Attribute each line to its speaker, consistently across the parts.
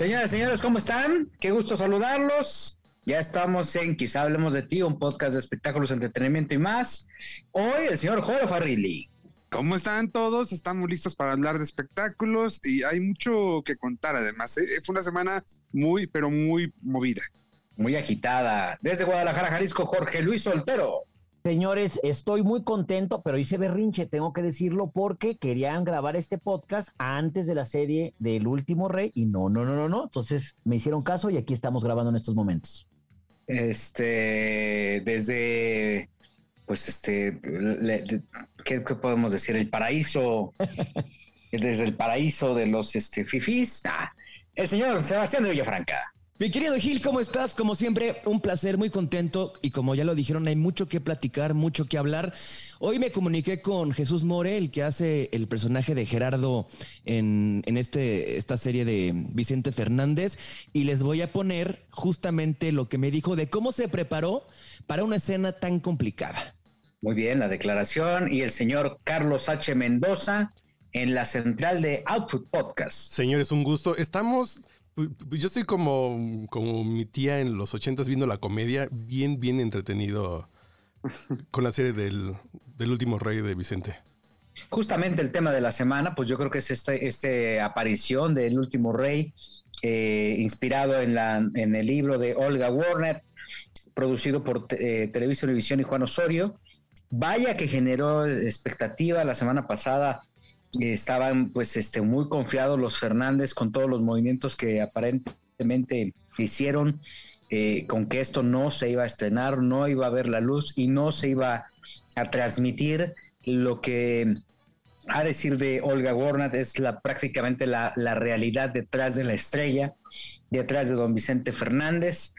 Speaker 1: Señoras, señores, ¿cómo están? Qué gusto saludarlos. Ya estamos en Quizá Hablemos de Ti, un podcast de espectáculos, entretenimiento y más. Hoy el señor Jorge Farrilli.
Speaker 2: ¿Cómo están todos? Estamos listos para hablar de espectáculos y hay mucho que contar además. ¿eh? Fue una semana muy, pero muy movida.
Speaker 1: Muy agitada. Desde Guadalajara, Jalisco, Jorge Luis Soltero.
Speaker 3: Señores, estoy muy contento, pero hice berrinche, tengo que decirlo, porque querían grabar este podcast antes de la serie del último rey y no, no, no, no, no. Entonces me hicieron caso y aquí estamos grabando en estos momentos.
Speaker 1: Este, desde, pues este, le- ¿qué, qué podemos decir? El paraíso, desde el paraíso de los este, fifís. Ah, el señor Sebastián de Villafranca.
Speaker 4: Mi querido Gil, ¿cómo estás? Como siempre, un placer, muy contento y como ya lo dijeron, hay mucho que platicar, mucho que hablar. Hoy me comuniqué con Jesús More, el que hace el personaje de Gerardo en, en este, esta serie de Vicente Fernández, y les voy a poner justamente lo que me dijo de cómo se preparó para una escena tan complicada.
Speaker 1: Muy bien, la declaración. Y el señor Carlos H. Mendoza en la central de Output Podcast.
Speaker 5: Señores, un gusto. Estamos, yo estoy como, como mi tía en los ochentas viendo la comedia, bien, bien entretenido con la serie del, del último rey de Vicente.
Speaker 1: Justamente el tema de la semana, pues yo creo que es esta este aparición del último rey, eh, inspirado en, la, en el libro de Olga Warner, producido por eh, Televisa Univisión y Juan Osorio. Vaya que generó expectativa la semana pasada. Eh, estaban pues este, muy confiados los Fernández con todos los movimientos que aparentemente hicieron, eh, con que esto no se iba a estrenar, no iba a ver la luz y no se iba a transmitir lo que a decir de Olga Warnat es la, prácticamente la, la realidad detrás de la estrella, detrás de don Vicente Fernández.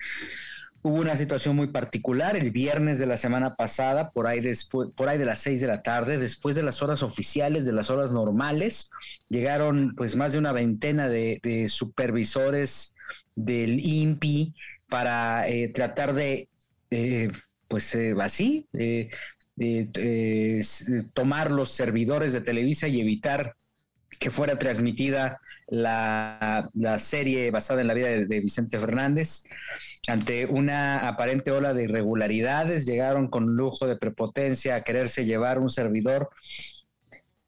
Speaker 1: Hubo una situación muy particular el viernes de la semana pasada, por ahí, después, por ahí de las seis de la tarde, después de las horas oficiales, de las horas normales, llegaron pues más de una veintena de, supervisores del INPI para eh, tratar de, eh, pues eh, así, eh, eh, eh, tomar los servidores de Televisa y evitar que fuera transmitida la, la serie basada en la vida de, Vicente Fernández. Ante una aparente ola de irregularidades, llegaron con lujo de prepotencia a quererse llevar un servidor,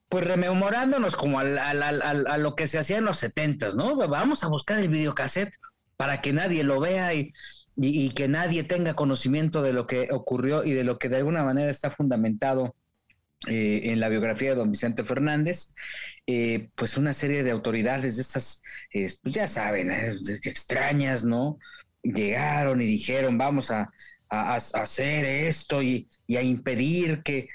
Speaker 1: pues rememorándonos como al- al- al- a lo que se hacía en los setentas, ¿no? Vamos a buscar el videocassette para que nadie lo vea y- y que nadie tenga conocimiento de lo que ocurrió y de lo que de alguna manera está fundamentado eh, en la biografía de don Vicente Fernández, eh, pues una serie de autoridades de estas, eh, pues ya saben, eh, extrañas, ¿no? Llegaron y dijeron, vamos a, hacer esto y, y a impedir que,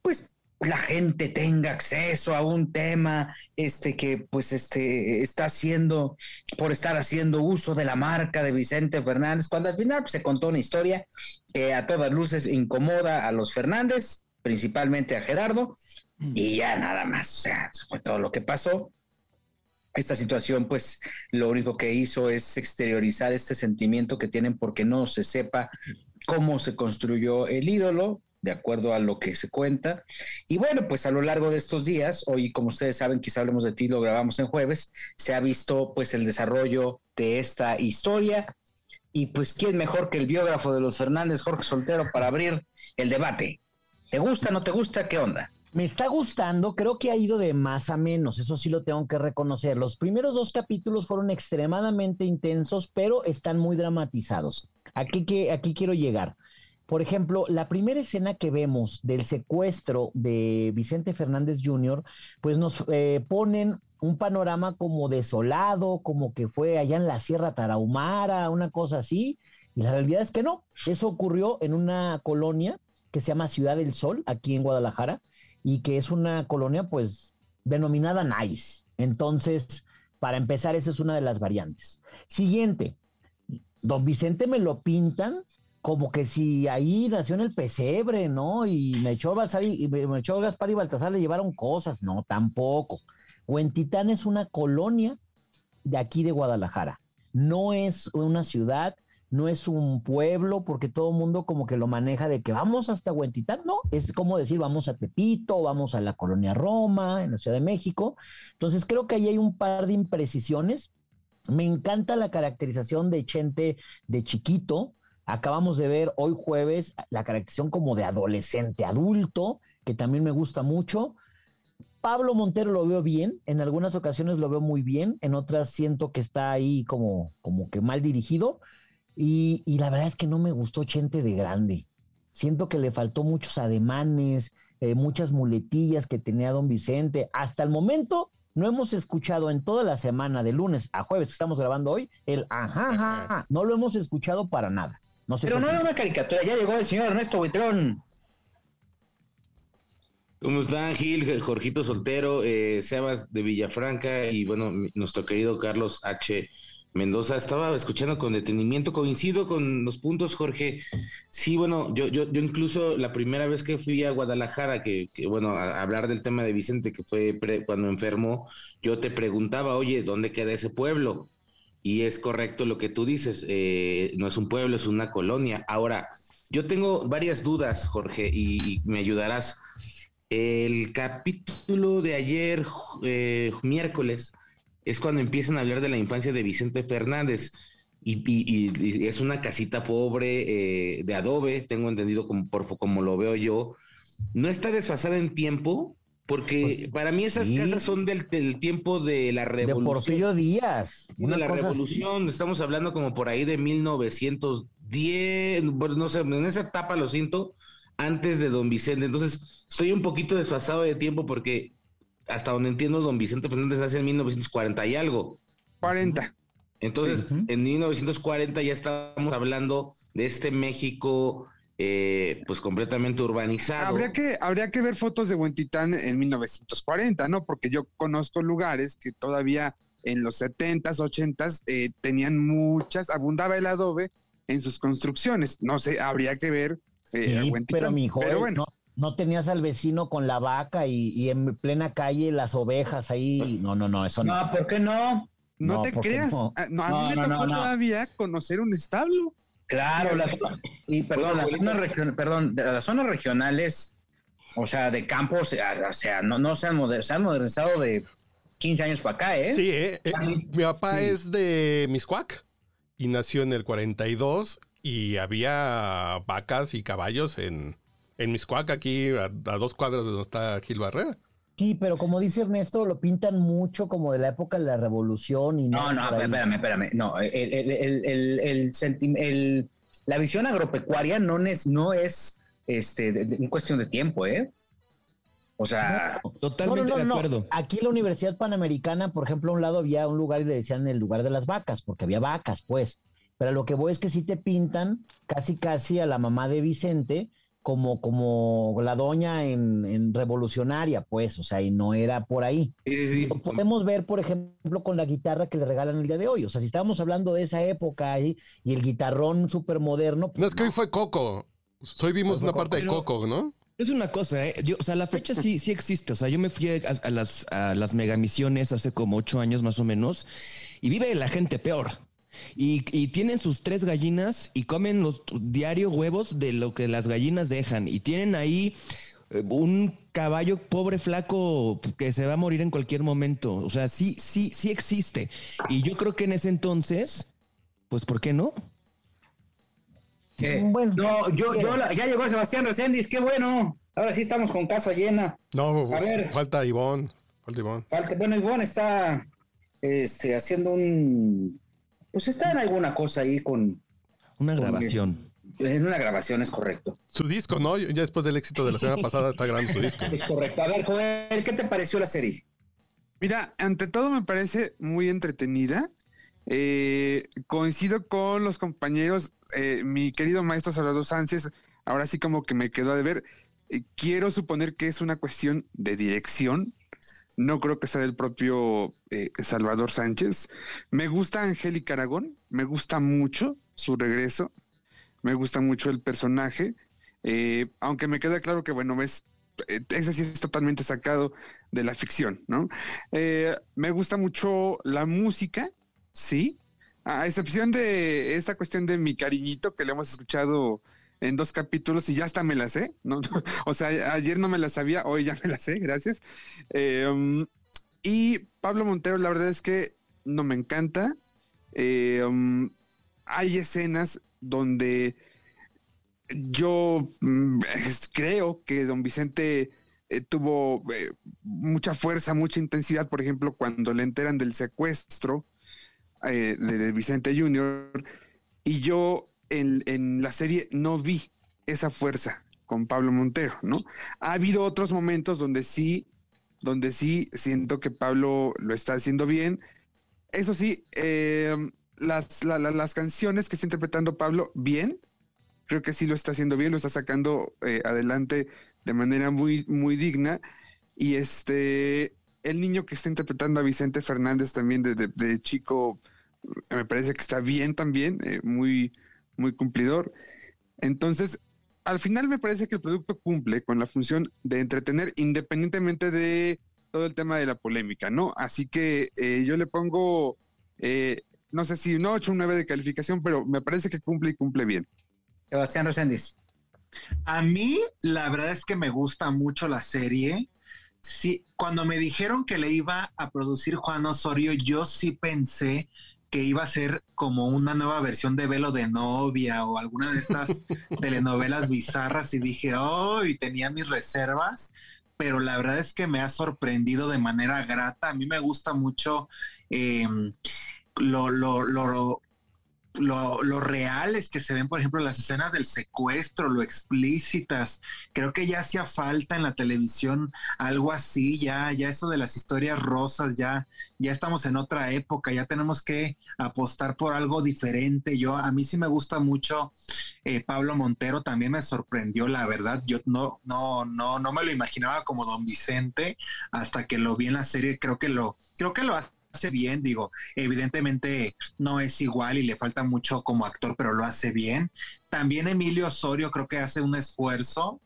Speaker 1: pues, la gente tenga acceso a un tema este que pues este está haciendo por estar haciendo uso de la marca de Vicente Fernández cuando al final pues, se contó una historia que a todas luces incomoda a los Fernández principalmente a Gerardo y ya nada más o sea fue todo lo que pasó esta situación pues lo único que hizo es exteriorizar este sentimiento que tienen porque no se sepa cómo se construyó el ídolo de acuerdo a lo que se cuenta. Y bueno, pues a lo largo de estos días, hoy como ustedes saben, quizá hablemos de ti, lo grabamos en jueves, se ha visto pues el desarrollo de esta historia. Y pues, ¿quién mejor que el biógrafo de los Fernández, Jorge Soltero, para abrir el debate? ¿Te gusta, no te gusta? ¿Qué onda?
Speaker 3: Me está gustando, creo que ha ido de más a menos, eso sí lo tengo que reconocer. Los primeros dos capítulos fueron extremadamente intensos, pero están muy dramatizados. Aquí, que, aquí quiero llegar. Por ejemplo, la primera escena que vemos del secuestro de Vicente Fernández Jr., pues nos eh, ponen un panorama como desolado, como que fue allá en la Sierra Tarahumara, una cosa así, y la realidad es que no. Eso ocurrió en una colonia que se llama Ciudad del Sol, aquí en Guadalajara, y que es una colonia, pues, denominada Nice. Entonces, para empezar, esa es una de las variantes. Siguiente, don Vicente me lo pintan como que si ahí nació en el pesebre, ¿no? Y me echó, y, me echó Gaspar y Baltasar le llevaron cosas. No, tampoco. Huentitán es una colonia de aquí de Guadalajara. No es una ciudad, no es un pueblo, porque todo el mundo como que lo maneja de que vamos hasta Huentitán, no, es como decir vamos a Tepito, vamos a la colonia Roma, en la Ciudad de México. Entonces creo que ahí hay un par de imprecisiones. Me encanta la caracterización de Chente de chiquito. Acabamos de ver hoy jueves la caracterización como de adolescente adulto, que también me gusta mucho. Pablo Montero lo veo bien, en algunas ocasiones lo veo muy bien, en otras siento que está ahí como, como que mal dirigido, y, la verdad es que no me gustó Chente de grande. Siento que le faltó muchos ademanes, eh, muchas muletillas que tenía don Vicente. Hasta el momento no hemos escuchado en toda la semana, de lunes a jueves que estamos grabando hoy, el ajá, ajá, No lo hemos escuchado para nada.
Speaker 1: No sé Pero no era una caricatura, ya llegó el señor Ernesto Buitrón.
Speaker 6: ¿Cómo están, Gil, Jorgito Soltero, eh, Sebas de Villafranca y bueno, nuestro querido Carlos H. Mendoza, estaba escuchando con detenimiento, coincido con los puntos, Jorge. Sí, bueno, yo, yo, yo incluso la primera vez que fui a Guadalajara, que, bueno, a, hablar del tema de Vicente, que fue cuando enfermó, yo te preguntaba, oye, ¿dónde queda ese pueblo? Y es correcto lo que tú dices, eh, no es un pueblo, es una colonia. Ahora, yo tengo varias dudas, Jorge, y, me ayudarás. El capítulo de ayer, eh, miércoles, es cuando empiezan a hablar de la infancia de Vicente Fernández. Y, es una casita pobre eh, de adobe, tengo entendido como, por, como lo veo yo. No está desfasada en tiempo, porque pues, para mí esas casas son del, tiempo de la revolución.
Speaker 3: De Porfirio Díaz.
Speaker 6: De la revolución, estamos hablando como por ahí de 1910, no sé, en esa etapa lo siento, antes de Don Vicente. Entonces, estoy un poquito desfasado de tiempo porque hasta donde entiendo, don Vicente Fernández nace en 1940 y algo.
Speaker 2: 40.
Speaker 6: Entonces, en 1940 ya estamos hablando de este México eh, pues completamente urbanizado.
Speaker 2: Habría que, habría que ver fotos de Huentitán en 1940, ¿no? Porque yo conozco lugares que todavía en los 70s, 80s eh, tenían muchas, abundaba el adobe en sus construcciones. No sé, habría que ver
Speaker 3: eh, Pero, mi pero bueno no tenías al vecino con la vaca y, en plena calle las ovejas ahí. No, no, no, eso no.
Speaker 1: No, ¿por qué no?
Speaker 2: No, te creas. Ah, no. a mí me tocó todavía conocer un establo.
Speaker 1: Claro, las, y perdón, las zonas, perdón, las zonas regionales, o sea, de campos, o sea, no, no se, han modernizado de 15 años para acá, ¿eh?
Speaker 5: Sí, ¿eh? eh mi papá es de Miscuac y nació en el 42 y había vacas y caballos en, en Miscuac, aquí a, dos cuadras de donde está Gil Barrera.
Speaker 3: Sí, pero como dice Ernesto, lo pintan mucho como de la época de la revolución y
Speaker 1: no. No, espérame, espérame. No, el, la visión agropecuaria no es, no es este, cuestión de tiempo, ¿eh? O sea,
Speaker 3: totalmente de acuerdo. Aquí la Universidad Panamericana, por ejemplo, a un lado había un lugar y le decían el lugar de las vacas, porque había vacas, pues. Pero lo que voy es que sí te pintan casi casi a la mamá de Vicente como, como la doña en, revolucionaria, pues, o sea, y no era por ahí. Lo podemos ver, por ejemplo, con la guitarra que le regalan el día de hoy. O sea, si estábamos hablando de esa época ahí y el guitarrón súper moderno.
Speaker 5: Pues no, es que hoy fue Coco. Hoy vimos una parte de Coco, ¿no?
Speaker 4: Es una cosa, ¿eh? o sea, la fecha sí, sí existe. O sea, yo me fui a, las, a las megamisiones hace como ocho años más o menos y vive la gente peor. Y, tienen sus tres gallinas y comen los diario huevos de lo que las gallinas dejan. Y tienen ahí eh, un caballo pobre flaco que se va a morir en cualquier momento. O sea, sí, sí, sí existe. Y yo creo que en ese entonces, pues, ¿por qué no?
Speaker 1: bueno, no, yo, yo, ya llegó Sebastián Reséndiz, qué bueno. Ahora sí estamos con casa llena.
Speaker 5: No, a ver, falta Ivón. Falta Ivón.
Speaker 1: bueno, Ivón está este, haciendo un pues está en alguna cosa ahí con...
Speaker 4: Una grabación.
Speaker 1: en una grabación, es correcto.
Speaker 5: Su disco, ¿no? Ya después del éxito de la semana pasada está grabando su disco.
Speaker 1: Es correcto. A ver, Joel, ¿qué te pareció la serie?
Speaker 2: Mira, ante todo me parece muy entretenida. Eh, coincido con los compañeros, eh, mi querido maestro Salvador Sánchez, ahora sí como que me quedó de ver. Eh, quiero suponer que es una cuestión de dirección, no creo que sea del propio eh, Salvador Sánchez. Me gusta Angélica Aragón, me gusta mucho su regreso, me gusta mucho el personaje, eh, aunque me queda claro que, bueno, es, eh, ese es totalmente sacado de la ficción, ¿no? me gusta mucho la música, sí, a excepción de esta cuestión de mi cariñito que le hemos escuchado en dos capítulos y ya hasta me la sé, ¿no? o sea, ayer no me la sabía, hoy ya me la sé, gracias. Em, y Pablo Montero, la verdad es que no me encanta. Em, hay escenas donde yo mm, creo que don Vicente eh, tuvo eh, mucha fuerza, mucha intensidad, por ejemplo, cuando le enteran del secuestro eh, de Vicente Junior, y yo en, la serie no vi esa fuerza con Pablo Montero, ¿no? Ha habido otros momentos donde sí, donde sí siento que Pablo lo está haciendo bien. Eso sí, eh, las, las canciones que está interpretando Pablo, bien, creo que sí lo está haciendo bien, lo está sacando eh, adelante de manera muy, muy digna. Y este, el niño que está interpretando a Vicente Fernández también de, chico, me parece que está bien también, eh, muy, muy cumplidor. Entonces, al final me parece que el producto cumple con la función de entretener independientemente de todo el tema de la polémica, ¿no? Así que eh, yo le pongo, eh, no sé si no 8 o 9 de calificación, pero me parece que cumple y cumple bien.
Speaker 1: Sebastián Roséndiz.
Speaker 7: A mí, la verdad es que me gusta mucho la serie. Sí, cuando me dijeron que le iba a producir Juan Osorio, yo sí pensé que iba a ser como una nueva versión de Velo de Novia o alguna de estas telenovelas bizarras y dije, oh, y tenía mis reservas, pero la verdad es que me ha sorprendido de manera grata. A mí me gusta mucho em, lo, lo, lo, lo, lo, reales que se ven, por ejemplo, las escenas del secuestro, lo explícitas. Creo que ya hacía falta en la televisión algo así, ya, ya eso de las historias rosas, ya, ya estamos en otra época, ya tenemos que apostar por algo diferente. Yo, a mí sí me gusta mucho eh, Pablo Montero, también me sorprendió, la verdad. Yo no, no, no, no me lo imaginaba como Don Vicente hasta que lo vi en la serie. Creo que lo, creo que lo hace hace bien, digo, evidentemente no es igual y le falta mucho como actor, pero lo hace bien. También Emilio Osorio creo que hace un esfuerzo.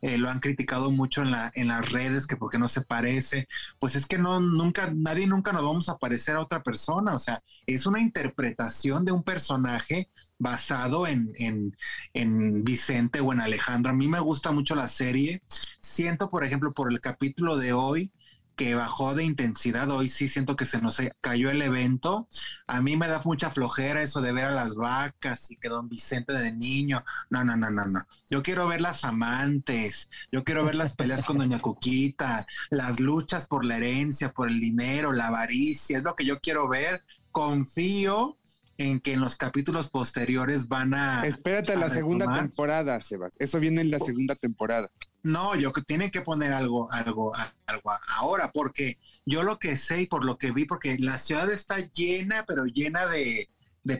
Speaker 7: Eh, lo han criticado mucho en, la, en las redes, que porque no se parece, pues es que no, nunca, nadie nunca nos vamos a parecer a otra persona, o sea, es una interpretación de un personaje basado en, en, en, Vicente o en Alejandro. A mí me gusta mucho la serie. Siento, por ejemplo, por el capítulo de hoy, que bajó de intensidad. Hoy sí siento que se nos cayó el evento. A mí me da mucha flojera eso de ver a las vacas y que don Vicente de niño. No, no, no, no, no. Yo quiero ver las amantes. Yo quiero ver las peleas con doña Cuquita, las luchas por la herencia, por el dinero, la avaricia. Es lo que yo quiero ver. Confío en que en los capítulos posteriores van a...
Speaker 2: Espérate a la segunda temporada, Sebas. Eso viene en la segunda temporada.
Speaker 7: No, yo que tienen que poner algo, algo, algo ahora, porque yo lo que sé y por lo que vi, porque la ciudad está llena, pero llena de,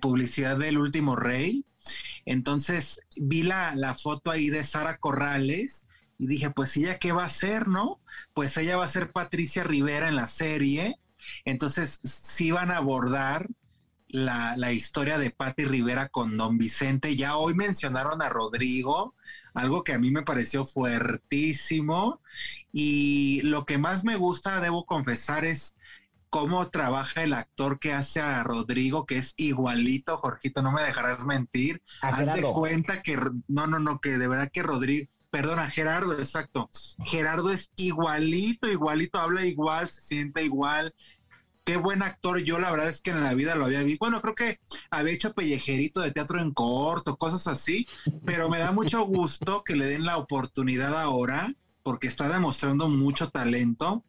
Speaker 7: publicidad del último rey. Entonces vi la, la foto ahí de Sara Corrales y dije, pues ella qué va a hacer, ¿no? Pues ella va a ser Patricia Rivera en la serie. Entonces sí van a abordar la, la historia de Patti Rivera con Don Vicente. Ya hoy mencionaron a Rodrigo algo que a mí me pareció fuertísimo y lo que más me gusta, debo confesar, es cómo trabaja el actor que hace a Rodrigo, que es igualito, Jorgito, no me dejarás mentir. Haz de cuenta que, no, no, no, que de verdad que Rodrigo, perdona, Gerardo, exacto. Gerardo es igualito, igualito, habla igual, se siente igual, qué buen actor. Yo la verdad es que en la vida lo había visto. Bueno, creo que había hecho pellejerito de teatro en corto, cosas así, pero me da mucho gusto que le den la oportunidad ahora porque está demostrando mucho talento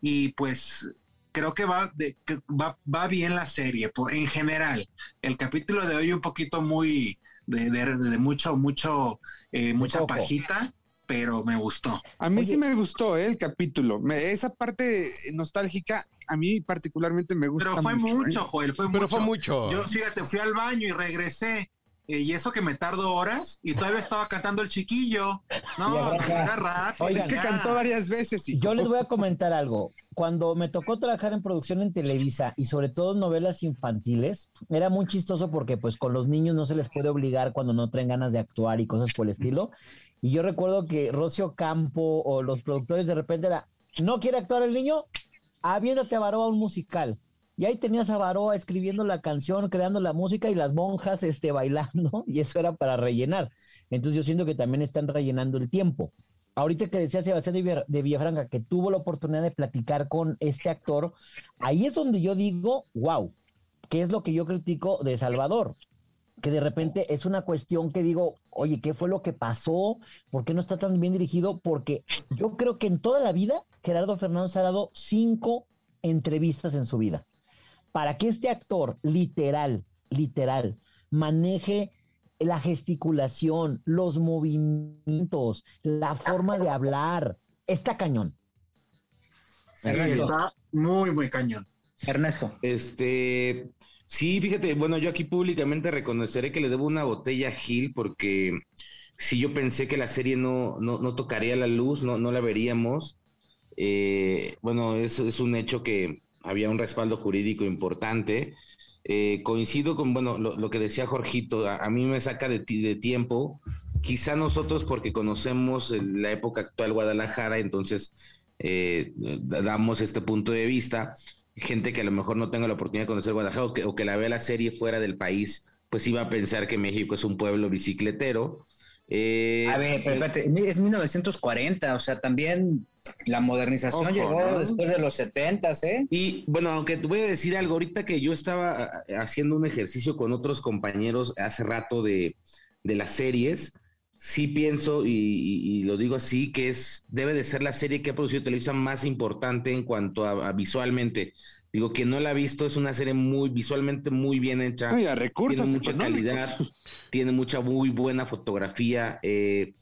Speaker 7: y pues creo que va, de, va, va, bien la serie en general. El capítulo de hoy un poquito muy de, de, mucho, mucho, eh, mucha pajita pero me gustó.
Speaker 2: A mí sí me gustó ¿eh? el capítulo. esa parte nostálgica a mí particularmente me gusta.
Speaker 7: Pero fue mucho, ¿eh? Joel, fue
Speaker 5: Pero
Speaker 7: mucho.
Speaker 5: fue mucho.
Speaker 7: Yo, fíjate, fui al baño y regresé eh, y eso que me tardo horas y todavía estaba cantando el chiquillo. No, era rápido.
Speaker 2: es que cantó varias veces. Y...
Speaker 3: Yo les voy a comentar algo. Cuando me tocó trabajar en producción en Televisa y sobre todo novelas infantiles, era muy chistoso porque pues con los niños no se les puede obligar cuando no traen ganas de actuar y cosas por el estilo. Y yo recuerdo que Rocio Campo o los productores de repente era, ¿no quiere actuar el niño? Aviéntate a Baroa un musical. Y ahí tenías a Baroa escribiendo la canción, creando la música y las monjas este, bailando, y eso era para rellenar. Entonces yo siento que también están rellenando el tiempo. Ahorita que decía Sebastián de Villafranca que tuvo la oportunidad de platicar con este actor, ahí es donde yo digo, wow, ¿qué es lo que yo critico de Salvador? Que de repente es una cuestión que digo, oye, ¿qué fue lo que pasó? ¿Por qué no está tan bien dirigido? Porque yo creo que en toda la vida Gerardo Fernández ha dado cinco entrevistas en su vida para que este actor literal, literal, maneje la gesticulación, los movimientos, la forma de hablar, está cañón.
Speaker 7: está muy, muy cañón.
Speaker 1: Ernesto.
Speaker 6: Este, sí, fíjate, bueno, yo aquí públicamente reconoceré que le debo una botella a Gil porque si yo pensé que la serie no, no, tocaría la luz, no, no la veríamos. Eh, bueno, eso es un hecho que había un respaldo jurídico importante. Eh, coincido con, bueno, lo, que decía Jorgito, a, mí me saca de, de tiempo, quizá nosotros porque conocemos la época actual Guadalajara, entonces eh, damos este punto de vista, gente que a lo mejor no tenga la oportunidad de conocer Guadalajara o que, o que la vea la serie fuera del país, pues iba a pensar que México es un pueblo bicicletero.
Speaker 1: Eh, a ver, espérate, es 1940, o sea, también la modernización llegó después de los 70, ¿eh?
Speaker 6: Y bueno, aunque te voy a decir algo, ahorita que yo estaba eh, haciendo un ejercicio con otros compañeros hace rato de, de las series, sí pienso, y, lo digo así, que es debe de ser la serie que ha producido televisión más importante en cuanto a, visualmente. Digo, quien no la ha visto, es una serie muy visualmente muy bien hecha.
Speaker 2: recursos
Speaker 6: tiene mucha calidad, tiene mucha muy buena fotografía. Eh,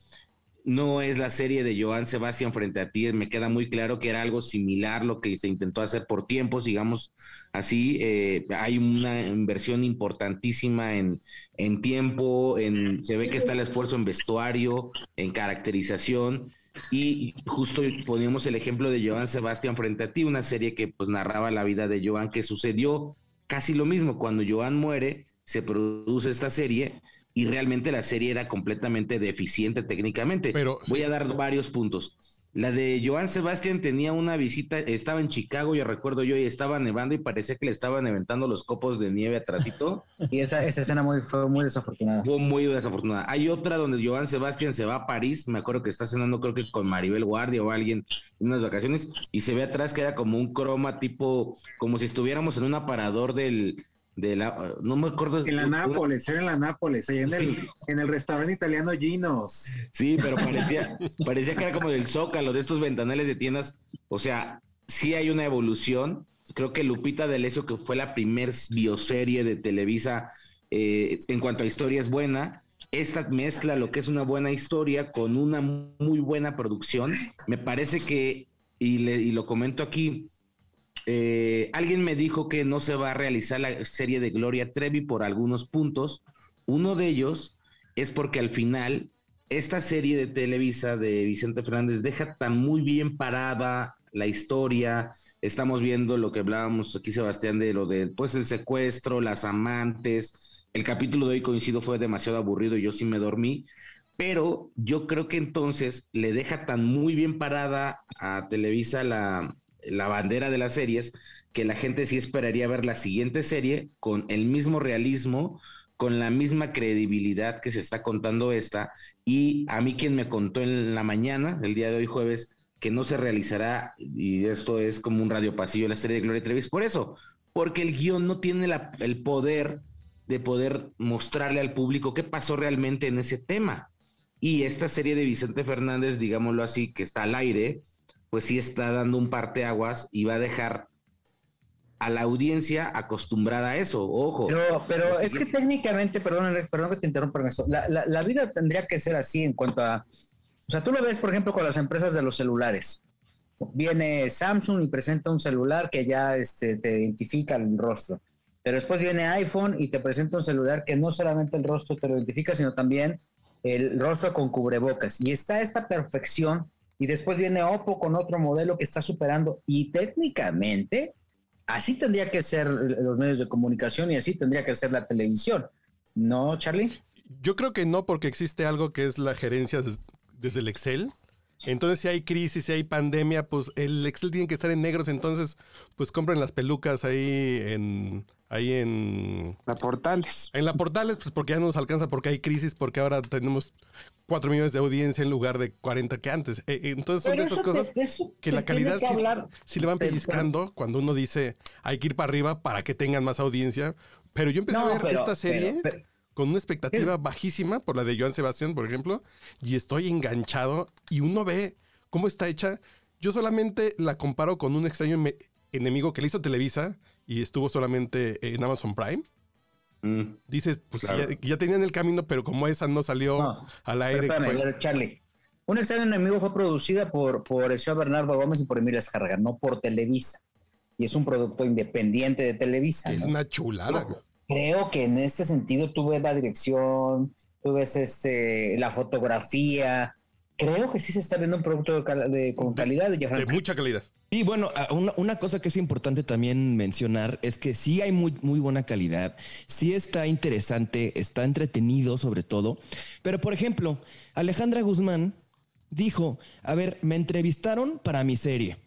Speaker 6: no es la serie de Joan Sebastián frente a ti, me queda muy claro que era algo similar lo que se intentó hacer por tiempos, digamos así, eh, hay una inversión importantísima en, en tiempo, en, se ve que está el esfuerzo en vestuario, en caracterización, y justo poníamos el ejemplo de Joan Sebastián frente a ti, una serie que pues narraba la vida de Joan, que sucedió casi lo mismo, cuando Joan muere, se produce esta serie, y realmente la serie era completamente deficiente técnicamente. Pero, Voy a dar varios puntos. La de Joan Sebastián tenía una visita, estaba en Chicago, yo recuerdo yo, y estaba nevando y parecía que le estaban aventando los copos de nieve atrásito.
Speaker 1: Y esa, esa escena muy, fue muy desafortunada.
Speaker 6: Fue muy desafortunada. Hay otra donde Joan Sebastián se va a París, me acuerdo que está cenando creo que con Maribel Guardia o alguien en unas vacaciones, y se ve atrás que era como un croma tipo, como si estuviéramos en un aparador del, de la, no me acuerdo.
Speaker 7: En la Nápoles, era en la Nápoles, ahí en el, en el restaurante italiano Ginos.
Speaker 6: Sí, pero parecía, parecía que era como del Zócalo, de estos ventanales de tiendas. O sea, sí hay una evolución. Creo que Lupita D'Alessio, que fue la primer bioserie de Televisa eh, en cuanto a historia, es buena. Esta mezcla lo que es una buena historia con una muy buena producción. Me parece que, y, le, y lo comento aquí, eh, alguien me dijo que no se va a realizar la serie de Gloria Trevi por algunos puntos. Uno de ellos es porque al final esta serie de Televisa de Vicente Fernández deja tan muy bien parada la historia. Estamos viendo lo que hablábamos aquí, Sebastián, de lo del pues el secuestro, las amantes. El capítulo de hoy coincido fue demasiado aburrido y yo sí me dormí. Pero yo creo que entonces le deja tan muy bien parada a Televisa la, la bandera de las series, que la gente sí esperaría ver la siguiente serie con el mismo realismo, con la misma credibilidad que se está contando esta. Y a mí quien me contó en la mañana, el día de hoy jueves, que no se realizará, y esto es como un radio pasillo, la serie de Gloria Trevis, por eso, porque el guion no tiene el poder de poder mostrarle al público qué pasó realmente en ese tema. Y esta serie de Vicente Fernández, digámoslo así, que está al aire, pues sí está dando un parteaguas y va a dejar a la audiencia acostumbrada a eso, ojo.
Speaker 1: Pero, es que técnicamente, perdón, perdón que te interrumpa, la, la, la, vida tendría que ser así en cuanto a, o sea, tú lo ves, por ejemplo, con las empresas de los celulares. Viene Samsung y presenta un celular que ya este, te identifica el rostro. Pero después viene iPhone y te presenta un celular que no solamente el rostro te lo identifica, sino también el rostro con cubrebocas. Y está esta perfección. Y después viene Oppo con otro modelo que está superando. Y técnicamente, así tendría que ser los medios de comunicación y así tendría que ser la televisión. ¿No, Charlie?
Speaker 5: Yo creo que no, porque existe algo que es la gerencia desde el Excel entonces, si hay crisis, si hay pandemia, pues el Excel tiene que estar en negros. Entonces, pues compren las pelucas ahí en. Ahí en.
Speaker 2: La Portales.
Speaker 5: En la Portales, pues porque ya no nos alcanza, porque hay crisis, porque ahora tenemos 4 millones de audiencia en lugar de 40 que antes. Eh, eh, entonces, son de esas cosas que la calidad sí, le van pellizcando cuando uno dice hay que ir para arriba para que tengan más audiencia. Pero yo empecé a ver esta serie con una expectativa bajísima por la de Joan Sebastián, por ejemplo, y estoy enganchado y uno ve cómo está hecha. Yo solamente la comparo con un extraño enemigo que le hizo Televisa y estuvo solamente en Amazon Prime. Mm. Dices, pues ya, tenían el camino, pero como esa no salió al aire.
Speaker 1: Charlie. Un extraño enemigo fue producida por, por el señor Bernardo Gómez y por Emilia Escarga, no por Televisa. Y es un producto independiente de Televisa.
Speaker 5: Es una chulada
Speaker 1: creo que en este sentido tú ves la dirección, tú ves este, la fotografía. Creo que sí se está viendo un producto de, con calidad.
Speaker 5: De, de mucha calidad.
Speaker 4: Y bueno, una, cosa que es importante también mencionar es que sí hay muy, muy buena calidad, sí está interesante, está entretenido sobre todo. Pero por ejemplo, Alejandra Guzmán dijo, a ver, me entrevistaron para mi serie.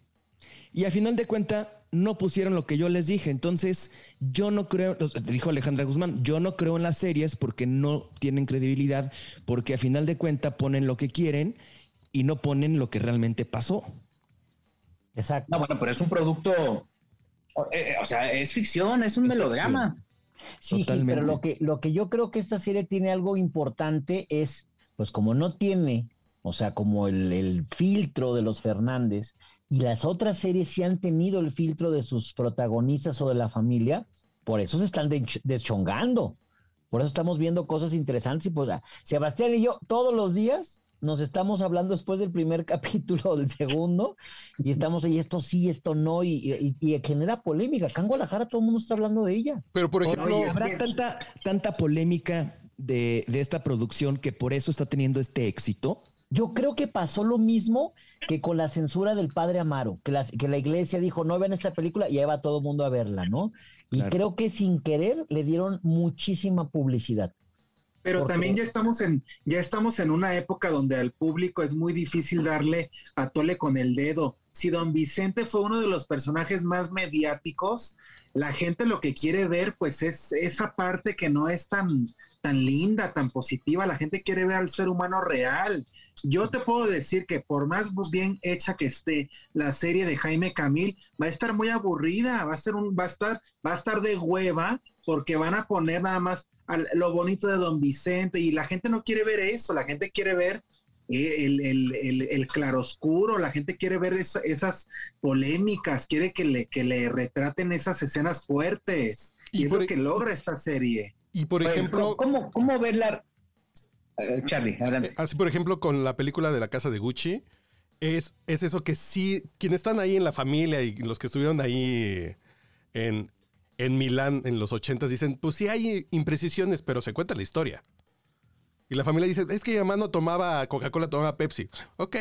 Speaker 4: Y a final de cuenta no pusieron lo que yo les dije. Entonces, yo no creo, dijo Alejandra Guzmán, yo no creo en las series porque no tienen credibilidad, porque a final de cuenta ponen lo que quieren y no ponen lo que realmente pasó.
Speaker 1: Exacto. No, bueno, pero es un producto, eh, o sea, es ficción, es un melodrama. Sí, pero lo que, lo que yo creo que esta serie tiene algo importante es, pues como no tiene, o sea, como el, el filtro de los Fernández, y las otras series sí han tenido el filtro de sus protagonistas o de la familia, por eso se están deschongando. Por eso estamos viendo cosas interesantes. Y pues, ah, Sebastián y yo todos los días nos estamos hablando después del primer capítulo del segundo y estamos ahí, esto sí, esto no, y, genera polémica. Acá en Guadalajara todo el mundo está hablando de ella.
Speaker 5: Pero, por ejemplo,
Speaker 4: ¿habrá tanta, tanta polémica de, de esta producción que por eso está teniendo este éxito?
Speaker 3: Yo creo que pasó lo mismo que con la censura del padre Amaro, que la, que la iglesia dijo, no vean esta película y ahí va todo el mundo a verla, ¿no? Y creo que sin querer le dieron muchísima publicidad.
Speaker 7: Pero también ya estamos en ya estamos en una época donde al público es muy difícil darle a tole con el dedo. Si Don Vicente fue uno de los personajes más mediáticos, la gente lo que quiere ver pues es esa parte que no es tan tan linda, tan positiva, la gente quiere ver al ser humano real yo te puedo decir que por más bien hecha que esté la serie de Jaime Camil, va a estar muy aburrida, va a ser un, va a estar, va a estar de hueva, porque van a poner nada más lo bonito de Don Vicente, y la gente no quiere ver eso, la gente quiere ver eh, el, claroscuro, la gente quiere ver esas polémicas, quiere que le, que le retraten esas escenas fuertes. Y, es lo e que logra esta serie.
Speaker 5: Y por ejemplo,
Speaker 1: ¿cómo, cómo verla? Eh, Charlie, adelante.
Speaker 5: Así, por ejemplo, con la película de la casa de Gucci, es, es eso que sí, quienes están ahí en la familia y los que estuvieron ahí en, en Milán en los ochentas dicen, pues sí hay imprecisiones, pero se cuenta la historia. Y la familia dice, es que mi mamá no tomaba Coca-Cola, tomaba Pepsi. Ok,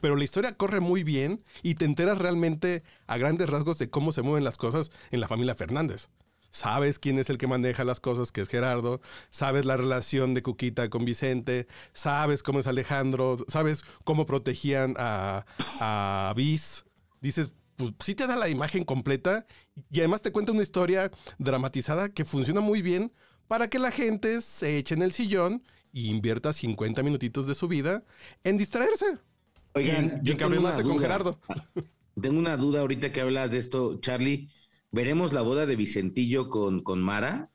Speaker 5: pero la historia corre muy bien y te enteras realmente a grandes rasgos de cómo se mueven las cosas en la familia Fernández sabes quién es el que maneja las cosas, que es Gerardo, sabes la relación de Cuquita con Vicente, sabes cómo es Alejandro, sabes cómo protegían a, a Bis. Dices, pues sí te da la imagen completa y además te cuenta una historia dramatizada que funciona muy bien para que la gente se eche en el sillón y invierta 50 minutitos de su vida en distraerse.
Speaker 6: Oigan, yo tengo una con Gerardo. Tengo una duda ahorita que hablas de esto, Charlie. ¿Veremos la boda de Vicentillo con, con Mara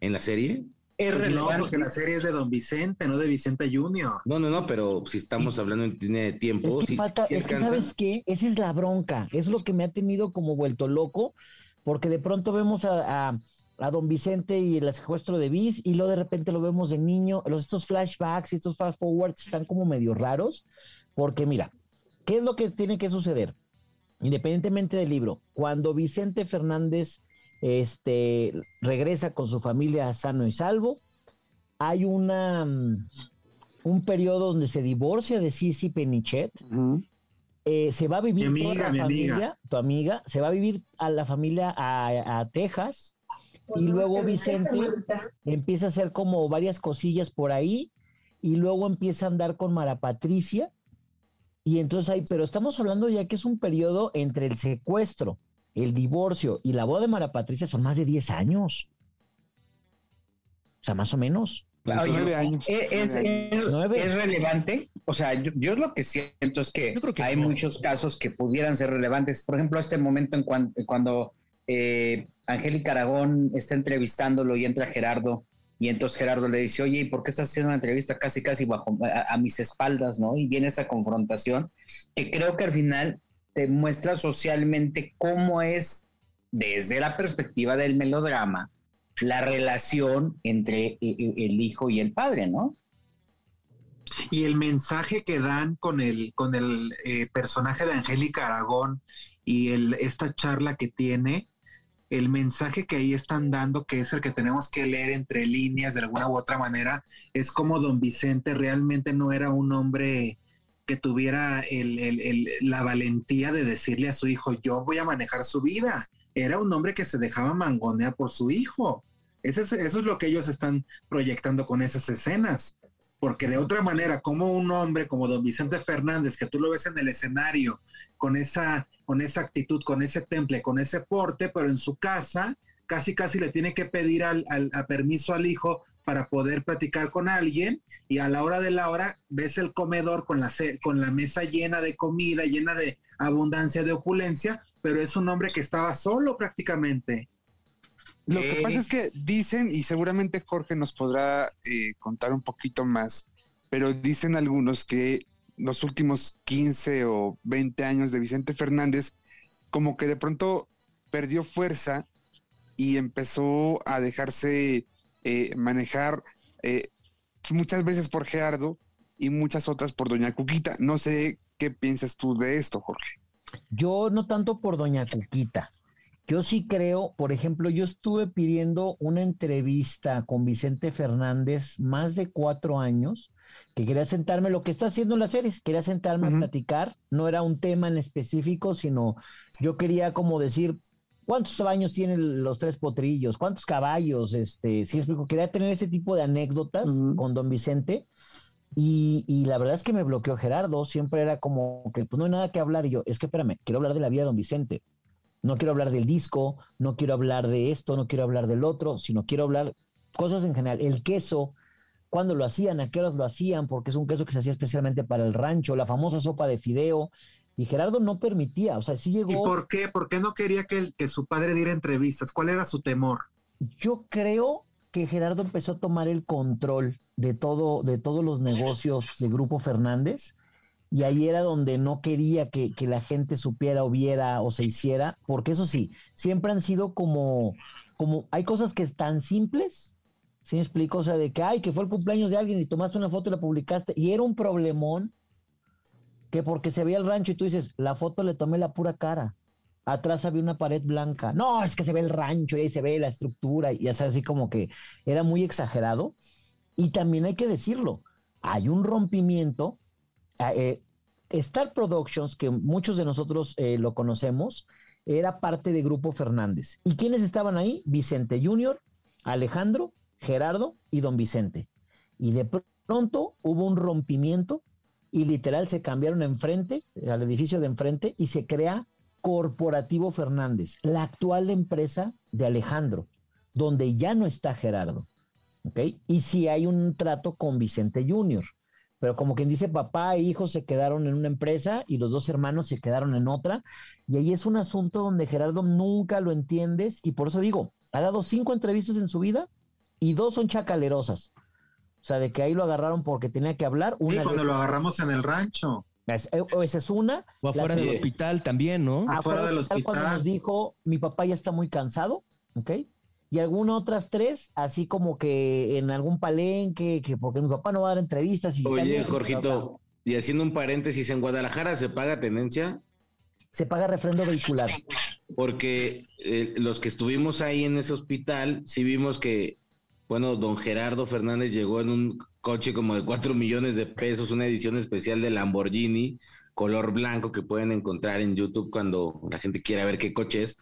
Speaker 6: en la serie?
Speaker 7: Es pues no, porque la serie es de Don Vicente, no de Vicente Junior.
Speaker 6: No, no, no, pero si estamos hablando en tiene tiempo.
Speaker 3: Es que, falta, es que sabes qué, esa es la bronca, es lo que me ha tenido como vuelto loco, porque de pronto vemos a, a, Don Vicente y el secuestro de Bis, y luego de repente lo vemos de niño. Los, estos flashbacks y estos fast forwards están como medio raros, porque mira, ¿qué es lo que tiene que suceder? Independientemente del libro, cuando Vicente Fernández este, regresa con su familia sano y salvo. Hay una, mm, un periodo donde se divorcia de Sisi Penichet. Eh, se va a vivir
Speaker 7: Mi
Speaker 3: toda
Speaker 7: amiga,
Speaker 3: la
Speaker 7: mi
Speaker 3: familia,
Speaker 7: amiga.
Speaker 3: tu amiga, se va a vivir a la familia a, a Texas y luego Vicente empieza a hacer como varias cosillas por ahí y luego empieza a andar con Mara Patricia y entonces ahí, pero estamos hablando ya que es un periodo entre el secuestro, el divorcio y la boda de Mara Patricia son más de 10 años. O sea, más o menos.
Speaker 1: Oye,
Speaker 2: Nueve años.
Speaker 1: ¿Es, relevante? O sea, yo, yo lo que siento es que,
Speaker 4: Yo creo que
Speaker 1: hay
Speaker 4: no.
Speaker 1: muchos casos que pudieran ser relevantes. Por ejemplo, este momento en cuan- cuando eh, Angélica Aragón está entrevistándolo y entra Gerardo, y entonces Gerardo le dice, oye, ¿y por qué estás haciendo una entrevista casi, casi bajo a, mis espaldas, no? Y viene esa confrontación que creo que al final te muestra socialmente cómo es, desde la perspectiva del melodrama, la relación entre e- e- el hijo y el padre, ¿no?
Speaker 7: Y el mensaje que dan con el, con el eh, personaje de Angélica Aragón y el, esta charla que tiene, el mensaje que ahí están dando, que es el que tenemos que leer entre líneas de alguna u otra manera, es como don Vicente realmente no era un hombre que tuviera la valentía de decirle a su hijo, yo voy a manejar su vida. Era un hombre que se dejaba mangonear por su hijo. Eso es lo que ellos están proyectando con esas escenas. Porque de otra manera, como un hombre como don Vicente Fernández, que tú lo ves en el escenario, con esa, con esa actitud, con ese temple, con ese porte, pero en su casa casi casi le tiene que pedir al, al- a permiso al hijo para poder platicar con alguien y a la hora de la hora ves el comedor con la, con la mesa llena de comida, llena de abundancia, de opulencia, pero es un hombre que estaba solo prácticamente.
Speaker 2: Lo que
Speaker 1: Eh.
Speaker 2: pasa es que dicen, y seguramente Jorge nos podrá eh, contar un poquito más, pero dicen algunos que los últimos 15 o 20 años de Vicente Fernández, como que de pronto perdió fuerza y empezó a dejarse eh, manejar eh, muchas veces por Gerardo y muchas otras por Doña Cuquita. No sé qué piensas tú de esto, Jorge.
Speaker 3: Yo no tanto por Doña Cuquita. Yo sí creo, por ejemplo, yo estuve pidiendo una entrevista con Vicente Fernández más de cuatro años, que quería sentarme, lo que está haciendo en la serie, quería sentarme
Speaker 2: Ujú.
Speaker 3: a platicar, no era un tema en específico, sino yo quería como decir, ¿cuántos años tienen los tres potrillos? ¿Cuántos caballos? Este, sí explico, quería tener ese tipo de anécdotas
Speaker 2: Ujú.
Speaker 3: con don Vicente. Y, y la verdad es que me bloqueó Gerardo, siempre era como que pues no hay nada que hablar y yo, es que espérame, quiero hablar de la vida de don Vicente. No quiero hablar del disco, no quiero hablar de esto, no quiero hablar del otro, sino quiero hablar cosas en general. El queso, cuándo lo hacían, a qué horas lo hacían, porque es un queso que se hacía especialmente para el rancho, la famosa sopa de fideo. Y Gerardo no permitía, o sea, sí
Speaker 7: ¿Y
Speaker 3: llegó.
Speaker 7: por qué? ¿Por qué no quería que, el- que su padre diera entrevistas? ¿Cuál era su temor?
Speaker 3: Yo creo que Gerardo empezó a tomar el control de todo, de todos los negocios de Grupo Fernández, y ahí era donde no quería que, que la gente supiera o viera o se hiciera, porque eso sí, siempre han sido como, como, hay cosas que están simples, ¿sí me explico? O sea, de que, ay, que fue el cumpleaños de alguien y tomaste una foto y la publicaste, y era un problemón que porque se veía el rancho y tú dices, la foto le tomé la pura cara. Atrás había una pared blanca. No, es que se ve el rancho y ahí se ve la estructura y es así como que era muy exagerado. Y también hay que decirlo, hay un rompimiento. ah, eh, Star Productions, que muchos de nosotros eh, lo conocemos, era parte de Grupo Fernández. ¿Y quiénes estaban ahí? Vicente Junior, Alejandro, Gerardo y Don Vicente. Y de pronto hubo un rompimiento y literal se cambiaron enfrente, al edificio de enfrente, y se crea Corporativo Fernández, la actual empresa de Alejandro, donde ya no está Gerardo. ¿ok? Y sí hay un trato con Vicente Junior, pero como quien dice, papá e hijo se quedaron en una empresa y los dos hermanos se quedaron en otra, y ahí es un asunto donde Gerardo nunca lo entiendes, y por eso digo, ha dado cinco entrevistas en su vida y dos son chacalerosas. O sea, de que ahí lo agarraron porque tenía que hablar.
Speaker 7: Sí,
Speaker 3: Una
Speaker 7: cuando
Speaker 3: de-
Speaker 7: lo agarramos en el rancho.
Speaker 3: es- eh, o esa es una.
Speaker 4: O afuera
Speaker 3: La-
Speaker 4: del hospital también, ¿no?
Speaker 7: Afuera del
Speaker 3: Cuando
Speaker 7: hospital.
Speaker 3: nos dijo, mi papá ya está muy cansado, ¿ok? Y algunas otras tres, así como que en algún palenque, que porque mi papá no va a dar entrevistas. Y
Speaker 6: Oye,
Speaker 3: bien,
Speaker 6: Jorgito, y haciendo un paréntesis, ¿en Guadalajara se paga tenencia?
Speaker 3: Se paga refrendo vehicular.
Speaker 6: porque eh, los que estuvimos ahí en ese hospital, sí vimos que, bueno, don Gerardo Fernández llegó en un coche como de 4 millones de pesos, una edición especial de Lamborghini, color blanco que pueden encontrar en YouTube cuando la gente quiera ver qué coche es.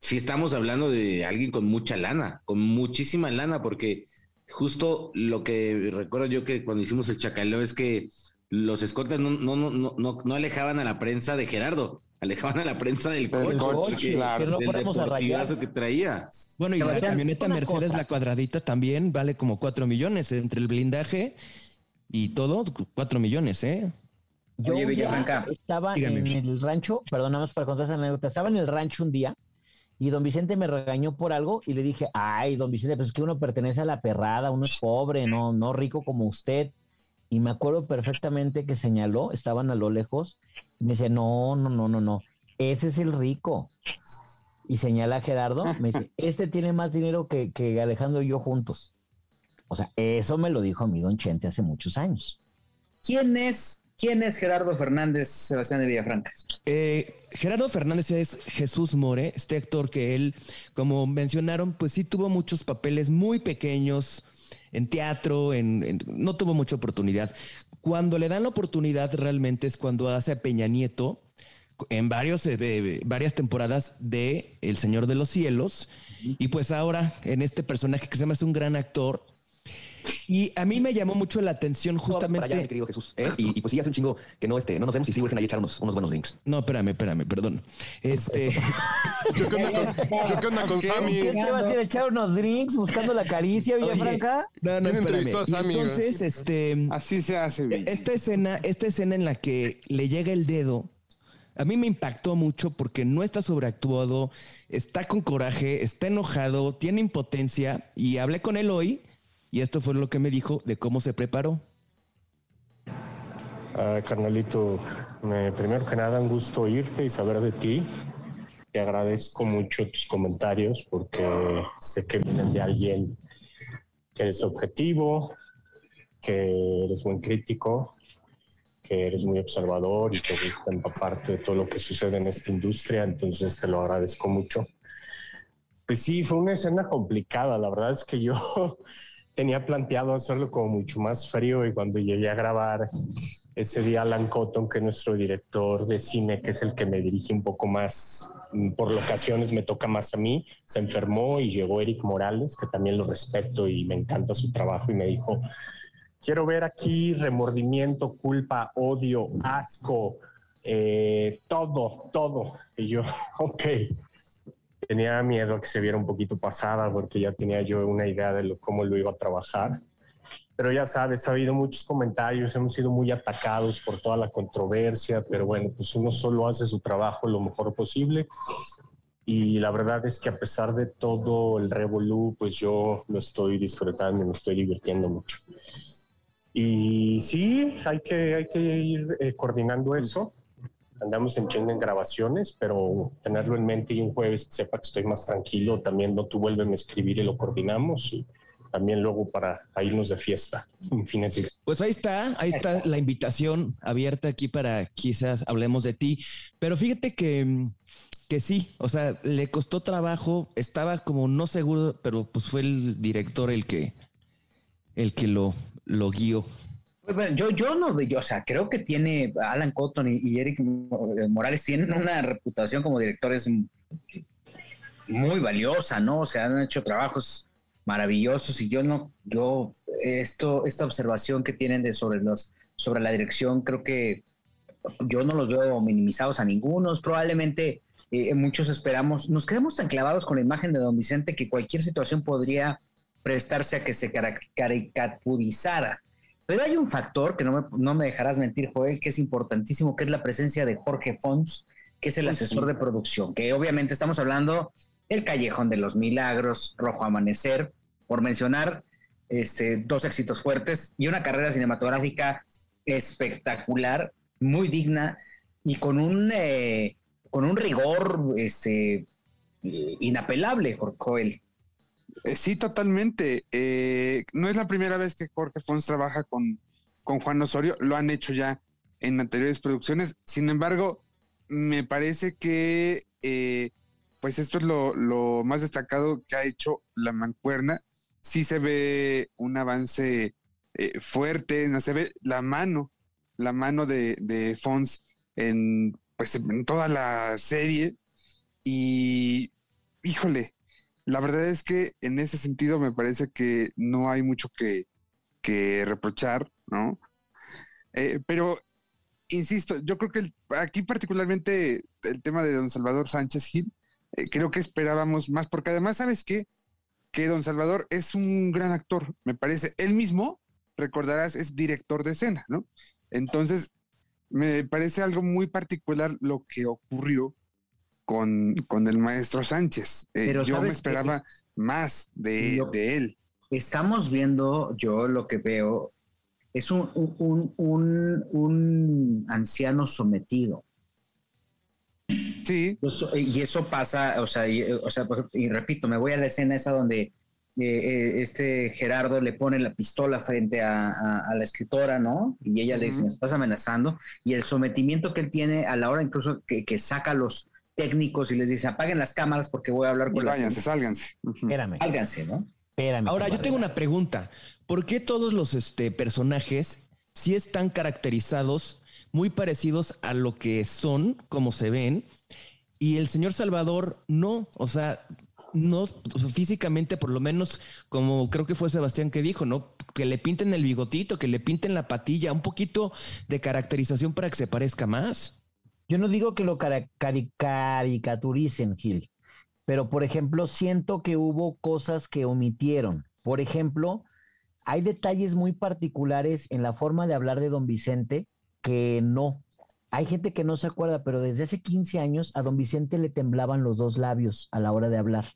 Speaker 6: Sí estamos hablando de alguien con mucha lana, con muchísima lana, porque justo lo que recuerdo yo que cuando hicimos el chacaleo es que los escoltas no, no, no, no, no alejaban a la prensa de Gerardo, alejaban a la prensa del coche,
Speaker 2: coche,
Speaker 6: que,
Speaker 2: claro.
Speaker 3: Que no
Speaker 6: del
Speaker 3: a rayar.
Speaker 6: que traía.
Speaker 4: Bueno, y la camioneta Mercedes,
Speaker 3: cosa.
Speaker 4: la cuadradita también vale como 4 millones entre el blindaje y todo, 4 millones, ¿eh?
Speaker 3: Yo
Speaker 1: Oye, Villafranca,
Speaker 3: estaba
Speaker 4: dígame.
Speaker 3: en el rancho, perdón, nada más para contar esa anécdota. Estaba en el rancho un día y don Vicente me regañó por algo y le dije, ay, don Vicente, pues es que uno pertenece a la perrada, uno es pobre, no, no rico como usted. Y me acuerdo perfectamente que señaló, estaban a lo lejos, me dice, no, no, no, no, no, ese es el rico. Y señala a Gerardo, me dice, este tiene más dinero que, que Alejandro y yo juntos. O sea, eso me lo dijo a mí don Chente hace muchos años.
Speaker 1: ¿quién es, quién es Gerardo Fernández Sebastián de Villafranca?
Speaker 4: Eh, Gerardo Fernández es Jesús More, este actor que él, como mencionaron, pues sí tuvo muchos papeles muy pequeños en teatro, en, en- no tuvo mucha oportunidad. Cuando le dan la oportunidad realmente es cuando hace a Peña Nieto en varios, eh, eh, varias temporadas de El Señor de los Cielos y pues ahora en este personaje que se me hace un gran actor. Y a mí me llamó mucho la atención
Speaker 8: Justamente.
Speaker 4: justamente...
Speaker 8: mi querido Jesús. ¿eh? Y, y pues sí, hace un chingo que no, este, no nos vemos y sí urgen ahí echar unos, unos buenos links.
Speaker 4: No, espérame, espérame, perdón. Este...
Speaker 5: Yo qué onda con, yo qué onda con Sammy.
Speaker 3: ¿Qué te vas a ir a echar unos drinks buscando la caricia, Villafranca?
Speaker 4: No, no,
Speaker 5: ¿Quién
Speaker 4: espérame.
Speaker 5: entrevistó a Sammy,
Speaker 4: entonces, este,
Speaker 2: Así se hace,
Speaker 4: esta escena, esta escena en la que le llega el dedo, a mí me impactó mucho porque no está sobreactuado, está con coraje, está enojado, tiene impotencia y hablé con él hoy y esto fue lo que me dijo de cómo se preparó.
Speaker 9: Ah, carnalito, me- primero que nada, un gusto oírte y saber de ti. Te agradezco mucho tus comentarios porque sé que vienen de alguien que es objetivo, que eres buen crítico, que eres muy observador y te gusta empaparte de todo lo que sucede en esta industria, entonces te lo agradezco mucho. Pues sí, fue una escena complicada, la verdad es que yo tenía planteado hacerlo como mucho más frío y cuando llegué a grabar ese día Alan Cotton, que es nuestro director de cine, que es el que me dirige un poco más, mm, por locaciones me toca más a mí, se enfermó y llegó Eric Morales, que también lo respeto y me encanta su trabajo y me dijo, quiero ver aquí remordimiento, culpa, odio, asco, eh, todo, todo. Y yo, ok. Tenía miedo que se viera un poquito pasada porque ya tenía yo una idea de lo, cómo lo iba a trabajar. Pero ya sabes, ha habido muchos comentarios, hemos sido muy atacados por toda la controversia, pero bueno, pues uno solo hace su trabajo lo mejor posible. Y la verdad es que a pesar de todo el revolú, pues yo lo estoy disfrutando me estoy divirtiendo mucho. Y sí, hay que, hay que ir eh, coordinando eso. Andamos en chinga en grabaciones, pero tenerlo en mente y un jueves que sepa que estoy más tranquilo, también no tú vuelven a escribir y lo coordinamos. Y también luego para irnos de fiesta, fines de
Speaker 4: Pues ahí está, ahí está la invitación abierta aquí para quizás hablemos de ti. Pero fíjate que, que sí, o sea, le costó trabajo, estaba como no seguro, pero pues fue el director el que, el que lo, lo guió.
Speaker 1: Pues, yo, yo no, yo, o sea, creo que tiene Alan Cotton y, Eric Morales tienen una reputación como directores muy valiosa, ¿no? O sea, han hecho trabajos maravillosos y yo no, yo, esto, esta observación que tienen de sobre los, sobre la dirección, creo que yo no los veo minimizados a ningunos. Probablemente eh, muchos esperamos, nos quedamos tan clavados con la imagen de don Vicente que cualquier situación podría prestarse a que se caricaturizara. Pero hay un factor que no me, no me dejarás mentir, Joel, que es importantísimo, que es la presencia de Jorge Fons, que es el asesor de producción, que obviamente estamos hablando El Callejón de los Milagros, Rojo Amanecer, por mencionar este, dos éxitos fuertes y una carrera cinematográfica espectacular, muy digna y con un, eh, con un rigor este, eh, inapelable, Jorge Joel.
Speaker 2: Eh, Sí, totalmente. Eh, no es la primera vez que Jorge Fons trabaja con, con Juan Osorio, lo han hecho ya en anteriores producciones. Sin embargo, me parece que eh, pues esto es lo, lo más destacado que ha hecho la mancuerna. Sí se ve un avance eh, fuerte, no se ve la mano, la mano de, de Fons en, pues, en toda la serie. Y, híjole, la verdad es que en ese sentido me parece que no hay mucho que, que reprochar, ¿no? Eh, pero, insisto, yo creo que aquí particularmente el tema de don Salvador Sánchez Gil, eh, creo que esperábamos más, porque además, ¿sabes qué? Que don Salvador es un gran actor, me parece. Él mismo, recordarás, es director de escena, ¿no? Entonces, me parece algo muy particular lo que ocurrió con, con el maestro Sánchez. Eh,
Speaker 1: Pero
Speaker 2: yo me esperaba más de,
Speaker 1: Yo-
Speaker 2: de él.
Speaker 1: Estamos viendo, yo lo que veo, es un, un, un- un- anciano sometido.
Speaker 2: Sí.
Speaker 1: Eso- y eso pasa, o sea, y, o sea, y repito, me voy a la escena esa donde eh, eh, este Gerardo le pone la pistola frente a, a- a la escritora, ¿no? Y ella le dice, me estás amenazando. Y el sometimiento que él tiene a la hora incluso que, que saca los técnicos y les dice, apaguen las cámaras porque voy a hablar
Speaker 2: Y
Speaker 1: con las...
Speaker 2: váyanse, sálganse.
Speaker 3: Espérame,
Speaker 1: Sálganse, ¿no?
Speaker 3: espérame.
Speaker 4: Ahora, yo tengo una pregunta. ¿Por qué todos los este, personajes sí están caracterizados muy parecidos a lo que son, como se ven, y el señor Salvador no? O sea, no físicamente, por lo menos, como creo que fue Sebastián que dijo, ¿no? Que le pinten el bigotito, que le pinten la patilla, un poquito de caracterización para que se parezca más.
Speaker 3: Yo no digo que lo caricaturicen, Gil, pero por ejemplo, siento que hubo cosas que omitieron. Por ejemplo, hay detalles muy particulares en la forma de hablar de don Vicente que no. Hay gente que no se acuerda, pero desde hace 15 años a don Vicente le temblaban los dos labios a la hora de hablar.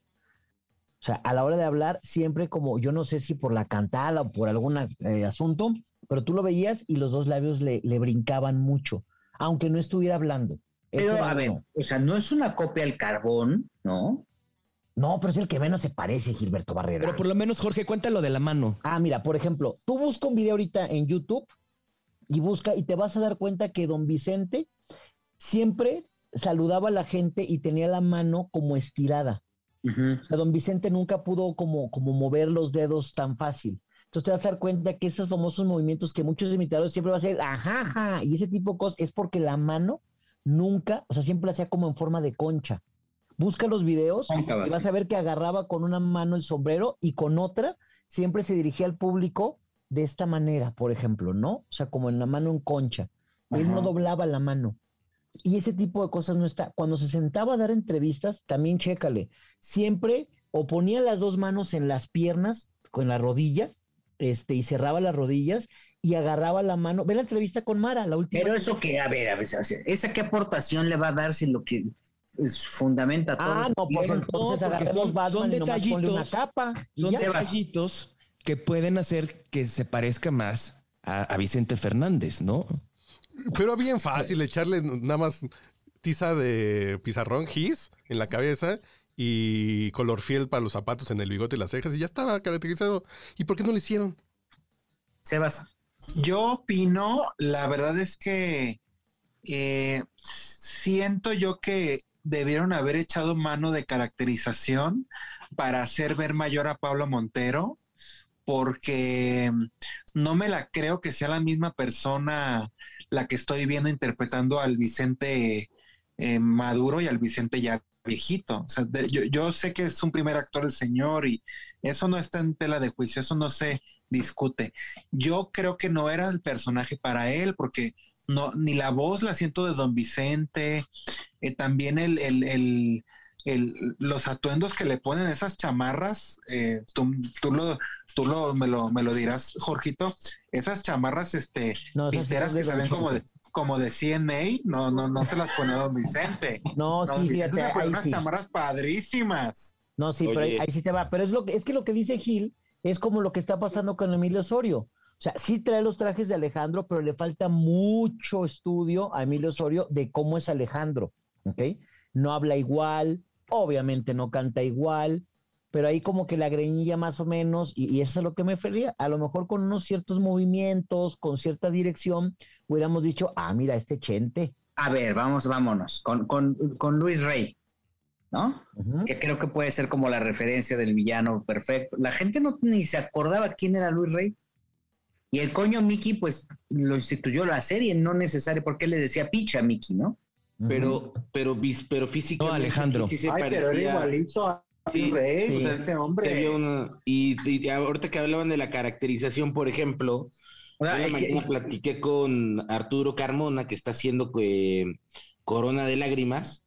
Speaker 3: O sea, a la hora de hablar, siempre como, yo no sé si por la cantada o por algún eh, asunto, pero tú lo veías y los dos labios le, le brincaban mucho, aunque no estuviera hablando. Eso
Speaker 1: Pero, a ver, o sea, no es una copia al carbón, ¿no?
Speaker 3: No, pero es el que menos se parece, Gilberto Barrera.
Speaker 4: Pero por lo menos, Jorge, cuéntalo de la mano.
Speaker 3: Ah, mira, por ejemplo, tú busca un video ahorita en YouTube y busca y te vas a dar cuenta que don Vicente siempre saludaba a la gente y tenía la mano como estirada. O sea, don Vicente nunca pudo como, como mover los dedos tan fácil. Entonces te vas a dar cuenta que esos famosos movimientos que muchos imitadores siempre va a ser ajá, ajá, y ese tipo de cosas es porque la mano nunca, o sea, siempre la hacía como en forma de concha. Busca los videos
Speaker 1: Cóncava,
Speaker 3: y vas a ver que agarraba con una mano el sombrero y con otra siempre se dirigía al público de esta manera, por ejemplo, ¿no? O sea, como en la mano en concha. Él no doblaba la mano. Y ese tipo de cosas no está. Cuando se sentaba a dar entrevistas, también chécale. Siempre o ponía las dos manos en las piernas, con la rodilla, este, y cerraba las rodillas y agarraba la mano. Ve la entrevista con Mara, la última.
Speaker 1: Pero eso que, a ver, a ver, o sea, ¿esa qué aportación le va a dar si lo que es- fundamenta todo?
Speaker 3: Ah, no, pues
Speaker 1: Bien,
Speaker 3: entonces
Speaker 4: porque
Speaker 3: agarremos
Speaker 4: son-
Speaker 3: Batman
Speaker 4: son
Speaker 3: y nomás ponle una
Speaker 4: detallitos,
Speaker 3: capa. y
Speaker 4: Son
Speaker 3: ya.
Speaker 1: Sebas.
Speaker 4: detallitos que pueden hacer que se parezca más a, a Vicente Fernández, ¿no?
Speaker 5: Pero bien fácil echarle nada más tiza de pizarrón, gis en la cabeza y color fiel para los zapatos en el bigote y las cejas y ya estaba caracterizado. ¿Y por qué no lo hicieron?
Speaker 1: Sebas.
Speaker 7: Yo opino, la verdad es que eh, siento yo que debieron haber echado mano de caracterización para hacer ver mayor a Pablo Montero, porque no me la creo que sea la misma persona la que estoy viendo interpretando al Vicente eh, Maduro y al Vicente ya viejito. O sea, de- yo, yo sé que es un primer actor el señor y eso no está en tela de juicio, eso no se discute. Yo creo que no era el personaje para él, porque no, ni la voz la siento de Don Vicente, eh, también el, el, el- el- los atuendos que le ponen esas chamarras, eh, tú, tú lo, tú lo, me lo, me lo dirás, Jorgito, esas chamarras, este,
Speaker 3: No,
Speaker 7: pinteras que se ven como de. Como de CNA, no, no, no se las pone Don Vicente.
Speaker 3: No,
Speaker 7: Don
Speaker 3: sí,
Speaker 7: Vicente
Speaker 3: fíjate,
Speaker 7: se pone
Speaker 3: ahí
Speaker 7: unas
Speaker 3: sí.
Speaker 7: chamarras padrísimas.
Speaker 3: No, sí, pero ahí sí te va. Pero es lo que, es que lo que dice Gil es como lo que está pasando con Emilio Osorio. O sea, sí trae los trajes de Alejandro, pero le falta mucho estudio a Emilio Osorio de cómo es Alejandro, ¿ok? No habla igual, obviamente no canta igual, pero ahí como que la greñilla más o menos, y, y eso es a lo que me refería, a lo mejor con unos ciertos movimientos, con cierta dirección, hubiéramos dicho, ah, mira, este chente.
Speaker 1: A ver, vamos, vámonos. Con, con, con Luis Rey. ¿no? Que creo que puede ser como la referencia del villano perfecto. La gente no ni se acordaba quién era Luis Rey. Y el coño Mickey, pues lo instituyó la serie, no necesario, porque le decía picha a Mickey, ¿no?
Speaker 6: Pero, pero, pero físicamente.
Speaker 4: No, Alejandro.
Speaker 6: sí se
Speaker 7: Ay, pero era igualito a
Speaker 6: Sí,
Speaker 7: Rey,
Speaker 6: sí.
Speaker 7: o sea, este hombre.
Speaker 6: una- y, y ahorita que hablaban de la caracterización, por ejemplo,
Speaker 1: O sea,
Speaker 6: yo
Speaker 1: que-
Speaker 6: mañana platiqué con Arturo Carmona, que está haciendo eh, Corona de Lágrimas,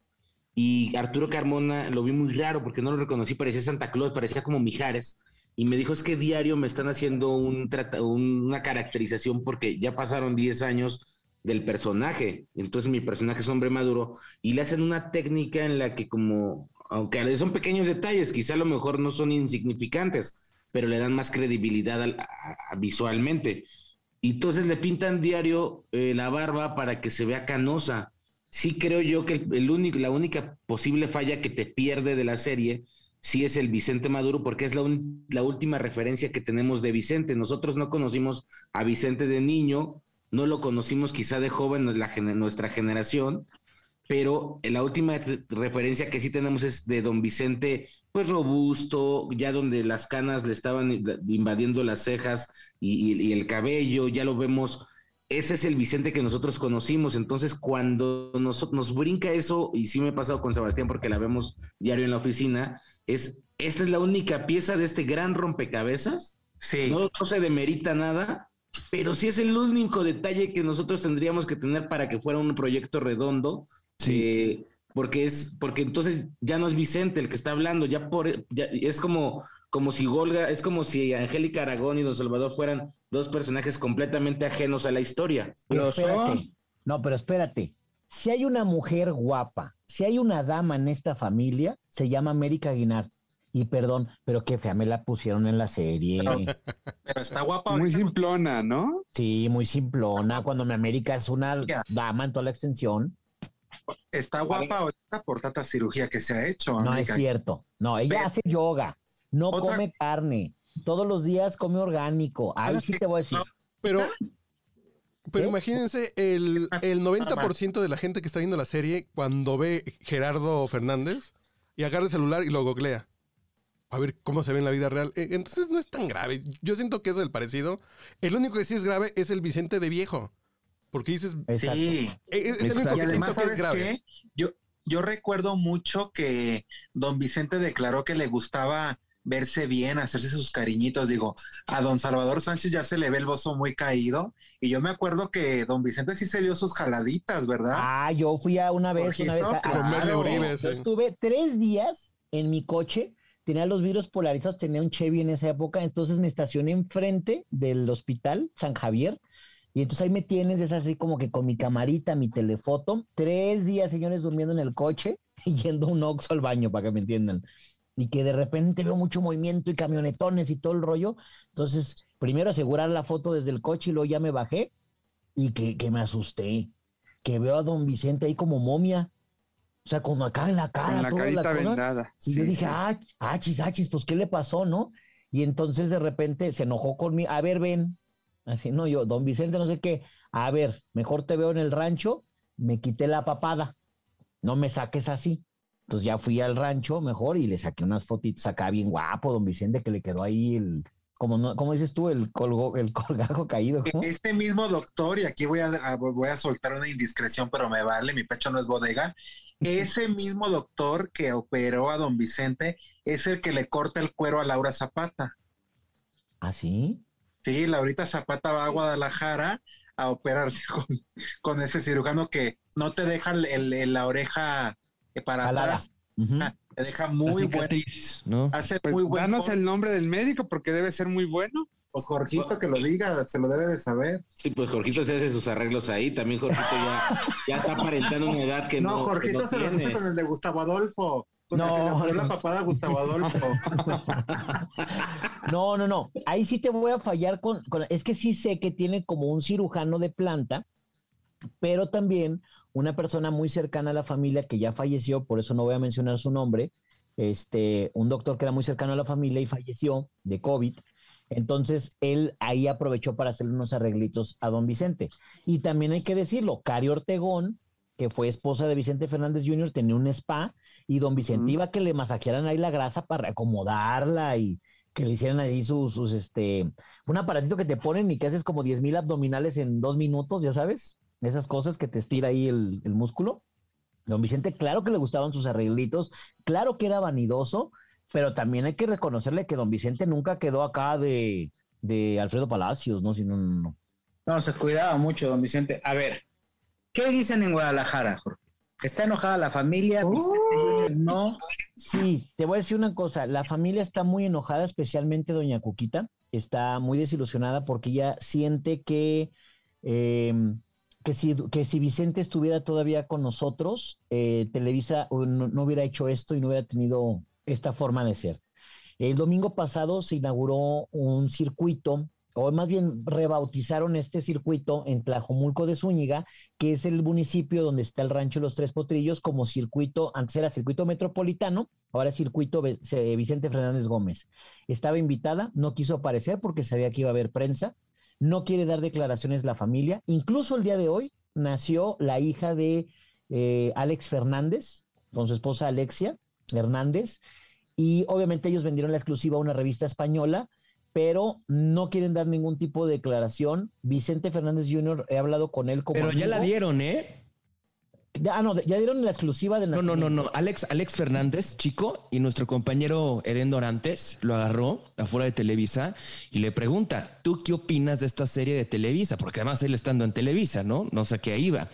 Speaker 6: y Arturo Carmona lo vi muy raro porque no lo reconocí, parecía Santa Claus, parecía como Mijares, y me dijo, es que diario me están haciendo un trata- un- una caracterización porque ya pasaron 10 años del personaje, entonces mi personaje es hombre maduro, y le hacen una técnica en la que como, aunque son pequeños detalles, quizá a lo mejor no son insignificantes, pero le dan más credibilidad visualmente. Y entonces le pintan diario eh, la barba para que se vea canosa. Sí creo yo que el, único, la única posible falla que te pierde de la serie sí es el Vicente Maduro, porque es la, última referencia que tenemos de Vicente. Nosotros no conocimos a Vicente de niño, no lo conocimos quizá de joven la nuestra generación, pero la última re- referencia que sí tenemos es de don Vicente, pues robusto, ya donde las canas le estaban invadiendo las cejas y, y- y el cabello, ya lo vemos. Ese es el Vicente que nosotros conocimos. Entonces, cuando nos, nos brinca eso, y sí me he pasado con Sebastián porque la vemos diario en la oficina, es esta es la única pieza de este gran rompecabezas.
Speaker 7: Sí.
Speaker 6: No, no se demerita nada, pero sí es el único detalle que nosotros tendríamos que tener para que fuera un proyecto redondo. Eh, porque es, porque entonces ya no es Vicente el que está hablando, ya por ya- es como, como si Golga, es como si Angélica Aragón y Don Salvador fueran dos personajes completamente ajenos a la historia.
Speaker 3: Espérate.
Speaker 1: son.
Speaker 3: No, pero espérate. Si hay una mujer guapa, si hay una dama en esta familia, se llama América Aguinar. Y perdón, pero qué fea me la pusieron en la serie.
Speaker 7: Pero está guapa.
Speaker 2: Muy
Speaker 7: ahorita.
Speaker 2: simplona, ¿no?
Speaker 3: Sí, muy simplona. Cuando mi América es una dama en toda la extensión.
Speaker 7: Está guapa ahorita por tanta cirugía que se ha hecho.
Speaker 3: No es cierto. No, ella
Speaker 7: Pero-
Speaker 3: hace yoga. No
Speaker 7: Otra-
Speaker 3: come carne. Todos los días come orgánico. Ahí sí te voy a decir.
Speaker 5: Pero, pero
Speaker 3: ¿Qué?
Speaker 5: imagínense el, el 90% de la gente que está viendo la serie cuando ve Gerardo Fernández y agarra el celular y lo googlea. A ver cómo se ve en la vida real. Eh, Entonces no es tan grave. Yo siento que eso del parecido. El único que sí es grave es el Vicente de viejo. Porque dices.
Speaker 3: Exacto.
Speaker 7: Sí.
Speaker 5: Es el único
Speaker 7: Y además,
Speaker 5: que es
Speaker 7: ¿sabes
Speaker 5: grave.
Speaker 7: qué? Yo, yo recuerdo mucho que don Vicente declaró que le gustaba verse bien, hacerse sus cariñitos. Digo, a don Salvador Sánchez ya se le ve el bozo muy caído. Y yo me acuerdo que don Vicente sí se dio sus jaladitas, ¿verdad?
Speaker 3: Ah, yo fui a una vez, una vez. a-
Speaker 7: claro.
Speaker 5: Uribe, sí.
Speaker 3: Yo estuve tres días en mi coche, tenía los vidrios polarizados, tenía un Chevy en esa época, entonces me estacioné enfrente del hospital San Javier. Y entonces ahí me tienes, es así como que con mi camarita, mi telefoto, tres días, señores, durmiendo en el coche y yendo un Oxxo al baño, para que me entiendan. Y que de repente veo mucho movimiento y camionetones y todo el rollo. Entonces, primero asegurar la foto desde el coche y luego ya me bajé y que, que me asusté. Que veo a don Vicente ahí como momia. O sea, como acá en la cara.
Speaker 2: Con la carita
Speaker 3: cosa.
Speaker 2: vendada.
Speaker 3: Y yo
Speaker 2: Sí,
Speaker 3: dije,
Speaker 2: sí.
Speaker 3: ah, achis, achis, pues ¿qué le pasó, no? Y entonces de repente se enojó conmigo. A ver, ven. Así, no, yo, don Vicente, no sé qué. A ver, mejor te veo en el rancho. Me quité la papada. No me saques así. Entonces ya fui al rancho mejor y le saqué unas fotitos acá bien guapo, don Vicente, que le quedó ahí el, como no, ¿cómo dices tú? El colgo, el colgajo caído. ¿cómo?
Speaker 7: Este mismo doctor, y aquí voy a, a- voy a soltar una indiscreción, pero me vale, mi pecho no es bodega. Ese mismo doctor que operó a don Vicente es el que le corta el cuero a Laura Zapata.
Speaker 3: ¿Ah, sí?
Speaker 7: Sí, Laurita Zapata va a Guadalajara a operarse con, con ese cirujano que no te deja el- el- el- la oreja eh, para atrás, te deja muy buen,
Speaker 4: ¿no?
Speaker 7: hace
Speaker 2: Pues
Speaker 7: muy buen
Speaker 2: danos el nombre del médico porque debe ser muy bueno.
Speaker 7: Pues Jorgito que lo diga, se lo debe de saber.
Speaker 6: Sí, pues Jorgito se hace sus arreglos ahí. También Jorgito ya, ya está aparentando una edad que no.
Speaker 7: no, Jorgito
Speaker 6: no
Speaker 7: se lo hace con el de Gustavo Adolfo. Con
Speaker 3: No,
Speaker 7: que le operó la
Speaker 3: no.
Speaker 7: papada a Gustavo Adolfo.
Speaker 3: No, no, no. Ahí sí te voy a fallar con, con- Es que sí sé que tiene como un cirujano de planta, pero también una persona muy cercana a la familia que ya falleció, por eso no voy a mencionar su nombre, este, un doctor que era muy cercano a la familia y falleció de COVID. Entonces, él ahí aprovechó para hacerle unos arreglitos a don Vicente. Y también hay que decirlo, Cari Ortegón, que fue esposa de Vicente Fernández Jr., tenía un spa y don Vicente iba a que le masajearan ahí la grasa para acomodarla y que le hicieran ahí sus, sus este, un aparatito que te ponen y que haces como 10 mil abdominales en dos minutos, ya sabes, esas cosas que te estira ahí el, el músculo. Don Vicente, claro que le gustaban sus arreglitos, claro que era vanidoso, pero también hay que reconocerle que don Vicente nunca quedó acá de, de Alfredo Palacios, ¿no? Si no, no, no.
Speaker 1: No, se cuidaba mucho, don Vicente. A ver, ¿qué dicen en Guadalajara, Jorge? ¿Está enojada la familia? Junior no.
Speaker 3: Sí, te voy a decir una cosa, la familia está muy enojada, especialmente doña Cuquita, está muy desilusionada porque ella siente que, eh, que, si, que si Vicente estuviera todavía con nosotros, eh, Televisa no, no hubiera hecho esto y no hubiera tenido esta forma de ser. El domingo pasado se inauguró un circuito, o más bien rebautizaron este circuito en Tlajomulco de Zúñiga, que es el municipio donde está el rancho Los Tres Potrillos, como circuito, antes era circuito metropolitano, ahora es circuito Vicente Fernández Gómez. Estaba invitada, no quiso aparecer porque sabía que iba a haber prensa, no quiere dar declaraciones la familia. Incluso el día de hoy nació la hija de eh, Alex Fernández, con su esposa Alexia Hernández, y obviamente ellos vendieron la exclusiva a una revista española, pero no quieren dar ningún tipo de declaración. Vicente Fernández Jr., he hablado con él como.
Speaker 4: Pero ya la dieron, ¿eh?
Speaker 3: Ya, ah, no, ya dieron la exclusiva del
Speaker 4: No, no, no, no. Alex, Alex Fernández, chico, y nuestro compañero Eden Dorantes lo agarró afuera de Televisa y le pregunta, ¿tú qué opinas de esta serie de Televisa? Porque además él estando en Televisa, ¿no? No sé qué iba.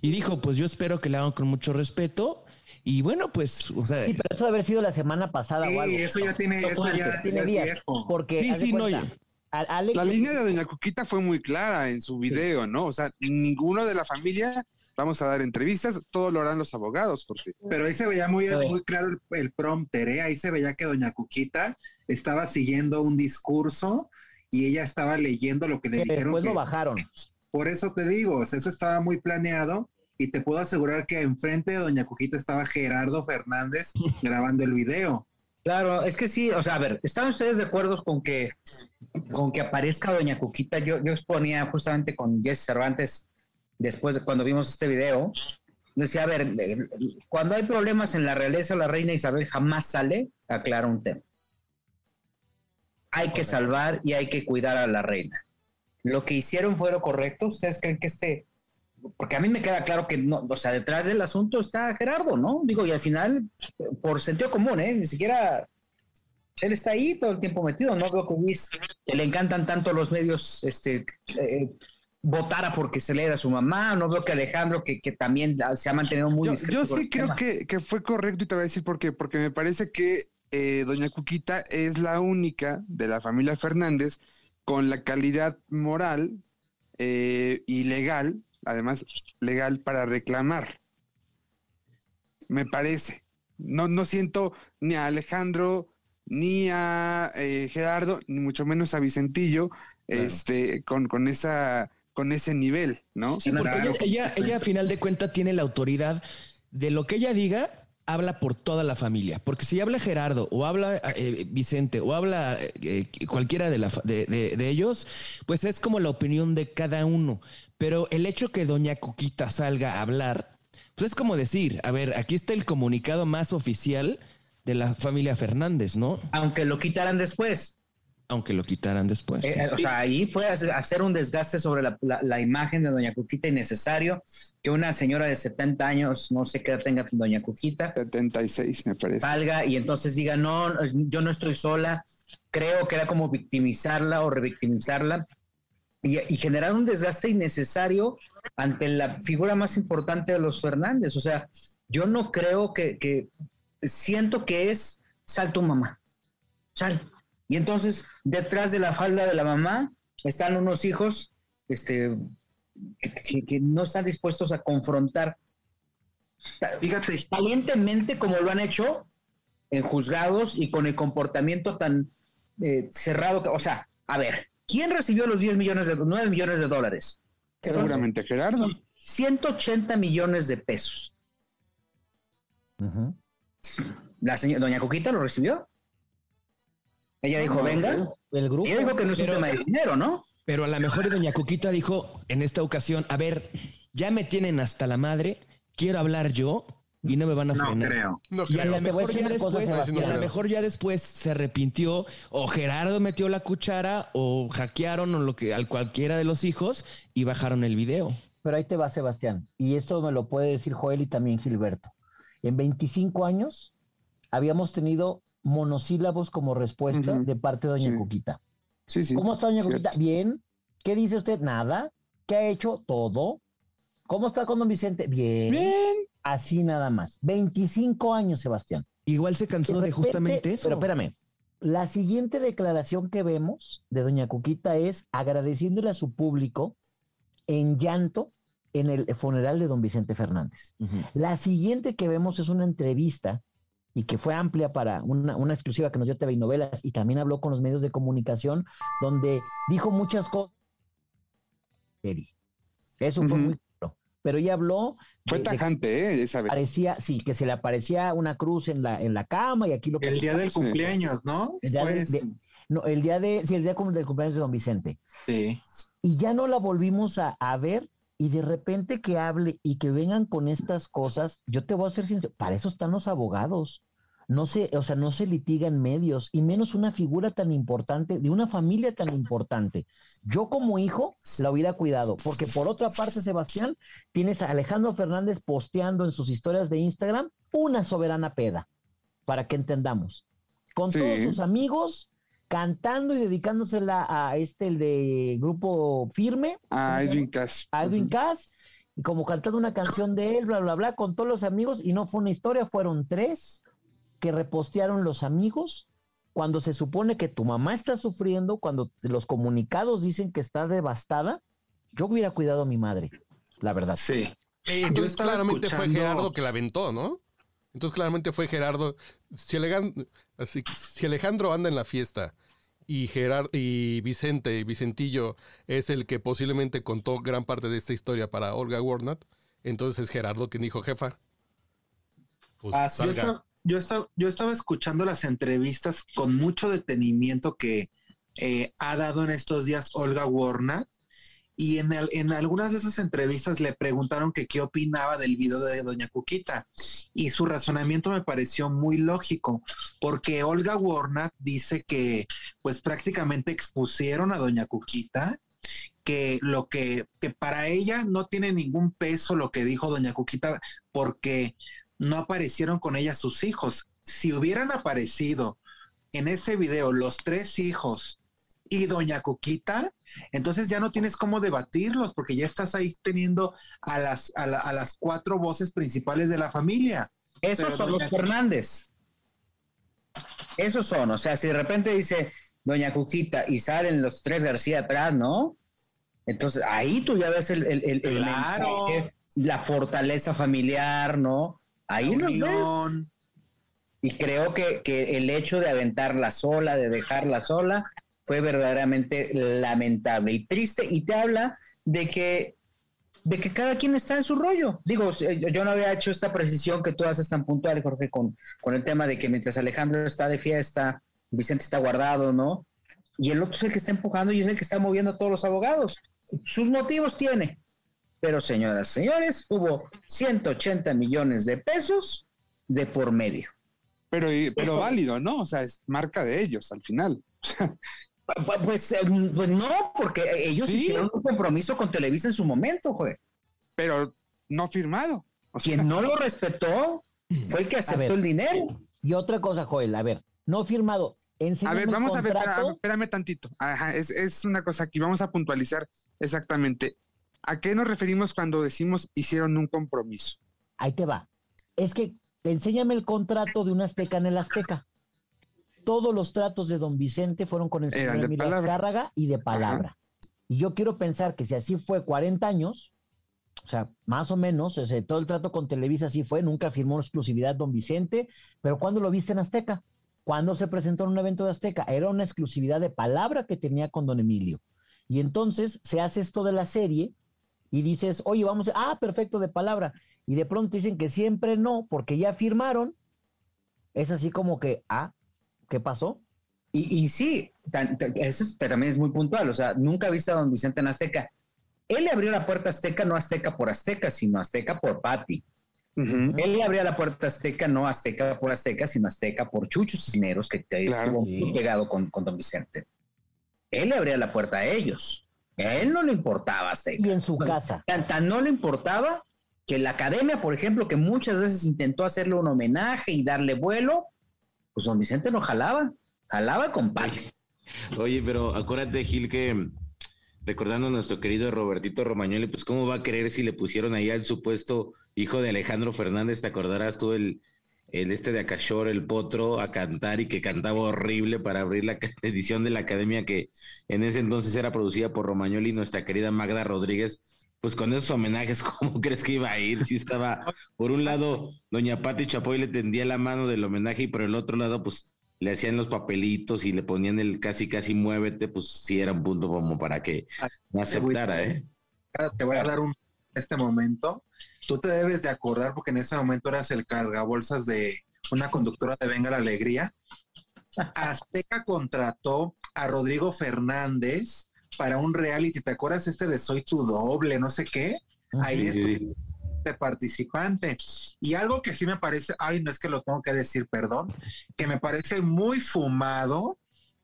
Speaker 4: Y dijo, pues yo espero que le hagan con mucho respeto. Y bueno, pues, o sea,
Speaker 3: Sí, pero eso debe haber sido la semana pasada
Speaker 7: Sí,
Speaker 3: o algo.
Speaker 7: eso ya tiene- eso ya-
Speaker 3: tiene
Speaker 7: ya es
Speaker 3: días.
Speaker 7: viejo.
Speaker 3: Porque,
Speaker 4: Sí, sí, no,
Speaker 3: cuenta, Alex-
Speaker 2: La línea de Doña Cuquita fue muy clara en su video, ¿no? O sea, ninguno de la familia vamos a dar entrevistas, todo lo harán los abogados, porque
Speaker 7: Pero ahí se veía muy, muy claro el, el prompter, ¿eh? Ahí se veía que doña Cuquita estaba siguiendo un discurso y ella estaba leyendo lo que le
Speaker 3: que
Speaker 7: dijeron.
Speaker 3: después
Speaker 7: que-
Speaker 3: lo bajaron.
Speaker 7: por eso te digo, o sea, eso estaba muy planeado y te puedo asegurar que enfrente de doña Cuquita estaba Gerardo Fernández grabando el video.
Speaker 1: Claro, es que sí, o sea, a ver, ¿están ustedes de acuerdo con que con que aparezca Doña Cuquita? Yo, yo exponía justamente con Jesse Cervantes, después de cuando vimos este video, decía, a ver, cuando hay problemas en la realeza, la reina Isabel jamás sale, a aclarar un tema. Hay que salvar y hay que cuidar a la reina. Lo que hicieron fue lo correcto. ¿Ustedes creen que este porque a mí me queda claro que no, o sea, detrás del asunto está Gerardo, ¿no? Digo, y al final, por sentido común, ¿eh? Ni siquiera él está ahí todo el tiempo metido. No veo que Luis, que le encantan tanto los medios, este, eh, votara porque se le era a su mamá. No veo que Alejandro, que, que también se ha mantenido muy
Speaker 2: yo, yo sí creo que, que fue correcto y te voy a decir por qué. Porque me parece que eh, Doña Cuquita es la única de la familia Fernández con la calidad moral eh, y legal, además legal para reclamar. Me parece. No, no siento ni a Alejandro, ni a eh, Gerardo, ni mucho menos a Vicentillo, este, con, con esa, con ese nivel, ¿no?
Speaker 4: Sí, porque
Speaker 7: Claro,
Speaker 4: ella, ella, ella, a final de cuentas tiene la autoridad de lo que ella diga, habla por toda la familia. Porque si habla Gerardo o habla eh, Vicente o habla eh, cualquiera de, la, de, de, de, ellos, pues es como la opinión de cada uno. Pero el hecho que doña Cuquita salga a hablar, pues es como decir, a ver, aquí está el comunicado más oficial de la familia Fernández, ¿no?
Speaker 1: Aunque lo quitaran después.
Speaker 4: Aunque lo quitaran después.
Speaker 1: Eh, o sea, ahí fue hacer un desgaste sobre la, la, la, imagen de Doña Cuquita innecesario, que una señora de 70 años, no sé qué edad tenga Doña Cuquita.
Speaker 2: 76, me parece.
Speaker 1: Salga y entonces diga, no, yo no estoy sola. Creo que era como victimizarla o revictimizarla y, y generar un desgaste innecesario ante la figura más importante de los Fernández. O sea, yo no creo que, que siento que es sal tu mamá, sal. Y entonces, detrás de la falda de la mamá están unos hijos este, que, no están dispuestos a confrontar
Speaker 7: Fíjate.
Speaker 1: valientemente como lo han hecho en juzgados y con el comportamiento tan eh, cerrado. Que, o sea, a ver, ¿quién recibió los 10 millones de 9 millones de dólares?
Speaker 2: Seguramente Son Gerardo.
Speaker 1: 180 millones de pesos. Uh -huh. La señora Doña Coquita lo recibió. Ella dijo,
Speaker 3: no,
Speaker 1: venga.
Speaker 3: El grupo.
Speaker 1: Ella dijo que no es un tema de dinero, ¿no?
Speaker 4: Pero a lo mejor Doña Cuquita dijo en esta ocasión, a ver, ya me tienen hasta la madre, quiero hablar yo y no me van a
Speaker 7: No
Speaker 4: frenar.
Speaker 7: creo.
Speaker 5: No
Speaker 4: Y a
Speaker 5: creo.
Speaker 4: lo mejor ya después, y a lo mejor ya después se arrepintió o Gerardo metió la cuchara o hackearon o lo que al cualquiera de los hijos y bajaron el video.
Speaker 3: Pero ahí te va, Sebastián. Y esto me lo puede decir Joel y también Gilberto. En 25 años habíamos tenido monosílabos como respuesta de parte de Doña
Speaker 2: Sí.
Speaker 3: Cuquita.
Speaker 2: Sí, sí.
Speaker 3: ¿Cómo está Doña
Speaker 2: cierto.
Speaker 3: Cuquita? Bien. ¿Qué dice usted? Nada. ¿Qué ha hecho? Todo. ¿Cómo está con don Vicente? Bien.
Speaker 2: Bien.
Speaker 3: Así nada más. 25 años, Sebastián.
Speaker 4: Igual se cansó de
Speaker 3: repente-
Speaker 4: justamente eso.
Speaker 3: Pero espérame. La siguiente declaración que vemos de Doña Cuquita es agradeciéndole a su público en llanto en el funeral de don Vicente Fernández. La siguiente que vemos es una entrevista y que fue amplia para una, una exclusiva que nos dio TV y Novelas y también habló con los medios de comunicación donde dijo muchas cosas. Eso fue muy claro. Pero ella habló
Speaker 2: Fue
Speaker 3: de- de que
Speaker 2: tajante, ¿eh? Esa vez.
Speaker 3: parecía, sí, que se le aparecía una cruz en la, en la cama y aquí lo
Speaker 7: El día del cumpleaños, ¿no?
Speaker 3: El día de-. No, el día de, sí, el día del cumpleaños de don Vicente.
Speaker 7: Sí.
Speaker 3: Y ya no la volvimos a, a ver y de repente que hable y que vengan con estas cosas, yo te voy a ser sincero, para eso están los abogados. No se, o sea, no se litiga en medios y menos una figura tan importante, de una familia tan importante. Yo como hijo la hubiera cuidado, porque por otra parte, Sebastián, tienes a Alejandro Fernández posteando en sus historias de Instagram una soberana peda, para que entendamos. Con
Speaker 2: Sí.
Speaker 3: todos sus amigos, cantando y dedicándosela a este, el de grupo firme,
Speaker 2: Ah, Edwin Cass.
Speaker 3: a Edwin. Cass, y como cantando una canción de él, bla, bla, bla, con todos los amigos, y no fue una historia, fueron tres que repostearon los amigos, cuando se supone que tu mamá está sufriendo, cuando los comunicados dicen que está devastada, yo hubiera cuidado a mi madre, la verdad.
Speaker 7: Sí.
Speaker 5: Entonces
Speaker 7: estaba
Speaker 5: claramente fue Gerardo que la aventó, ¿no? Entonces claramente fue Gerardo. Si, así Alejandro anda en la fiesta y Gerard y Vicente, Vicentillo, es el que posiblemente contó gran parte de esta historia para Olga Warnat, entonces es Gerardo quien dijo, jefa. Pues
Speaker 1: Así
Speaker 7: yo, estaba, yo estaba escuchando las entrevistas con mucho detenimiento que eh, ha dado en estos días Olga Warnat y en, en algunas de esas entrevistas le preguntaron que qué opinaba del video de Doña Cuquita y su razonamiento me pareció muy lógico porque Olga Warnat dice que pues prácticamente expusieron a Doña Cuquita que lo que, que para ella no tiene ningún peso lo que dijo Doña Cuquita porque no aparecieron con ella sus hijos. Si hubieran aparecido en ese video los tres hijos y Doña Cuquita, entonces ya no tienes cómo debatirlos porque ya estás ahí teniendo a las, a, la- a las cuatro voces principales de la familia.
Speaker 1: Esos
Speaker 7: Pero
Speaker 1: son
Speaker 7: doña-
Speaker 1: los Fernández. Esos son, o sea, si de repente dice Doña Cuquita y salen los tres García atrás, ¿no? Entonces ahí tú ya ves el, el- el- el
Speaker 7: Claro.
Speaker 1: mensaje, la fortaleza familiar, ¿no? Ahí
Speaker 7: La
Speaker 1: los ves. Y creo que, que el hecho de aventarla sola, de dejarla sola, fue verdaderamente lamentable y triste. Y te habla de que, de que cada quien está en su rollo. Digo, yo- no había hecho esta precisión que tú haces tan puntual, Jorge, con, con el tema de que mientras Alejandro está de fiesta, Vicente está guardado, ¿no? Y el otro es el que está empujando y es el que está moviendo a todos los abogados. Sus motivos tiene. Pero señoras, señores, hubo 180 millones de pesos de por medio.
Speaker 2: Pero, pero
Speaker 1: Eso.
Speaker 2: válido, ¿no? O sea, es marca de ellos al final.
Speaker 1: Pu- pu- Pues, eh, pues no, porque ellos
Speaker 2: Sí.
Speaker 1: hicieron un compromiso con Televisa en su momento, güey.
Speaker 2: Pero no firmado. O sea,
Speaker 1: Quien no lo respetó fue el que
Speaker 3: ver.
Speaker 1: aceptó el dinero.
Speaker 3: Y otra cosa, Joel, a ver, no firmado.
Speaker 2: a ver,
Speaker 3: el
Speaker 2: vamos a ver, espérame tantito. Ajá, es, es una cosa aquí, vamos a puntualizar exactamente. ¿A qué nos referimos cuando decimos hicieron un compromiso?
Speaker 3: Ahí te va. Es que enséñame el contrato de un azteca en el azteca. Todos los tratos de don Vicente fueron con el señor Emilio. Azcárraga y de palabra. Y yo quiero pensar que si así fue 40 años, o sea, más o menos, todo el trato con Televisa así fue, nunca firmó exclusividad don Vicente, pero ¿cuándo lo viste en Azteca? ¿Cuándo se presentó en un evento de Azteca? Era una exclusividad de palabra que tenía con don Emilio. Y entonces se hace esto de la serie y dices, oye, vamos, a- ah, perfecto, de palabra. Y de pronto dicen que siempre no, porque ya firmaron. Es así como que, ah, ¿qué pasó?
Speaker 1: Y, y sí, tan- tan- eso es- también es muy puntual. O sea, nunca viste a don Vicente en Azteca. Él le abrió la puerta Azteca, no Azteca por Azteca, sino Azteca por Patti. Él le abría la puerta Azteca, no Azteca por Azteca, sino Azteca por Chucho Cisneros, que, que
Speaker 2: Claro.
Speaker 1: estuvo muy pegado con, con Don Vicente. Él le abría la puerta a ellos. A él no le importaba Azteca.
Speaker 3: Y en su casa.
Speaker 1: Tan, tan no le importaba que la academia, por ejemplo, que muchas veces intentó hacerle un homenaje y darle vuelo, pues don Vicente no jalaba, jalaba con parte.
Speaker 6: Oye, pero acuérdate, Gil, que mm, recordando a nuestro querido Robertito Romagnoli, pues cómo va a querer si le pusieron ahí al supuesto hijo de Alejandro Fernández, te acordarás tú el, el este de Acashor, el potro, a cantar y que cantaba horrible para abrir la edición de la academia que en ese entonces era producida por Romagnoli y nuestra querida Magda Rodríguez. Pues con esos homenajes, ¿cómo crees que iba a ir? Si estaba, por un lado, doña Pati Chapoy le tendía la mano del homenaje y por el otro lado, pues le hacían los papelitos y le ponían el casi casi muévete, pues sí era un punto como para que no aceptara, ¿eh?
Speaker 7: Te voy a dar un este momento. Tú te debes de acordar porque en ese momento eras el cargabolsas de una conductora de Venga la Alegría. Azteca contrató a Rodrigo Fernández para un reality. ¿Te acuerdas este de Soy tu doble, no sé qué? Ahí
Speaker 6: Sí, sí.
Speaker 7: de participante. Y algo que sí me parece, ay, no es que lo tengo que decir, perdón, que me parece muy fumado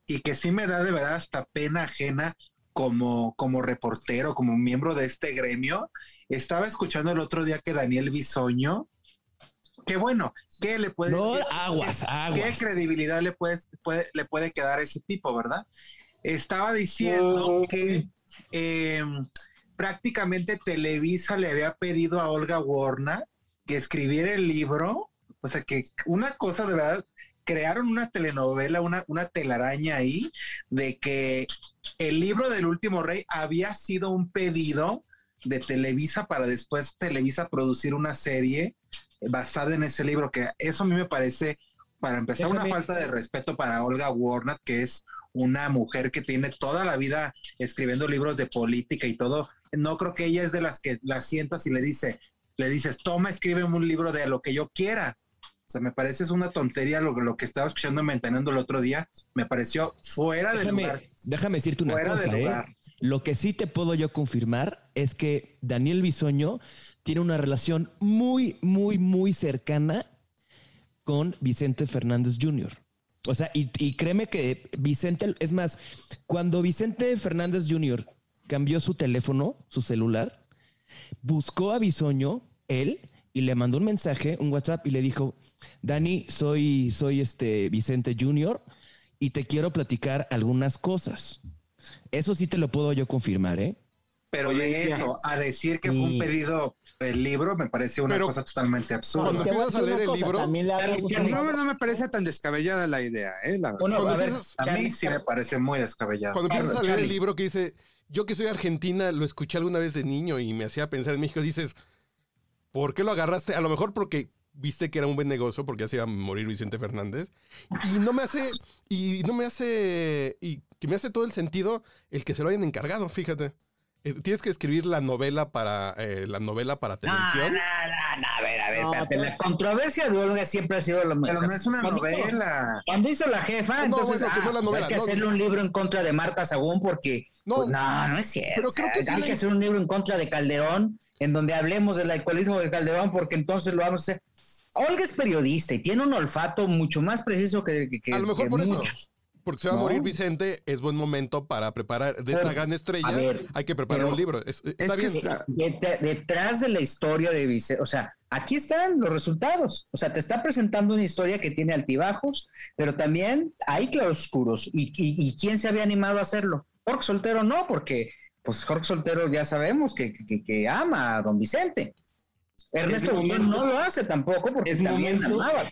Speaker 7: y que sí me da de verdad hasta pena ajena como, como reportero, como miembro de este gremio. Estaba escuchando el otro día que Daniel Bisoño, que bueno, ¿qué le puede
Speaker 4: No,
Speaker 7: qué-
Speaker 4: aguas,
Speaker 7: qué
Speaker 4: aguas.
Speaker 7: credibilidad le puede, puede- le puede quedar a ese tipo, verdad? Estaba diciendo que eh, prácticamente Televisa le había pedido a Olga Warner que escribiera el libro, o sea que una cosa de verdad, crearon una telenovela, una, una telaraña ahí, de que el libro del último rey había sido un pedido de Televisa para después Televisa producir una serie basada en ese libro, que eso a mí me parece, para empezar, una falta de respeto para Olga Warner, que es una mujer que tiene toda la vida escribiendo libros de política y todo. No creo que ella es de las que la sientas y le dice, le dices, toma, escribe un libro de lo que yo quiera. O sea, me parece es una tontería lo, lo que estaba escuchando Mentanando el otro día. Me pareció fuera de lugar.
Speaker 4: Déjame, déjame decirte una
Speaker 7: Fuera de
Speaker 4: cosa, ¿eh?
Speaker 7: lugar.
Speaker 4: Lo que sí te puedo yo confirmar es que Daniel Bisoño tiene una relación muy, muy, muy cercana con Vicente Fernández Jr. O sea, y, y créeme que Vicente, es más, cuando Vicente Fernández Jr. cambió su teléfono, su celular, buscó a Bisoño, él, y le mandó un mensaje, un WhatsApp, y le dijo, Dani, soy, soy este Vicente Jr. y te quiero platicar algunas cosas. Eso sí te lo puedo yo confirmar, ¿eh?
Speaker 7: Pero de eso, a decir que fue un pedido el libro, me parece una
Speaker 5: Pero-
Speaker 7: cosa totalmente absurda.
Speaker 5: Cuando
Speaker 3: Te voy a
Speaker 5: empiezas a leer el
Speaker 3: cosa,
Speaker 5: libro-
Speaker 2: No, no me parece tan descabellada la idea, ¿eh? La verdad.
Speaker 1: Bueno,
Speaker 5: Cuando
Speaker 1: a ver,
Speaker 5: empiezas-
Speaker 7: A mí sí me parece muy descabellado.
Speaker 5: Cuando empiezas a leer el libro que dice, yo que soy argentina, lo escuché alguna vez de niño y me hacía pensar en México, dices, ¿por qué lo agarraste? A lo mejor porque viste que era un buen negocio, porque así iba a morir Vicente Fernández. Y no me hace, y no me hace, y que me hace todo el sentido el que se lo hayan encargado, fíjate. Eh, Tienes que escribir la novela para eh, la novela para televisión.
Speaker 1: no, no, no, a ver, a ver,
Speaker 3: No,
Speaker 1: espérate,
Speaker 3: pero-
Speaker 1: la controversia de Olga siempre ha sido lo
Speaker 7: Pero no es una
Speaker 1: Cuando hizo-
Speaker 7: novela.
Speaker 1: Cuando hizo la jefa,
Speaker 5: No,
Speaker 1: entonces
Speaker 5: bueno,
Speaker 1: ah,
Speaker 5: no la novela,
Speaker 1: hay que
Speaker 5: no.
Speaker 1: hacerle un libro en contra de Marta Sagún porque
Speaker 5: No.
Speaker 1: pues, no, no, es cierto.
Speaker 5: Pero
Speaker 1: o sea,
Speaker 5: creo que sí
Speaker 1: hay
Speaker 5: le-
Speaker 1: que hacer un libro en contra de Calderón, en donde hablemos del alcoholismo de Calderón, porque entonces lo vamos a hacer. Olga es periodista y tiene un olfato mucho más preciso que, que- que-
Speaker 5: A lo mejor
Speaker 1: que
Speaker 5: por eso. Porque se va a morir Vicente, es buen momento para preparar de esa gran estrella.
Speaker 1: a ver,
Speaker 5: hay que preparar un libro. Es- está
Speaker 2: que
Speaker 5: bien.
Speaker 2: esa-
Speaker 1: Det- detrás de la historia de Vicente, o sea, aquí están los resultados. O sea, te está presentando una historia que tiene altibajos, pero también hay claroscuros. ¿Y, y, y quién se había animado a hacerlo? Jorge Soltero no, porque pues Jorge Soltero ya sabemos que, que- que ama a don Vicente. Ernesto
Speaker 6: momento-
Speaker 1: no lo hace tampoco porque
Speaker 6: es
Speaker 1: también
Speaker 6: momento-
Speaker 1: amaba.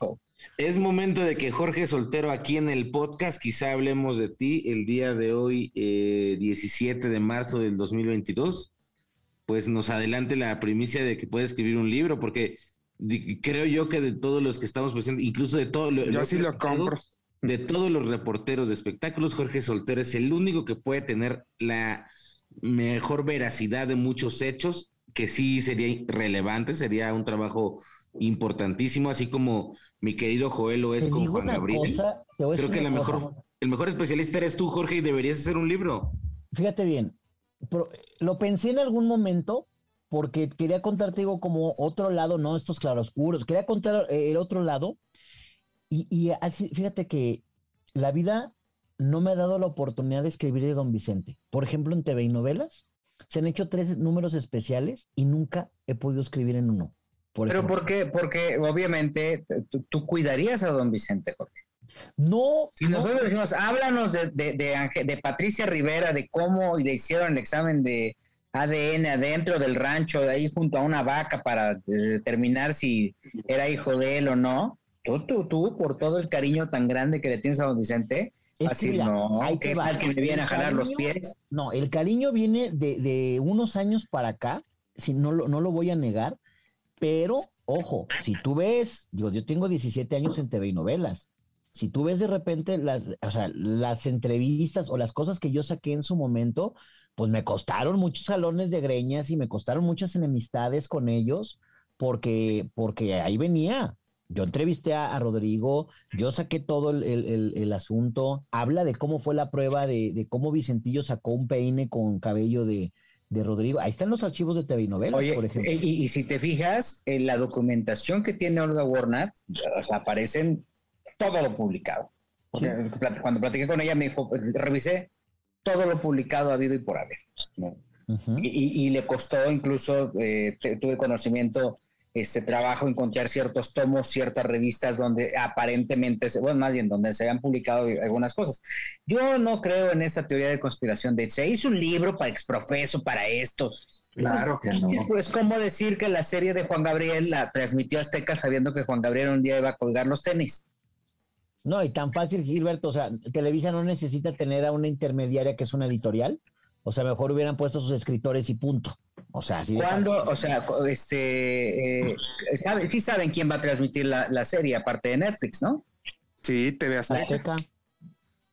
Speaker 6: Es momento de que Jorge Soltero aquí en el podcast, quizá hablemos de ti el día de hoy, eh, 17 de marzo del 2022, pues nos adelante la primicia de que puede escribir un libro, porque creo yo que de todos los que estamos presentes, incluso de todos los...
Speaker 2: Yo sí lo compro.
Speaker 6: De todos los reporteros de espectáculos, Jorge Soltero es el único que puede tener la mejor veracidad de muchos hechos, que sí sería relevante, sería un trabajo importantísimo, así como mi querido Joel lo es con Juan Gabriel.
Speaker 3: cosa,
Speaker 6: Creo que la mejor, el mejor especialista eres tú, Jorge, y deberías hacer un libro.
Speaker 3: Fíjate bien, pero lo pensé en algún momento porque quería contarte, digo, como otro lado, no estos claroscuros, quería contar eh, el otro lado. Y, y así, fíjate que la vida no me ha dado la oportunidad de escribir de Don Vicente. Por ejemplo, en TV y novelas se han hecho tres números especiales y nunca he podido escribir en uno.
Speaker 1: Pero ¿por qué? Porque obviamente tú, cuidarías a Don Vicente, Jorge.
Speaker 3: No.
Speaker 1: Y nosotros
Speaker 3: no.
Speaker 1: decimos, háblanos de, de, de, de Patricia Rivera, de cómo le hicieron el examen de ADN adentro del rancho, de ahí junto a una vaca para eh, determinar si era hijo de él o no. Tú, tú, tú, por todo el cariño tan grande que le tienes a Don Vicente,
Speaker 3: Es que
Speaker 1: así no,
Speaker 3: va.
Speaker 1: mal que me viene a jalar los pies.
Speaker 3: No, el cariño viene de, de unos años para acá, si no lo, no lo voy a negar, pero ojo, si tú ves, digo, yo tengo 17 años en TV y novelas. Si tú ves de repente las, o sea, las entrevistas o las cosas que yo saqué en su momento, pues me costaron muchos salones de greñas y me costaron muchas enemistades con ellos, porque, porque ahí venía. Yo entrevisté a, Rodrigo, yo saqué todo el, el- el- el asunto, habla de cómo fue la prueba de, de cómo Vicentillo sacó un peine con cabello de, de Rodrigo. Ahí están los archivos de TV y novelas,
Speaker 1: Oye,
Speaker 3: por ejemplo.
Speaker 1: y, y si te fijas, en la documentación que tiene Olga Warnat, o sea, aparecen todo lo publicado. Plat- Cuando platiqué con ella me dijo, revisé todo lo publicado habido y por haber. ¿no?
Speaker 3: Ujú.
Speaker 1: y, y- y le costó incluso, eh, tuve conocimiento, este trabajo, encontrar ciertos tomos, ciertas revistas donde aparentemente, se- bueno, más bien donde se habían publicado algunas cosas. Yo no creo en esta teoría de conspiración de se hizo un libro para exprofeso, para esto.
Speaker 7: Claro que no.
Speaker 1: Pues como decir que la serie de Juan Gabriel la transmitió Azteca sabiendo que Juan Gabriel un día iba a colgar los tenis.
Speaker 3: No, y tan fácil, Gilberto, o sea, Televisa no necesita tener a una intermediaria que es una editorial. O sea, mejor hubieran puesto sus escritores y punto. O sea, así fácil.
Speaker 1: o sea, este, eh, saben- sí saben quién va a transmitir la, la serie aparte de Netflix, ¿no?
Speaker 2: Sí, TV Azteca.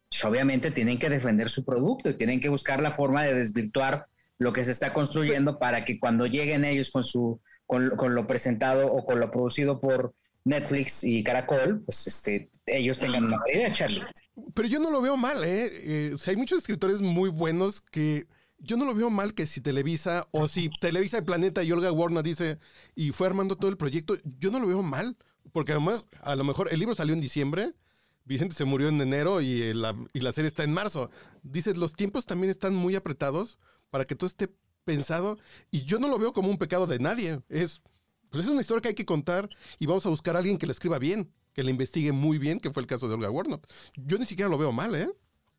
Speaker 1: Pues, obviamente tienen que defender su producto y tienen que buscar la forma de desvirtuar lo que se está construyendo para que cuando lleguen ellos con su con, con lo presentado o con lo producido por Netflix y Caracol, pues este ellos tengan una idea, Charlie.
Speaker 5: Pero yo no lo veo mal, ¿eh? Eh, o sea, hay muchos escritores muy buenos que yo no lo veo mal que si Televisa o si Televisa el Planeta y Olga Warner dice y fue armando todo el proyecto, yo no lo veo mal. Porque a lo mejor el libro salió en diciembre, Vicente se murió en enero y, eh, la, y la serie está en marzo. Dices, los tiempos también están muy apretados para que todo esté pensado y yo no lo veo como un pecado de nadie. Es, pues es una historia que hay que contar y vamos a buscar a alguien que la escriba bien, que la investigue muy bien, que fue el caso de Olga Warnock. Yo ni siquiera lo veo mal, ¿eh?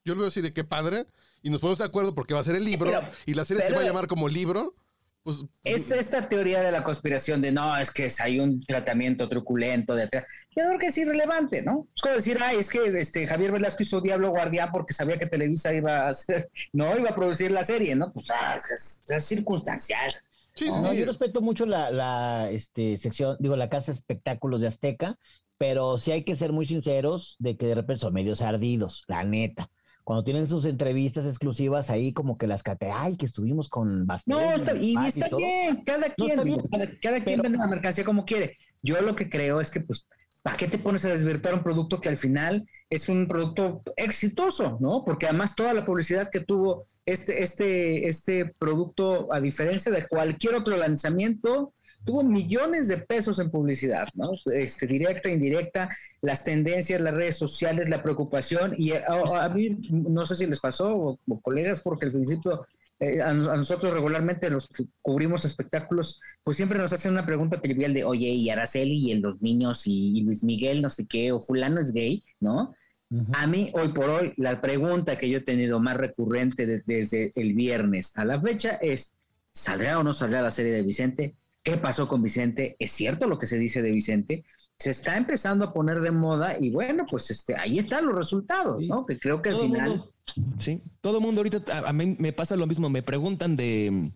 Speaker 5: Yo lo veo así de qué padre y nos ponemos de acuerdo porque va a ser el libro
Speaker 1: Pero-
Speaker 5: y la serie se va a llamar como libro. Pues
Speaker 1: Es esta teoría de la conspiración de no, es que hay un tratamiento truculento. Yo creo que es irrelevante, ¿no? Es como decir, ay, es que este Javier Velasco hizo Diablo Guardián porque sabía que Televisa iba a hacer, no, iba a producir la serie, ¿no? Pues ah, es, es circunstancial.
Speaker 5: Sí, sí,
Speaker 3: No,
Speaker 5: sí.
Speaker 3: yo respeto mucho la, la este, sección, digo, la casa de espectáculos de Azteca, pero sí hay que ser muy sinceros de que de repente son medios ardidos, la neta. Cuando tienen sus entrevistas exclusivas ahí, como que las cate, ay, que estuvimos con Bastel.
Speaker 1: No, está, y
Speaker 3: Paz
Speaker 1: está
Speaker 3: todo".
Speaker 1: bien, cada quien,
Speaker 3: está
Speaker 1: digo,
Speaker 3: bien,
Speaker 1: cada, cada quien
Speaker 3: pero-
Speaker 1: vende la mercancía como quiere. Yo lo que creo es que, pues, ¿para qué te pones a desvirtuar un producto que al final es un producto exitoso, ¿no? Porque además toda la publicidad que tuvo este, este, este producto, a diferencia de cualquier otro lanzamiento, tuvo millones de pesos en publicidad, ¿no? Este, directa, indirecta, las tendencias, las redes sociales, la preocupación. Y a, a- mí, no sé si les pasó, o colegas, porque al principio eh, a, a nosotros regularmente los que cubrimos espectáculos, pues siempre nos hacen una pregunta trivial de, oye, y Araceli y los niños y, y Luis Miguel, no sé qué, o fulano es gay, ¿no?
Speaker 3: Ujú.
Speaker 1: A mí, hoy por hoy, la pregunta que yo he tenido más recurrente de- desde el viernes a la fecha es, ¿saldrá o no saldrá la serie de Vicente? ¿Qué pasó con Vicente? ¿Es cierto lo que se dice de Vicente? Se está empezando a poner de moda y bueno, pues este, ahí están los resultados, ¿no? Que creo que al
Speaker 4: Todo
Speaker 1: final...
Speaker 4: mundo, sí, todo mundo ahorita, a, a mí me pasa lo mismo, me preguntan de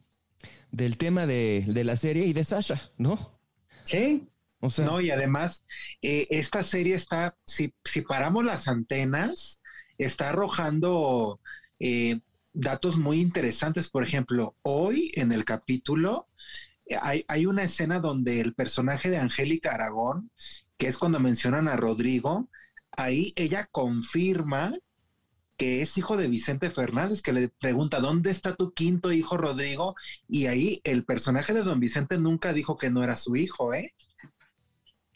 Speaker 4: del tema de, de la serie y de Sasha, ¿no?
Speaker 1: Sí,
Speaker 4: O sea,
Speaker 7: No, y además, eh, esta serie está, si, si paramos las antenas, está arrojando eh, datos muy interesantes. Por ejemplo, hoy en el capítulo hay, hay una escena donde el personaje de Angélica Aragón, que es cuando mencionan a Rodrigo, ahí ella confirma que es hijo de Vicente Fernández, que le pregunta, ¿dónde está tu quinto hijo, Rodrigo? Y ahí el personaje de don Vicente nunca dijo que no era su hijo, ¿eh?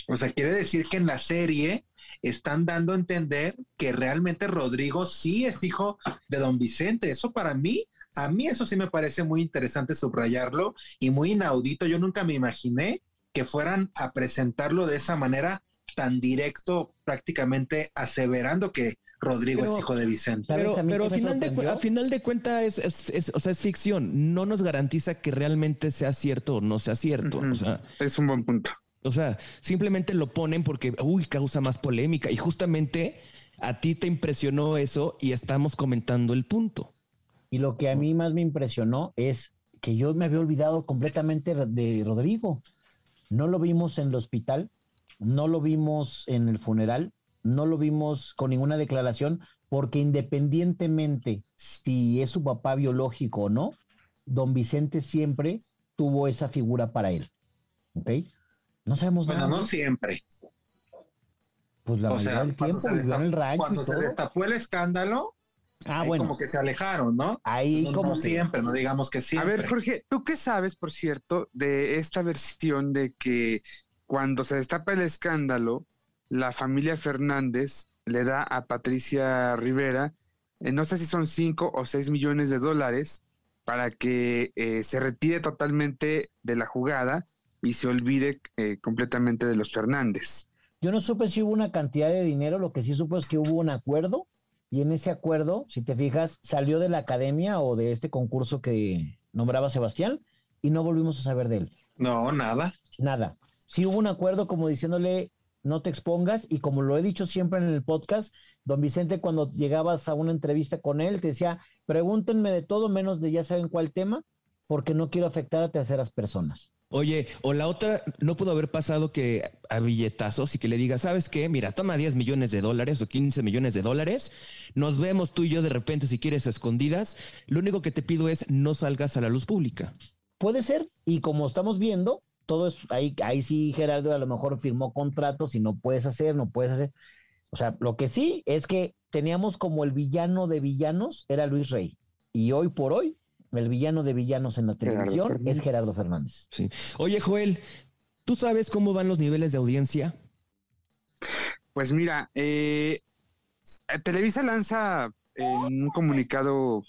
Speaker 7: O sea, quiere decir que en la serie están dando a entender que realmente Rodrigo sí es hijo de don Vicente. Eso para mí, a mí eso sí me parece muy interesante subrayarlo y muy inaudito. Yo nunca me imaginé que fueran a presentarlo de esa manera tan directo, prácticamente aseverando que Rodrigo es hijo de Vicente.
Speaker 4: Pero, pero a, final de, a final de cuentas es, es, o sea, es ficción. No nos garantiza que realmente sea cierto o no sea cierto. o sea,
Speaker 2: es un buen punto.
Speaker 4: O sea, simplemente lo ponen porque, uy, causa más polémica. Y justamente a ti te impresionó eso y estamos comentando el punto.
Speaker 3: Y lo que a mí más me impresionó es que yo me había olvidado completamente de Rodrigo. No lo vimos en el hospital, no lo vimos en el funeral, no lo vimos con ninguna declaración, porque independientemente si es su papá biológico o no, don Vicente siempre tuvo esa figura para él. ¿Ok? No sabemos
Speaker 7: bueno,
Speaker 3: nada.
Speaker 7: no siempre.
Speaker 3: Pues la
Speaker 7: O
Speaker 3: mayoría
Speaker 7: sea,
Speaker 3: del tiempo
Speaker 7: se,
Speaker 3: vivió en el rancho
Speaker 7: cuando se destapó el escándalo,
Speaker 3: Ah,
Speaker 7: ahí
Speaker 3: bueno.
Speaker 7: como que se alejaron, ¿no?
Speaker 3: Ahí
Speaker 7: no,
Speaker 3: como
Speaker 7: no
Speaker 3: que-
Speaker 7: siempre, no digamos que
Speaker 2: A
Speaker 7: siempre.
Speaker 2: ver, Jorge, ¿tú qué sabes, por cierto, de esta versión de que cuando se destapa el escándalo, la familia Fernández le da a Patricia Rivera, eh, no sé si son cinco o seis millones de dólares, para que eh, se retire totalmente de la jugada y se olvide eh, completamente de los Fernández.
Speaker 3: Yo no supe si hubo una cantidad de dinero, lo que sí supo es que hubo un acuerdo y en ese acuerdo, si te fijas, salió de la academia o de este concurso que nombraba Sebastián y no volvimos a saber de él.
Speaker 7: No, nada.
Speaker 3: Nada. Sí hubo un acuerdo como diciéndole no te expongas y como lo he dicho siempre en el podcast, don Vicente cuando llegabas a una entrevista con él te decía, pregúntenme de todo menos de ya saben cuál tema, porque no quiero afectar a terceras personas.
Speaker 4: Oye, o la otra, no pudo haber pasado que a billetazos y que le diga, ¿sabes qué? Mira, toma 10 millones de dólares o 15 millones de dólares, nos vemos tú y yo de repente si quieres escondidas, lo único que te pido es no salgas a la luz pública.
Speaker 3: Puede ser, y como estamos viendo, todo es, ahí, ahí sí Gerardo a lo mejor firmó contratos y no puedes hacer, no puedes hacer. O sea, lo que sí es que teníamos como el villano de villanos era Luis Rey. Y hoy por hoy, el villano de villanos en la televisión es Gerardo Fernández.
Speaker 4: Sí. Oye, Joel, ¿tú sabes cómo van los niveles de audiencia?
Speaker 2: Pues mira, eh, Televisa lanza en un comunicado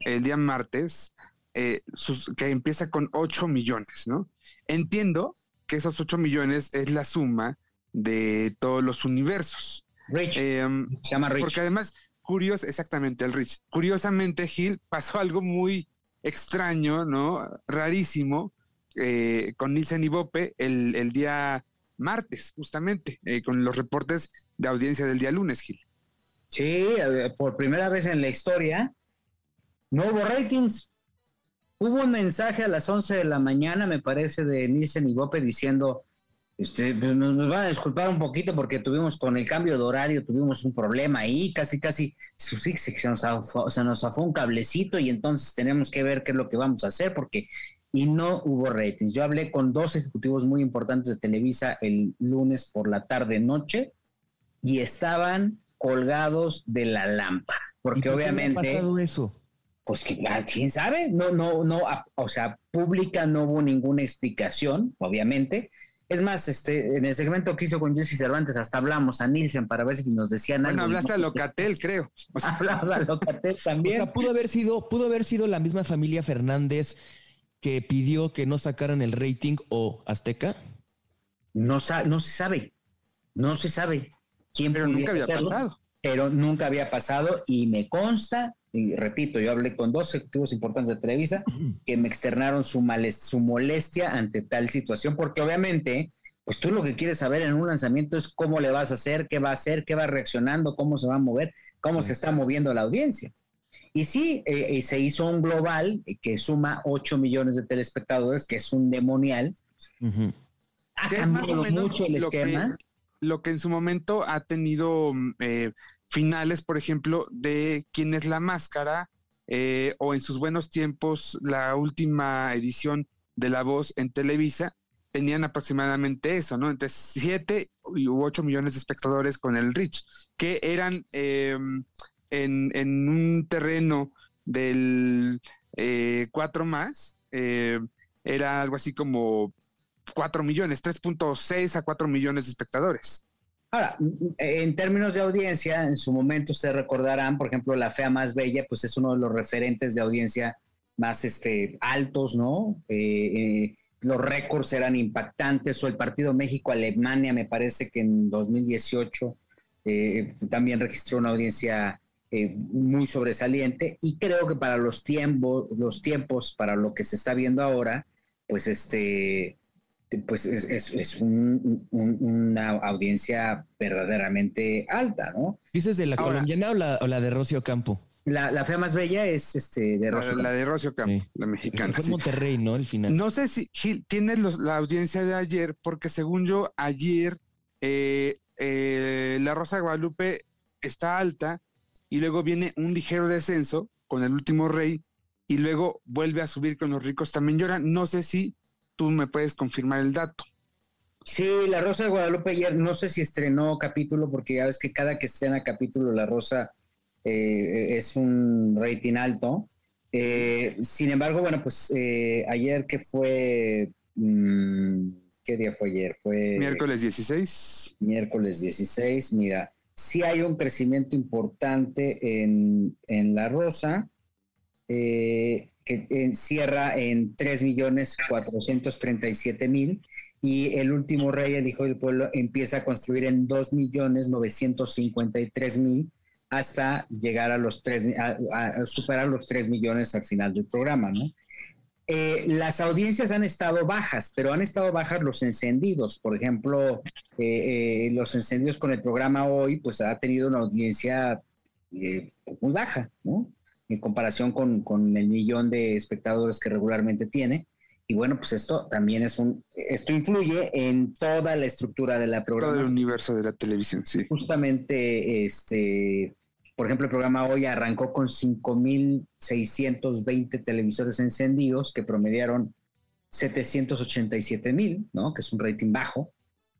Speaker 2: el día martes eh, sus- que empieza con 8 millones, ¿no? Entiendo que esos 8 millones es la suma de todos los universos.
Speaker 1: Rich,
Speaker 2: Em,
Speaker 1: se llama Rich.
Speaker 2: porque además, curioso, exactamente, el Rich. Curiosamente, Gil, pasó algo muy extraño, ¿no? Rarísimo, eh, con Nielsen y Bope el, el día martes, justamente, eh, con los reportes de audiencia del día lunes, Gil.
Speaker 1: Sí, eh, por primera vez en la historia, no hubo ratings. Hubo un mensaje a las 11 de la mañana, me parece, de Nielsen y Bope diciendo, este, pues, nos, nos van a disculpar un poquito porque tuvimos con el cambio de horario, tuvimos un problema ahí, casi, casi, su- se, nos zafó, se nos zafó un cablecito y entonces tenemos que ver qué es lo que vamos a hacer porque, y no hubo ratings. Yo hablé con dos ejecutivos muy importantes de Televisa el lunes por la tarde-noche y estaban colgados de la lámpara,
Speaker 4: ¿Y
Speaker 1: porque
Speaker 4: por qué no ha
Speaker 1: obviamente
Speaker 4: pasado eso?
Speaker 1: pues que ah, quién sabe, no, no, no, a- o sea, pública no hubo ninguna explicación, obviamente. Es más, este, en el segmento que hizo con Jesse Cervantes, hasta hablamos a Nielsen para ver si nos decían
Speaker 2: Bueno,
Speaker 1: algo.
Speaker 2: hablaste a Locatel, creo. O sea,
Speaker 1: Hablaba a Locatel
Speaker 4: O
Speaker 1: también.
Speaker 4: sea, pudo haber sido, pudo haber sido la misma familia Fernández que pidió que no sacaran el rating o Azteca.
Speaker 1: no, sa- no se sabe, no se sabe quién
Speaker 2: pero nunca había
Speaker 1: hacerlo,
Speaker 2: pasado.
Speaker 1: Pero nunca había pasado y me consta, y repito, yo hablé con dos ejecutivos importantes de Televisa que me externaron su, males- su molestia ante tal situación, porque obviamente, pues tú lo que quieres saber en un lanzamiento es cómo le vas a hacer, qué va a hacer, qué va reaccionando, cómo se va a mover, cómo se está moviendo la audiencia. Y sí, eh, eh, se hizo un global que suma 8 millones de telespectadores, que es un demonial. Ha
Speaker 2: es más o
Speaker 1: cambiado
Speaker 2: menos
Speaker 1: mucho el
Speaker 2: lo que,
Speaker 1: esquema.
Speaker 2: lo que en su momento ha tenido mm, eh, finales, por ejemplo, de quién es la máscara, eh, o en sus buenos tiempos, la última edición de La Voz en Televisa, tenían aproximadamente eso, ¿no? Entre 7 u 8 millones de espectadores con el Rich, que eran eh, en, en un terreno del 4 más, eh, era algo así como 4 millones, 3.6 a 4 millones de espectadores.
Speaker 1: Ahora, en términos de audiencia, en su momento ustedes recordarán, por ejemplo, La Fea Más Bella, pues es uno de los referentes de audiencia más este, altos, ¿no? Eh, eh, los récords eran impactantes, o el partido México-Alemania, me parece que en 2018 eh, también registró una audiencia muy sobresaliente, y creo que para los tiempos, los tiempos, para lo que se está viendo ahora, pues este, pues es, una audiencia verdaderamente alta, ¿no?
Speaker 4: ¿Dices de la colombiana o la, o la de Rocio Campo?
Speaker 1: La, la, fea más bella es este de
Speaker 2: Rocio La, de Rocio Campo, la mexicana.
Speaker 4: Fue Monterrey, ¿no? El final.
Speaker 2: No sé si Gil, tienes la audiencia de ayer, porque según yo, ayer eh, eh, la Rosa de Guadalupe está alta y luego viene un ligero descenso con el último rey y luego vuelve a subir con los ricos también lloran. No sé si tú me puedes confirmar el dato.
Speaker 1: Sí, La Rosa de Guadalupe ayer, no sé si estrenó capítulo, porque ya ves que cada que estrena capítulo La Rosa eh, es un rating alto. Eh, sin embargo, bueno, pues eh, ayer que fue, mm, ¿qué día fue ayer? Fue
Speaker 2: miércoles 16.
Speaker 1: Miércoles 16, mira, sí hay un crecimiento importante en, en La Rosa. Eh, que encierra en 3.437.000 y el último rey, el hijo del pueblo, empieza a construir en 2.953.000 hasta llegar a los 3, a, superar los 3 millones al final del programa, ¿no? Eh, las audiencias han estado bajas, pero han estado bajas los encendidos. Por ejemplo, eh, eh, los encendidos con el programa hoy, pues ha tenido una audiencia muy baja, ¿no? En comparación con, el millón de espectadores que regularmente tiene. Y bueno, pues esto también es un, esto influye en toda la estructura de la programación.
Speaker 2: Todo el universo de la televisión, sí.
Speaker 1: Justamente, este, por ejemplo, el programa hoy arrancó con 5.620 televisores encendidos que promediaron 787.000, ¿no? Que es un rating bajo.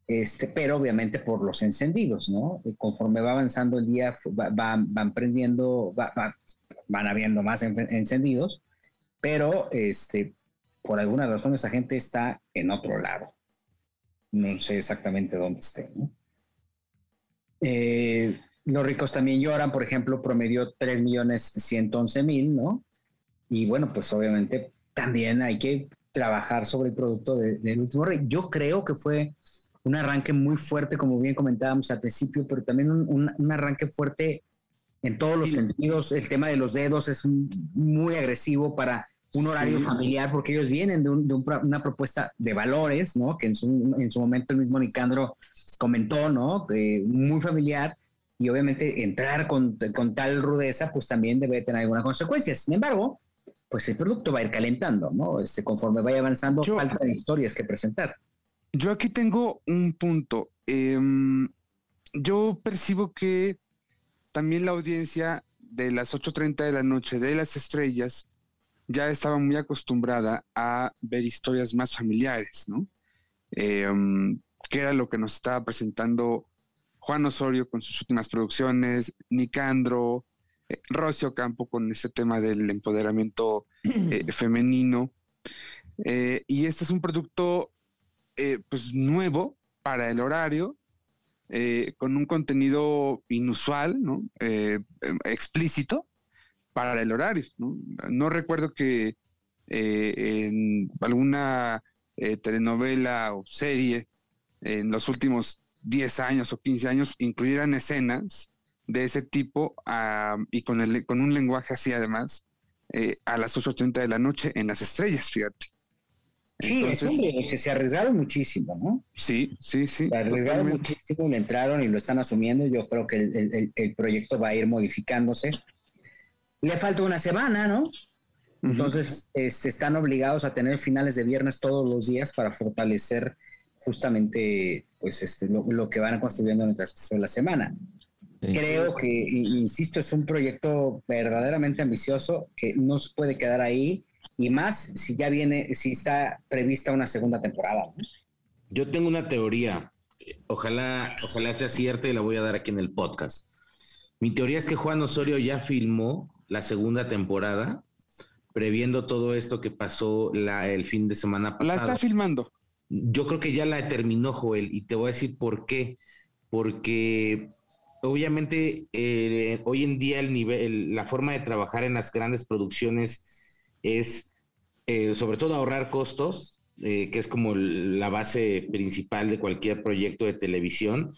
Speaker 1: Este, pero obviamente por los encendidos, ¿no? Y conforme va avanzando el día, van, van prendiendo, va, van habiendo más encendidos, pero este, por alguna razón esa gente está en otro lado. No sé exactamente dónde esté. Eh, los ricos también lloran, por ejemplo, promedió 3 millones 111 mil, ¿no? Y bueno, pues obviamente también hay que trabajar sobre el producto del último rey. Yo creo que fue un arranque muy fuerte, como bien comentábamos al principio, pero también un arranque fuerte en todos los sentidos. El tema de los dedos es muy agresivo para un horario familiar porque ellos vienen de, una propuesta de valores, ¿no? Que en su, en su momento el mismo Nicandro comentó, ¿no? muy familiar y obviamente entrar con, con, tal rudeza pues también debe tener algunas consecuencias. Sin embargo, pues el producto va a ir calentando, ¿no? Este, conforme vaya avanzando, falta de historias que presentar.
Speaker 2: Yo aquí tengo un punto. Em, yo percibo que también la audiencia de las 8.30 de la noche de las estrellas ya estaba muy acostumbrada a ver historias más familiares, ¿no? Eh, um, que era lo que nos estaba presentando Juan Osorio con sus últimas producciones, Nicandro, eh, Rocio Campo con ese tema del empoderamiento eh, femenino. y este es un producto pues nuevo para el horario, eh, con un contenido inusual, ¿no? Eh, em, explícito para el horario. No, recuerdo que eh, en alguna telenovela o serie en los últimos 10 años o 15 años incluyeran escenas de ese tipo ah, y con, el, con un lenguaje así además a las 8.30 de la noche en las estrellas, fíjate.
Speaker 1: Sí, es que se arriesgaron muchísimo, ¿no?
Speaker 2: Sí, sí, sí.
Speaker 1: Se arriesgaron muchísimo, le entraron y lo están asumiendo. Yo creo que el, proyecto va a ir modificándose. Le falta una semana, ¿no? Entonces, este, están obligados a tener finales de viernes todos los días para fortalecer justamente pues, este, lo, que van construyendo en el transcurso de la semana. Creo que, insisto, es un proyecto verdaderamente ambicioso que no se puede quedar ahí y más si ya viene, si está prevista una segunda temporada.
Speaker 6: Yo tengo una teoría, ojalá, ojalá sea cierta y la voy a dar aquí en el podcast. Mi teoría es que Juan Osorio ya filmó la segunda temporada, previendo todo esto que pasó la, el fin de semana pasado.
Speaker 2: La está filmando.
Speaker 6: Yo creo que ya la terminó, Joel, y te voy a decir por qué. Porque obviamente eh, hoy en día el nivel, la forma de trabajar en las grandes producciones es eh, sobre todo ahorrar costos, eh, que es como la base principal de cualquier proyecto de televisión.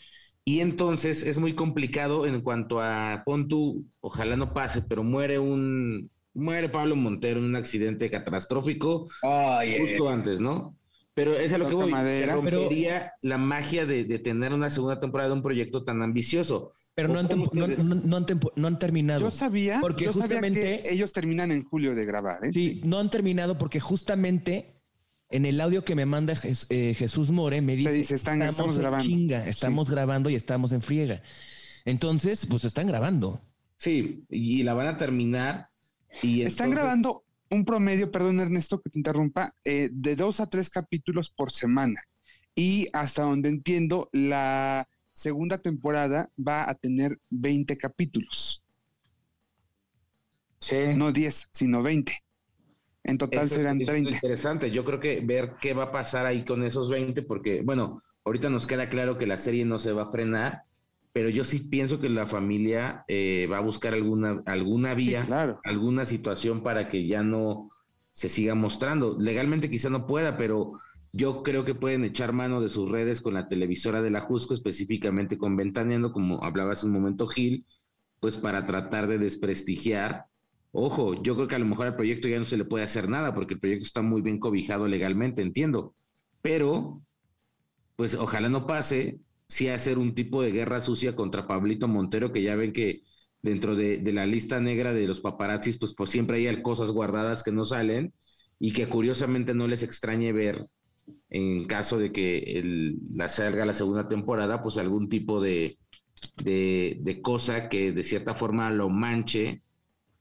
Speaker 6: Y entonces es muy complicado en cuanto a, pon tú, ojalá no pase, pero muere un, muere Pablo Montero en un accidente catastrófico justo antes, ¿no? Pero es a lo que voy,
Speaker 2: madera.
Speaker 6: rompería la magia de, de tener una segunda temporada de un proyecto tan ambicioso.
Speaker 4: Pero no han,
Speaker 6: ¿O cómo
Speaker 4: tempo- no, no- no han tempo- no han terminado.
Speaker 2: Yo sabía,
Speaker 4: Porque
Speaker 2: yo sabía
Speaker 4: justamente-
Speaker 2: que ellos terminan en julio de grabar, ¿eh?
Speaker 4: Sí, no han terminado porque justamente en el audio que me manda eh, Jesús More me dice,
Speaker 2: dice, "Están- estamos grabando".
Speaker 4: chinga, estamos grabando y estamos en friega. Entonces, pues están grabando.
Speaker 6: Sí, y la van a terminar. Y
Speaker 2: Están
Speaker 6: entonces-
Speaker 2: grabando un promedio, perdón Ernesto que te interrumpa, eh, de dos a tres capítulos por semana. Y hasta donde entiendo, la segunda temporada va a tener 20 capítulos.
Speaker 1: Sí.
Speaker 2: No 10, sino 20. En total
Speaker 6: Eso
Speaker 2: serán
Speaker 6: es
Speaker 2: 30.
Speaker 6: interesante. Yo creo que ver qué va a pasar ahí con esos 20, porque, bueno, ahorita nos queda claro que la serie no se va a frenar, pero yo sí pienso que la familia eh, va a buscar alguna, alguna vía,
Speaker 2: claro.
Speaker 6: alguna situación para que ya no se siga mostrando. Legalmente quizá no pueda, pero yo creo que pueden echar mano de sus redes con la televisora de la Jusco, específicamente con Ventaneando, como hablaba hace un momento Gil, pues para tratar de desprestigiar. Ojo, yo creo que a lo mejor al proyecto ya no se le puede hacer nada porque el proyecto está muy bien cobijado legalmente, entiendo. Pero, pues ojalá no pase, sí hacer un tipo de guerra sucia contra Pablito Montero, que ya ven que dentro de, de la lista negra de los paparazzis, pues, pues siempre hay cosas guardadas que no salen y que curiosamente no les extrañe ver en caso de que el- la salga la segunda temporada, pues algún tipo de, de, de cosa que de cierta forma lo manche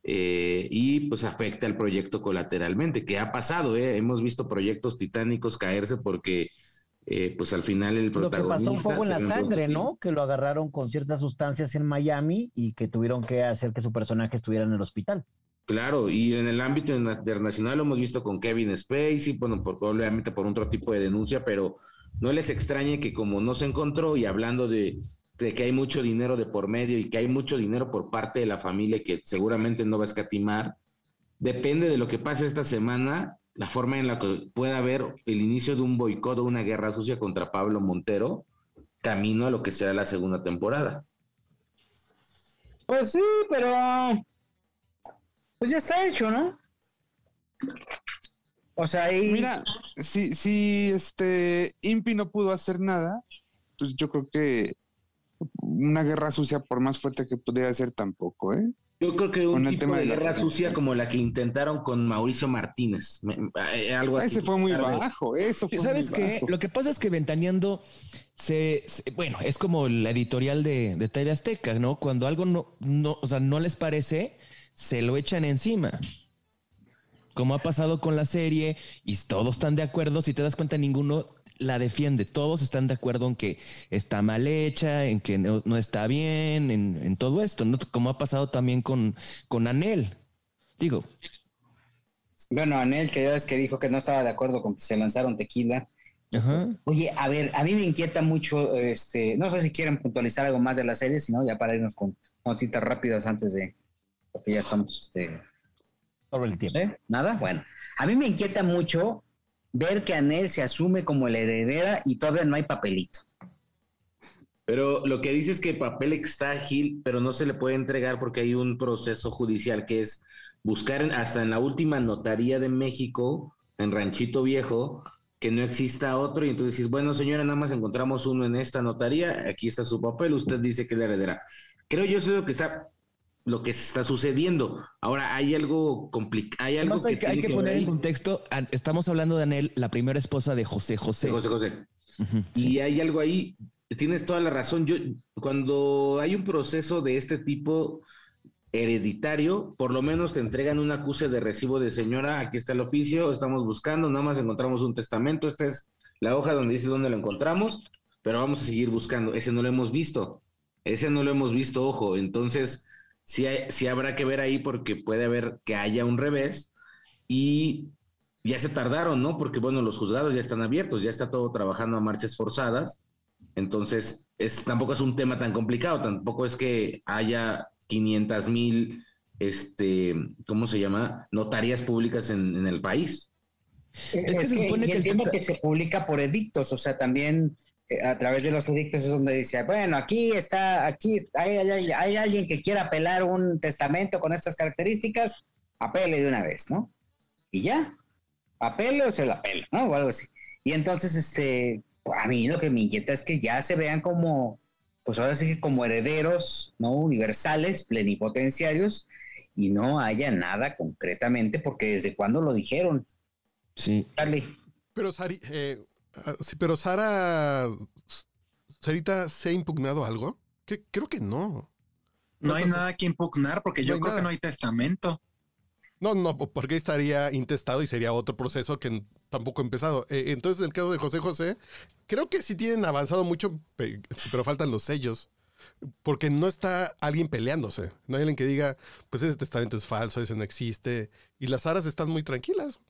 Speaker 6: eh, y pues afecte al proyecto colateralmente, que ha pasado, ¿eh? hemos visto proyectos titánicos caerse porque eh, pues al final el
Speaker 3: Lo que
Speaker 6: protagonista...
Speaker 3: pasó un poco en la sangre. ¿no? Que lo agarraron con ciertas sustancias en Miami y que tuvieron que hacer que su personaje estuviera en el hospital.
Speaker 6: Claro, y en el ámbito internacional lo hemos visto con Kevin Spacey, bueno, por, obviamente por otro tipo de denuncia, pero no les extrañe que como no se encontró y hablando de, de que hay mucho dinero de por medio y que hay mucho dinero por parte de la familia que seguramente no va a escatimar, depende de lo que pase esta semana, la forma en la que pueda haber el inicio de un boicot o una guerra sucia contra Pablo Montero, camino a lo que será la segunda temporada.
Speaker 1: Pues sí, pero pues ya está hecho, ¿no? O sea, ahí
Speaker 2: Mira, si, si este Impi no pudo hacer nada, pues yo creo que una guerra sucia, por más fuerte que pudiera ser, tampoco, ¿eh?
Speaker 6: Yo creo que un tipo
Speaker 2: tema
Speaker 6: de guerra sucia como la que intentaron con Mauricio Martínez. eh, algo así.
Speaker 2: Ese fue muy
Speaker 6: Tarde.
Speaker 2: bajo, eso fue
Speaker 4: ¿Sabes
Speaker 2: muy
Speaker 4: qué?
Speaker 2: bajo.
Speaker 4: Lo que pasa es que Ventaneando se, se- bueno, es como la editorial de, de TV Azteca, ¿no? Cuando algo no, no, o sea, no les parece, se lo echan encima. Como ha pasado con la serie y todos están de acuerdo, si te das cuenta, ninguno la defiende. Todos están de acuerdo en que está mal hecha, en que no, no está bien, en, en todo esto, ¿no? Como ha pasado también con, con Anel. Digo,
Speaker 1: bueno, Anel, que ya ves que dijo que no estaba de acuerdo con que se lanzaron tequila.
Speaker 4: ajá.
Speaker 1: Oye, a ver, a mí me inquieta mucho, este, no sé si quieren puntualizar algo más de la serie, sino ya para irnos con notitas rápidas antes de, porque ya estamos, este,
Speaker 3: Sobre el tiempo.
Speaker 1: ¿eh? ¿Nada? Bueno, a mí me inquieta mucho ver que Anel se asume como la heredera y todavía no hay papelito.
Speaker 6: Pero lo que dice es que papel está ágil, pero no se le puede entregar porque hay un proceso judicial que es buscar en- hasta en la última notaría de México, en Ranchito Viejo, que no exista otro. Y entonces dices, bueno, señora, nada más encontramos uno en esta notaría, aquí está su papel, usted dice que es la heredera. Creo yo eso es lo que está, lo que está sucediendo. Ahora, hay algo complicado, hay algo
Speaker 4: Además, hay,
Speaker 6: que
Speaker 4: hay que poner en contexto, estamos hablando de Anel, la primera esposa de José José.
Speaker 6: José José. Y hay algo ahí, tienes toda la razón. Yo, cuando hay un proceso de este tipo hereditario, por lo menos te entregan un acuse de recibo de señora, aquí está el oficio, estamos buscando, nada más encontramos un testamento, esta es la hoja donde dice dónde lo encontramos, pero vamos a seguir buscando. Ese no lo hemos visto. Ese no lo hemos visto, ojo. Entonces, sí, hay- sí habrá que ver ahí porque puede haber que haya un revés y ya se tardaron, ¿no? Porque, bueno, los juzgados ya están abiertos, ya está todo trabajando a marchas forzadas. Entonces, es, tampoco es un tema tan complicado, tampoco es que haya 500 mil, este, ¿cómo se llama? Notarias públicas en, en el país.
Speaker 1: Es,
Speaker 4: que se supone
Speaker 1: y
Speaker 4: que el
Speaker 1: que se publica por edictos, o sea, también a través de los edictos es donde dice, bueno, aquí está, aquí está- hay, hay- hay alguien que quiera apelar un testamento con estas características, apele de una vez, ¿no? Y ya, apele o se la apela, ¿no? O algo así. Y entonces, este, a mí lo que me inquieta es que ya se vean como, pues ahora sí que como herederos, ¿no? Universales, plenipotenciarios, y no haya nada concretamente, porque desde cuándo lo dijeron,
Speaker 4: Sí.
Speaker 1: Charlie.
Speaker 5: Pero, Sari, eh, sí, pero Sara, Sarita, ¿se ha impugnado algo? Que- creo que no.
Speaker 7: No hay nada que impugnar porque
Speaker 5: No
Speaker 7: yo creo
Speaker 5: nada.
Speaker 7: que no hay testamento.
Speaker 5: No, no, porque estaría intestado y sería otro proceso que tampoco ha empezado. Eh, entonces, en el caso de José José, creo que sí tienen avanzado mucho, pero faltan los sellos. Porque no está alguien peleándose. No hay alguien que diga, pues ese testamento es falso, ese no existe. Y las aras están muy tranquilas.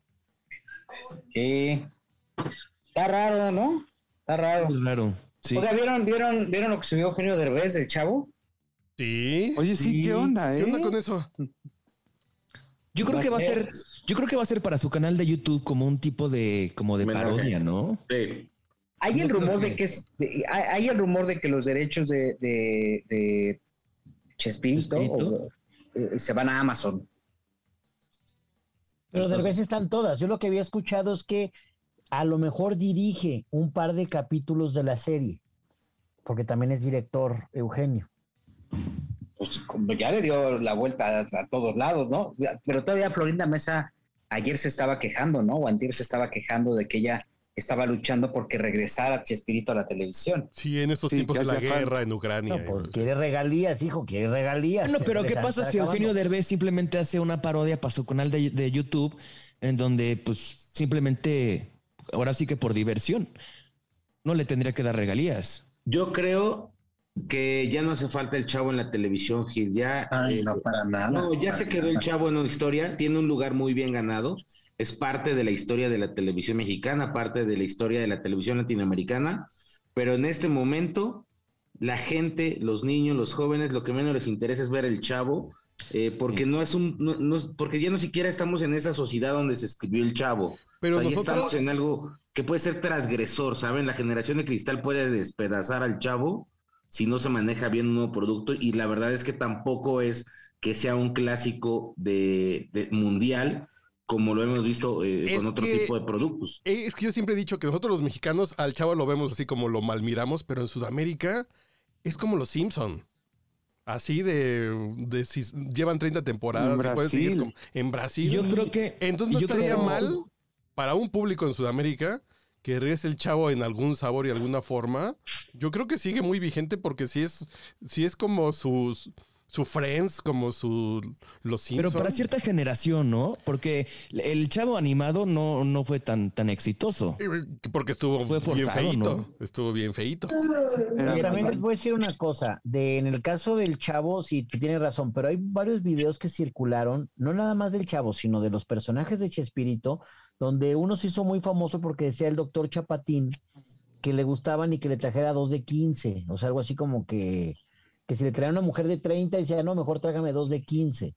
Speaker 1: Sí. Está raro, ¿no? Está raro.
Speaker 4: Claro. Sí.
Speaker 1: Oiga, ¿vieron, vieron, ¿vieron lo que subió Eugenio Derbez del chavo?
Speaker 5: Sí.
Speaker 2: Oye, sí, ¿qué onda, eh?
Speaker 5: ¿Qué onda con eso?
Speaker 4: Yo creo que va a ser, yo creo que va a ser para su canal de YouTube como un tipo de, como de parodia, ¿no?
Speaker 6: Sí.
Speaker 1: Hay el rumor de que es, de- hay, hay el rumor de que los derechos de, de, de Chespirito,
Speaker 4: ¿Chespirito?
Speaker 1: o- eh, se van a Amazon.
Speaker 3: Pero
Speaker 1: Entonces-
Speaker 3: Derbez están todas. Yo lo que había escuchado es que a lo mejor dirige un par de capítulos de la serie, porque también es director Eugenio.
Speaker 1: Pues como ya le dio la vuelta a, a todos lados, ¿no? Pero todavía Florinda Mesa ayer se estaba quejando, ¿no? O antier se estaba quejando de que ella estaba luchando porque regresara Chespirito a la televisión.
Speaker 5: Sí, en estos
Speaker 2: Sí,
Speaker 5: tiempos de la guerra
Speaker 2: falta.
Speaker 5: en Ucrania.
Speaker 3: No, pues quiere regalías, hijo, quiere regalías.
Speaker 4: Bueno, pero ¿qué pasa si Eugenio. Derbez simplemente hace una parodia para su canal de, de YouTube en donde pues simplemente, ahora sí que por diversión, no le tendría que dar regalías?
Speaker 6: Yo creo que ya no hace falta el chavo en la televisión, Gil. Ya,
Speaker 7: Ay,
Speaker 6: eh,
Speaker 7: no, para nada.
Speaker 6: no, ya se quedó el chavo en una historia, tiene un lugar muy bien ganado, es parte de la historia de la televisión mexicana, parte de la historia de la televisión latinoamericana, pero en este momento la gente, los niños, los jóvenes, lo que menos les interesa es ver el chavo, eh, porque no es un, no- no es- porque ya no siquiera estamos en esa sociedad donde se escribió el chavo.
Speaker 5: Pero
Speaker 6: O sea, ya
Speaker 5: nosotros-
Speaker 6: estamos en algo que puede ser transgresor, ¿saben? La generación de cristal puede despedazar al chavo si no se maneja bien un nuevo producto y la verdad es que tampoco es que sea un clásico de, de mundial como lo hemos visto eh, con otro
Speaker 5: que-
Speaker 6: tipo de productos.
Speaker 5: Es que yo siempre he dicho que nosotros los mexicanos al chavo lo vemos así como lo malmiramos, pero en Sudamérica es como los Simpson. Así de, de si llevan 30 temporadas
Speaker 2: En
Speaker 5: y pueden seguir
Speaker 2: Brasil.
Speaker 5: como- en Brasil.
Speaker 4: Yo creo que
Speaker 5: Entonces no
Speaker 4: yo
Speaker 5: estaría
Speaker 4: creo-
Speaker 5: mal para un público en Sudamérica que regrese el chavo en algún sabor y alguna forma. Yo creo que sigue muy vigente porque si es, si es como sus su Friends, como su los
Speaker 4: Pero
Speaker 5: Simpsons.
Speaker 4: para cierta generación, ¿no? Porque el chavo animado no, no fue tan, tan exitoso.
Speaker 5: Porque estuvo
Speaker 4: Fue
Speaker 5: bien
Speaker 4: forzado,
Speaker 5: feito.
Speaker 4: ¿no?
Speaker 5: Estuvo bien feito.
Speaker 3: También les voy a decir una cosa, de en el caso del chavo, sí, tú tienes razón, pero hay varios videos que circularon, no nada más del chavo, sino de los personajes de Chespirito, donde uno se hizo muy famoso porque decía el doctor Chapatín que le gustaban y que le trajera dos de 15, o sea, algo así como que, que si le traía una mujer de 30, decía, no, mejor trágame dos de 15.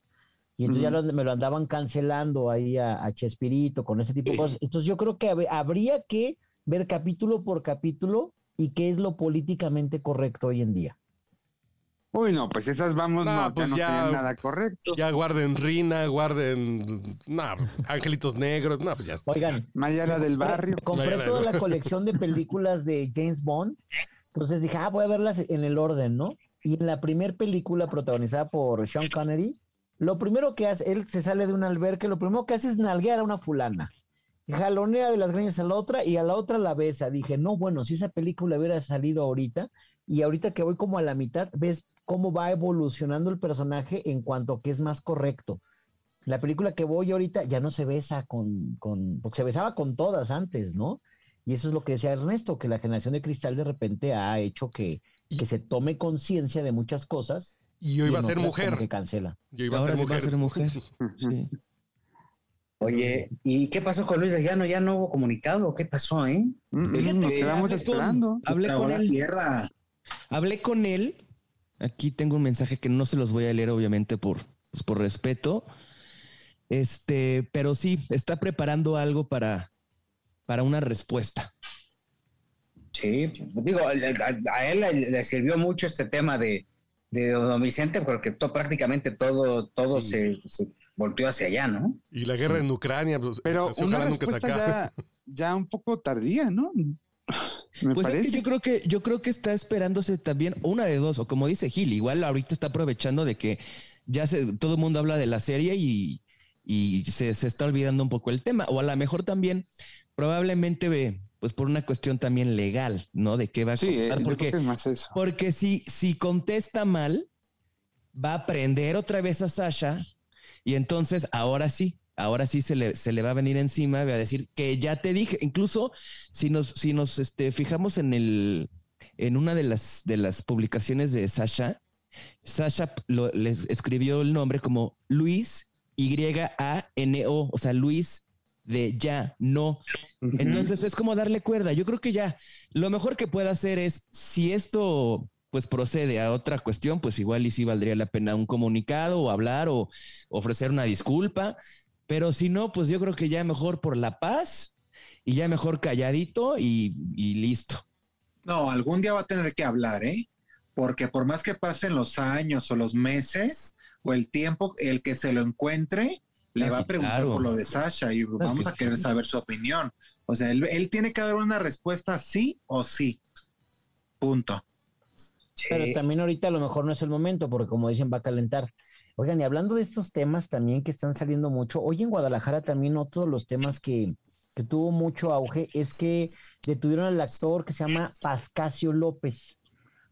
Speaker 3: Y entonces ya lo- me lo andaban cancelando ahí a, a Chespirito con ese tipo de cosas. Entonces yo creo que hab- habría que ver capítulo por capítulo y qué es lo políticamente correcto hoy en día.
Speaker 2: Uy, no, pues esas vamos,
Speaker 5: No,
Speaker 2: no, ya
Speaker 5: pues
Speaker 2: no
Speaker 5: ya-
Speaker 2: sería nada correcto.
Speaker 5: Ya guarden Rina, guarden. No, Angelitos Negros. No, pues ya está.
Speaker 3: Oigan,
Speaker 2: Mayara del barrio.
Speaker 3: compré toda
Speaker 5: ¿no?
Speaker 3: la colección de películas de James Bond, entonces dije, ah, voy a verlas en el orden, ¿no? Y en la primera película protagonizada por Sean Connery, lo primero que hace, él se sale de un albergue, lo primero que hace es nalguear a una fulana. Jalonea de las greñas a la otra y a la otra la besa. Dije, no, bueno, si esa película hubiera salido ahorita, y ahorita que voy como a la mitad, ves cómo va evolucionando el personaje en cuanto a que es más correcto. La película que voy ahorita ya no se besa con, con, porque se besaba con todas antes, ¿no? Y eso es lo que decía Ernesto, que la generación de cristal de repente ha hecho que, que se tome conciencia de muchas cosas.
Speaker 5: Y hoy va a ser mujer.
Speaker 3: que cancela.
Speaker 5: Y hoy va a
Speaker 4: Ahora
Speaker 5: ser
Speaker 4: va a
Speaker 5: mujer.
Speaker 4: ser mujer. Sí.
Speaker 1: Oye, ¿y qué pasó con Luis de Llano? ¿Ya no hubo comunicado? ¿Qué pasó, eh?
Speaker 2: Mm, mm,
Speaker 4: Fíjate,
Speaker 2: Nos quedamos
Speaker 4: hablé con-
Speaker 2: esperando.
Speaker 4: Hablé con él.
Speaker 7: tierra.
Speaker 4: Hablé con él. Aquí tengo un mensaje que no se los voy a leer, obviamente, por, pues, por respeto. Este, pero sí, está preparando algo para, para una respuesta.
Speaker 1: Sí, digo, a, a él le, le sirvió mucho este tema de, de don Vicente porque to- prácticamente todo, todo se, se volteó hacia allá, ¿no?
Speaker 5: Y la guerra en Ucrania, pues,
Speaker 2: Pero una
Speaker 5: ojalá nunca
Speaker 2: ya, ya un poco tardía, ¿no? Me
Speaker 4: Pues es
Speaker 2: parece.
Speaker 4: que yo creo que yo creo que está esperándose también una de dos, o como dice Gil, igual ahorita está aprovechando de que ya se, todo el mundo habla de la serie y, y se, se está olvidando un poco el tema. O a lo mejor también, probablemente, ve, pues por una cuestión también legal, ¿no? De qué va a
Speaker 2: Sí, eh,
Speaker 4: contestar. porque,
Speaker 2: que es más eso.
Speaker 4: porque si, si contesta mal, va a prender otra vez a Sasha y entonces ahora sí, ahora sí se le, se le va a venir encima, va a decir que ya te dije, incluso si nos, si nos este, fijamos en el, en una de las, de las publicaciones de Sasha, Sasha lo- les escribió el nombre como Luis Y-A-N-O, o sea, Luis de ya, no. Entonces es como darle cuerda. Yo creo que ya lo mejor que puede hacer es, si esto pues procede a otra cuestión, pues igual y sí valdría la pena un comunicado o hablar o ofrecer una disculpa. Pero si no, pues yo creo que ya mejor por la paz y ya mejor calladito y, y listo.
Speaker 7: No, algún día va a tener que hablar, ¿eh? Porque por más que pasen los años o los meses o el tiempo, el que se lo encuentre le
Speaker 4: Ah,
Speaker 7: va a preguntar
Speaker 4: claro.
Speaker 7: por lo de Sasha y vamos
Speaker 4: que
Speaker 7: a querer
Speaker 4: sí.
Speaker 7: saber su opinión. O sea, él, él tiene que dar una respuesta sí o sí. Punto.
Speaker 3: Pero
Speaker 1: Sí.
Speaker 3: también ahorita a lo mejor no es el momento, porque como dicen, va a calentar. Oigan, y hablando de estos temas también que están saliendo mucho, hoy en Guadalajara también otro de los temas que, que tuvo mucho auge es que detuvieron al actor que se llama Pascasio López.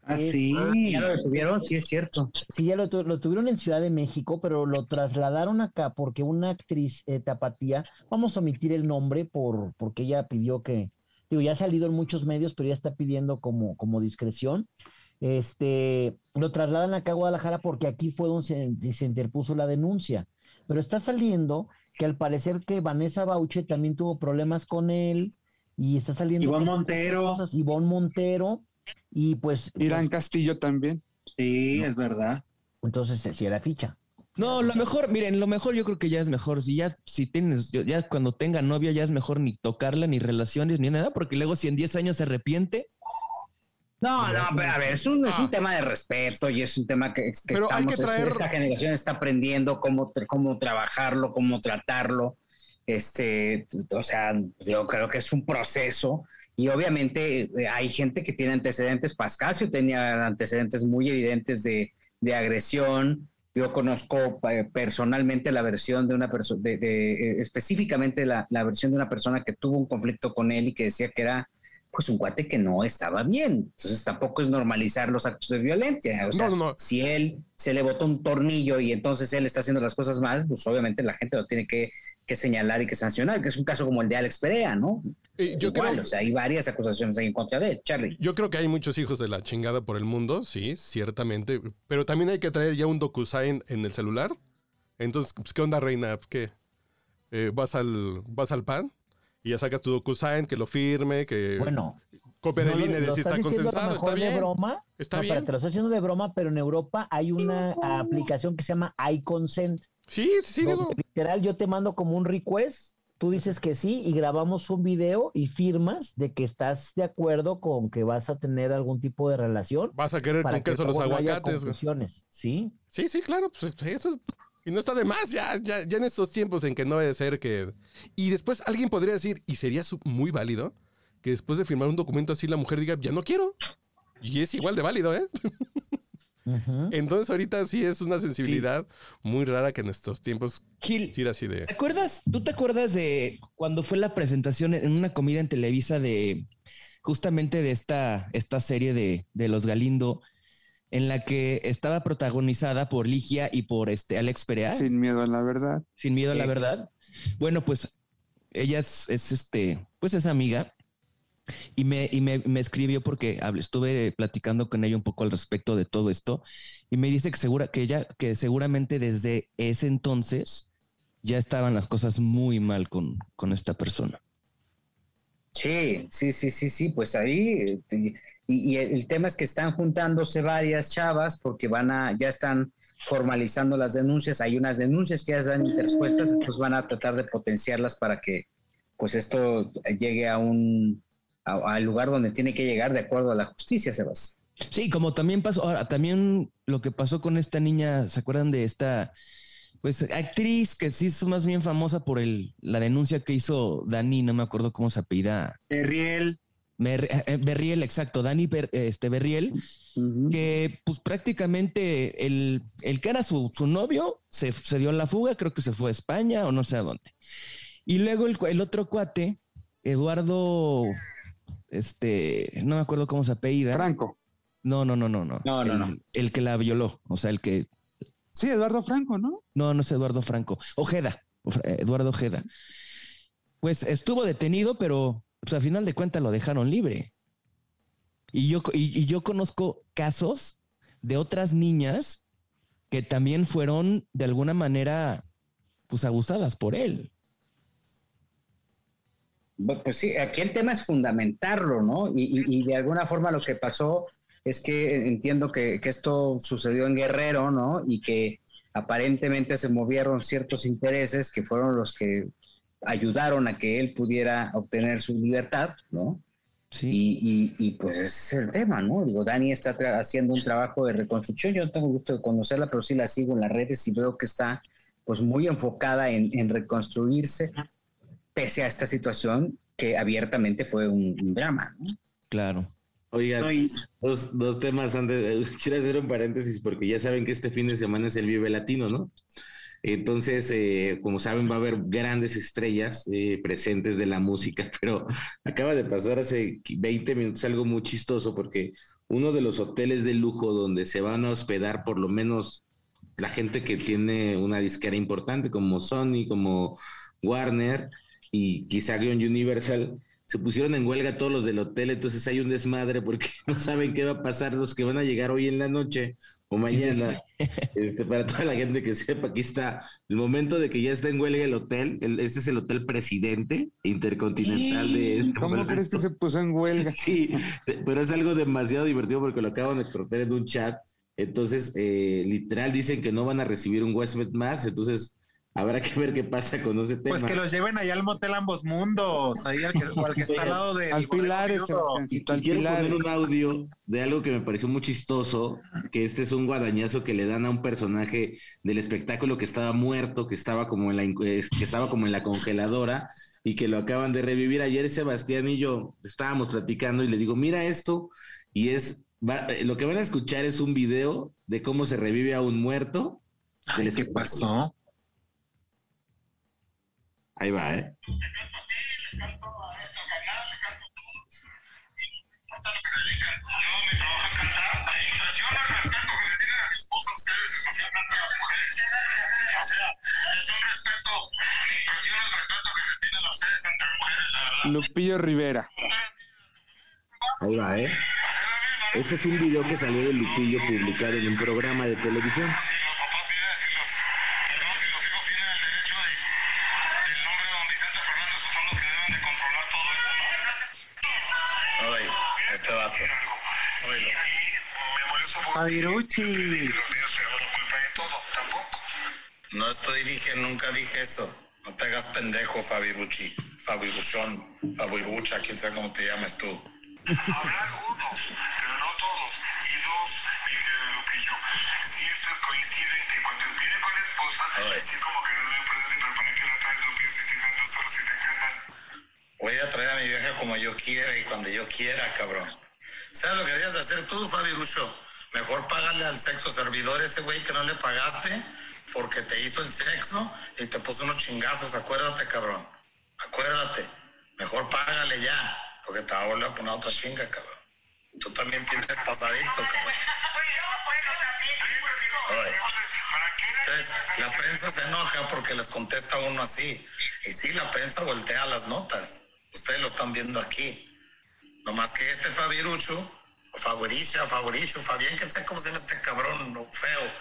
Speaker 7: Ah, sí.
Speaker 1: ¿Ya lo detuvieron? Sí, es cierto.
Speaker 3: Sí, ya lo, lo tuvieron en Ciudad de México, pero lo trasladaron acá porque una actriz eh, tapatía, vamos a omitir el nombre por, porque ella pidió que, digo, ya ha salido en muchos medios, pero ya está pidiendo como, como discreción. Este, lo trasladan acá a Guadalajara porque aquí fue donde se, se interpuso la denuncia. Pero está saliendo que al parecer que Vanessa Bauche también tuvo problemas con él y está saliendo.
Speaker 7: Ivonne Montero.
Speaker 3: cosas, Ivonne Montero. Y pues.
Speaker 2: Irán Castillo también.
Speaker 7: Sí, es verdad.
Speaker 3: Entonces, si era ficha.
Speaker 4: No, lo mejor, miren, lo mejor yo creo que ya es mejor. Si ya, si tienes, ya cuando tenga novia, ya es mejor ni tocarla, ni relaciones, ni nada, porque luego si en 10 años se arrepiente,
Speaker 1: No, no, pero a ver, es un, es un tema de respeto y es un tema que, que
Speaker 5: Pero hay
Speaker 1: estamos,
Speaker 5: que traer-
Speaker 1: esta generación está aprendiendo cómo, cómo trabajarlo, cómo tratarlo. Este, o sea, yo creo que es un proceso y obviamente eh, hay gente que tiene antecedentes. Pascasio tenía antecedentes muy evidentes de, de agresión. Yo conozco eh, personalmente la versión de una persona, de, de, eh, específicamente la, la versión de una persona que tuvo un conflicto con él y que decía que era pues un cuate que no estaba bien. Entonces tampoco es normalizar los actos de violencia. O sea,
Speaker 5: No, no, no.
Speaker 1: si él se le botó un tornillo y entonces él está haciendo las cosas mal, pues obviamente la gente lo tiene que, que señalar y que sancionar, que es un caso como el de Alex Perea, ¿no?
Speaker 5: Eh, yo,
Speaker 1: igual,
Speaker 5: creo,
Speaker 1: o sea, hay varias acusaciones ahí en contra de él, Charlie.
Speaker 5: yo creo que hay muchos hijos de la chingada por el mundo, sí, ciertamente. Pero también hay que traer ya un DocuSign en el celular. Entonces, pues, ¿qué onda, reina? Pues, ¿qué? Eh, vas, al, vas al PAN y ya sacas tu DocuSign, que lo firme, que
Speaker 3: Bueno,
Speaker 5: copia de
Speaker 3: No,
Speaker 5: línea de
Speaker 3: lo
Speaker 5: si está consensado. Está
Speaker 3: mejor de
Speaker 5: bien.
Speaker 3: broma.
Speaker 5: Está
Speaker 3: no,
Speaker 5: bien.
Speaker 3: espérate, lo estoy haciendo de broma, pero en Europa hay una aplicación que se llama iConsent.
Speaker 5: Sí, sí, digo.
Speaker 3: literal, yo te mando como un request, tú dices que sí y grabamos un video y firmas de que estás de acuerdo con que vas a tener algún tipo de relación.
Speaker 5: Vas a querer
Speaker 3: para
Speaker 5: con
Speaker 3: que
Speaker 5: queso los
Speaker 3: no haya
Speaker 5: aguacates.
Speaker 3: ¿sí?
Speaker 5: Sí, sí, claro, pues eso es- y no está de más ya, ya, ya en estos tiempos en que no debe ser que... Y después alguien podría decir, y sería muy válido, que después de firmar un documento así la mujer diga, ya no quiero. Y es igual de válido, ¿eh? Entonces ahorita sí es una sensibilidad muy rara que en estos tiempos
Speaker 4: Gil,
Speaker 5: sí era así de...
Speaker 4: ¿te acuerdas? ¿Tú te acuerdas de cuando fue la presentación en una comida en Televisa de justamente de esta, esta serie de, de los Galindo, en la que estaba protagonizada por Ligia y por este Alex Perea?
Speaker 2: Sin miedo a la verdad.
Speaker 4: sin miedo a la
Speaker 1: Sí.
Speaker 4: verdad. Bueno, pues ella es, es, este, pues es amiga Y me, y me, me escribió porque estuve platicando con ella un poco al respecto de todo esto y me dice que, segura, que ella, que seguramente desde ese entonces ya estaban las cosas muy mal con, con esta persona.
Speaker 1: Sí, sí, sí, sí, sí, pues ahí, eh, y, y el, el tema es que están juntándose varias chavas porque van a, ya están formalizando las denuncias, hay unas denuncias que ya están interpuestas, entonces van a tratar de potenciarlas para que pues esto llegue a un, al lugar donde tiene que llegar de acuerdo a la justicia, Sebas.
Speaker 4: Sí, como también pasó, ahora también lo que pasó con esta niña, ¿se acuerdan de esta pues actriz que sí es más bien famosa por el, la denuncia que hizo Dani, no me acuerdo cómo se apellida.
Speaker 7: Berriel.
Speaker 4: Mer- eh, Berriel, exacto, Dani Ber- este, Berriel, que pues prácticamente el, el que era su, su novio se, se dio la fuga, creo que se fue a España o no sé a dónde. Y luego el, el otro cuate, Eduardo, este, no me acuerdo cómo se apellida.
Speaker 2: Franco.
Speaker 4: No, no, no, no, no.
Speaker 1: No, no,
Speaker 4: el,
Speaker 1: no.
Speaker 4: El que la violó, o sea, el que...
Speaker 2: Sí, Eduardo Franco, ¿no?
Speaker 4: No, no es Eduardo Franco. Ojeda, eh, Eduardo Ojeda. Pues estuvo detenido, pero pues, a final de cuentas lo dejaron libre. Y yo, y, yo conozco casos de otras niñas que también fueron de alguna manera pues abusadas por él.
Speaker 1: Pues sí, aquí el tema es fundamentarlo, ¿no? Y, y- y de alguna forma lo que pasó es que entiendo que, que esto sucedió en Guerrero, ¿no? Y que aparentemente se movieron ciertos intereses que fueron los que ayudaron a que él pudiera obtener su libertad, ¿no?
Speaker 4: Sí.
Speaker 1: Y, y- y, pues ese es el tema, ¿no? Digo, Dani está haciendo un trabajo de reconstrucción, yo no tengo gusto de conocerla, pero sí la sigo en las redes y veo que está pues muy enfocada en, en reconstruirse pese a esta situación que abiertamente fue un, un drama, ¿no?
Speaker 4: Claro.
Speaker 6: Oiga,
Speaker 7: No, y-
Speaker 6: dos, dos temas antes. Quiero hacer un paréntesis porque ya saben que este fin de semana es el Vive Latino, ¿no? Entonces, eh, como saben, va a haber grandes estrellas eh, presentes de la música, pero acaba de pasar hace 20 minutos algo muy chistoso porque uno de los hoteles de lujo donde se van a hospedar por lo menos la gente que tiene una disquera importante como Sony, como Warner y quizá Universal, se pusieron en huelga todos los del hotel, entonces hay un desmadre porque no saben qué va a pasar los que van a llegar hoy en la noche o mañana. Este, para toda la gente que sepa, aquí está el momento de que ya está en huelga el hotel. El- este es el hotel presidente intercontinental de este
Speaker 2: ¿Cómo crees que se puso en huelga?
Speaker 6: Sí, pero es algo demasiado divertido porque lo acaban de cortar en un chat. Entonces, eh, literal dicen que no van a recibir un huésped más. Entonces, habrá que ver qué pasa con ese tema.
Speaker 7: Pues que los lleven allá al motel ambos mundos, ahí al que, al que está al lado de
Speaker 2: Al Pilares, al
Speaker 6: Quiero
Speaker 2: Pilares.
Speaker 6: poner un audio de algo que me pareció muy chistoso, que este es un guadañazo que le dan a un personaje del espectáculo que estaba muerto, que estaba como en la, que estaba como en la congeladora y que lo acaban de revivir. Ayer Sebastián y yo estábamos platicando y le digo, mira esto, y es, va- eh, lo que van a escuchar es un video de cómo se revive a un muerto.
Speaker 7: Ay, ¿qué pasó?
Speaker 6: Ahí va, ¿eh?
Speaker 10: Yo, mi trabajo es cantar. Me impresiona el respeto que le tienen a mi esposa ustedes, especialmente a las mujeres. O sea, es un respeto, me impresiona el respeto que se tienen ustedes entre mujeres, la verdad.
Speaker 2: Lupillo Rivera.
Speaker 6: Ahí va, ¿eh? Este es un video que salió de Lupillo publicado en un programa de televisión.
Speaker 10: Todo, tampoco.
Speaker 11: No estoy dije, nunca dije eso. No te hagas pendejo, Fabiruchi. Fabiruchón, Fabirucha, quién sabe cómo te llames tú.
Speaker 10: Habrá algunos, pero no todos. Y dos, mi querido Lupillo, si esto coincide en que cuando viene con la esposa, sí como que no me prende, pero para que la traes Lupillo si se ven solos si te encantan.
Speaker 11: Voy a traer a mi vieja como yo quiera y cuando yo quiera, cabrón. ¿Sabes lo que deberías de hacer tú, Fabirucho? Mejor págale al sexo servidor ese güey que no le pagaste porque te hizo el sexo y te puso unos chingazos. Acuérdate, cabrón. Acuérdate. Mejor págale ya porque te va a volver a poner otra chinga, cabrón. Tú también tienes pasadito, cabrón. Oye. Entonces, la prensa se enoja porque les contesta uno así. Y sí, la prensa voltea las notas. Ustedes lo están viendo aquí. Nomás que este Fabirucho, Favoricia, Favoricho, Fabián, que sé cómo se llama este cabrón feo.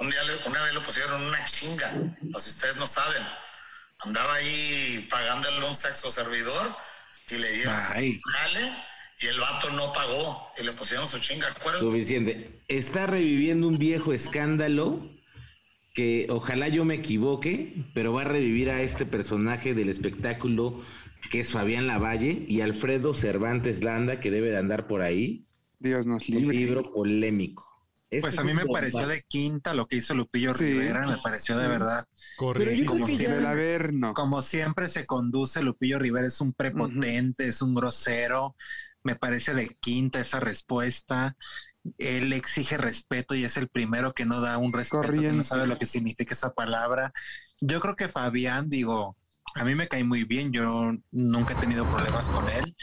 Speaker 11: Un día, una vez lo pusieron una chinga, si ustedes no saben. Andaba ahí pagándole un sexo servidor y le dieron jale y el vato no pagó y le pusieron su chinga. ¿Acuerdas?
Speaker 6: Suficiente. Está reviviendo un viejo escándalo que ojalá yo me equivoque, pero va a revivir a este personaje del espectáculo que es Fabián Lavalle y Alfredo Cervantes Landa, que debe de andar por ahí.
Speaker 2: Dios nos
Speaker 6: Un
Speaker 2: libre.
Speaker 6: libro polémico. Ese
Speaker 7: Pues
Speaker 6: es
Speaker 7: a mí
Speaker 6: un
Speaker 7: me
Speaker 6: bomba.
Speaker 7: pareció de quinta lo que hizo Lupillo
Speaker 2: Sí.
Speaker 7: Rivera, me pareció de verdad.
Speaker 4: Pero yo creo
Speaker 7: Como
Speaker 4: ya-
Speaker 7: siempre, como siempre se conduce, Lupillo Rivera es un prepotente, es un grosero. Me parece de quinta esa respuesta. Él exige respeto y es el primero que no da un respeto, que no sabe lo que significa esa palabra. Yo creo que Fabián, digo, a mí me cae muy bien, yo nunca he tenido problemas con él,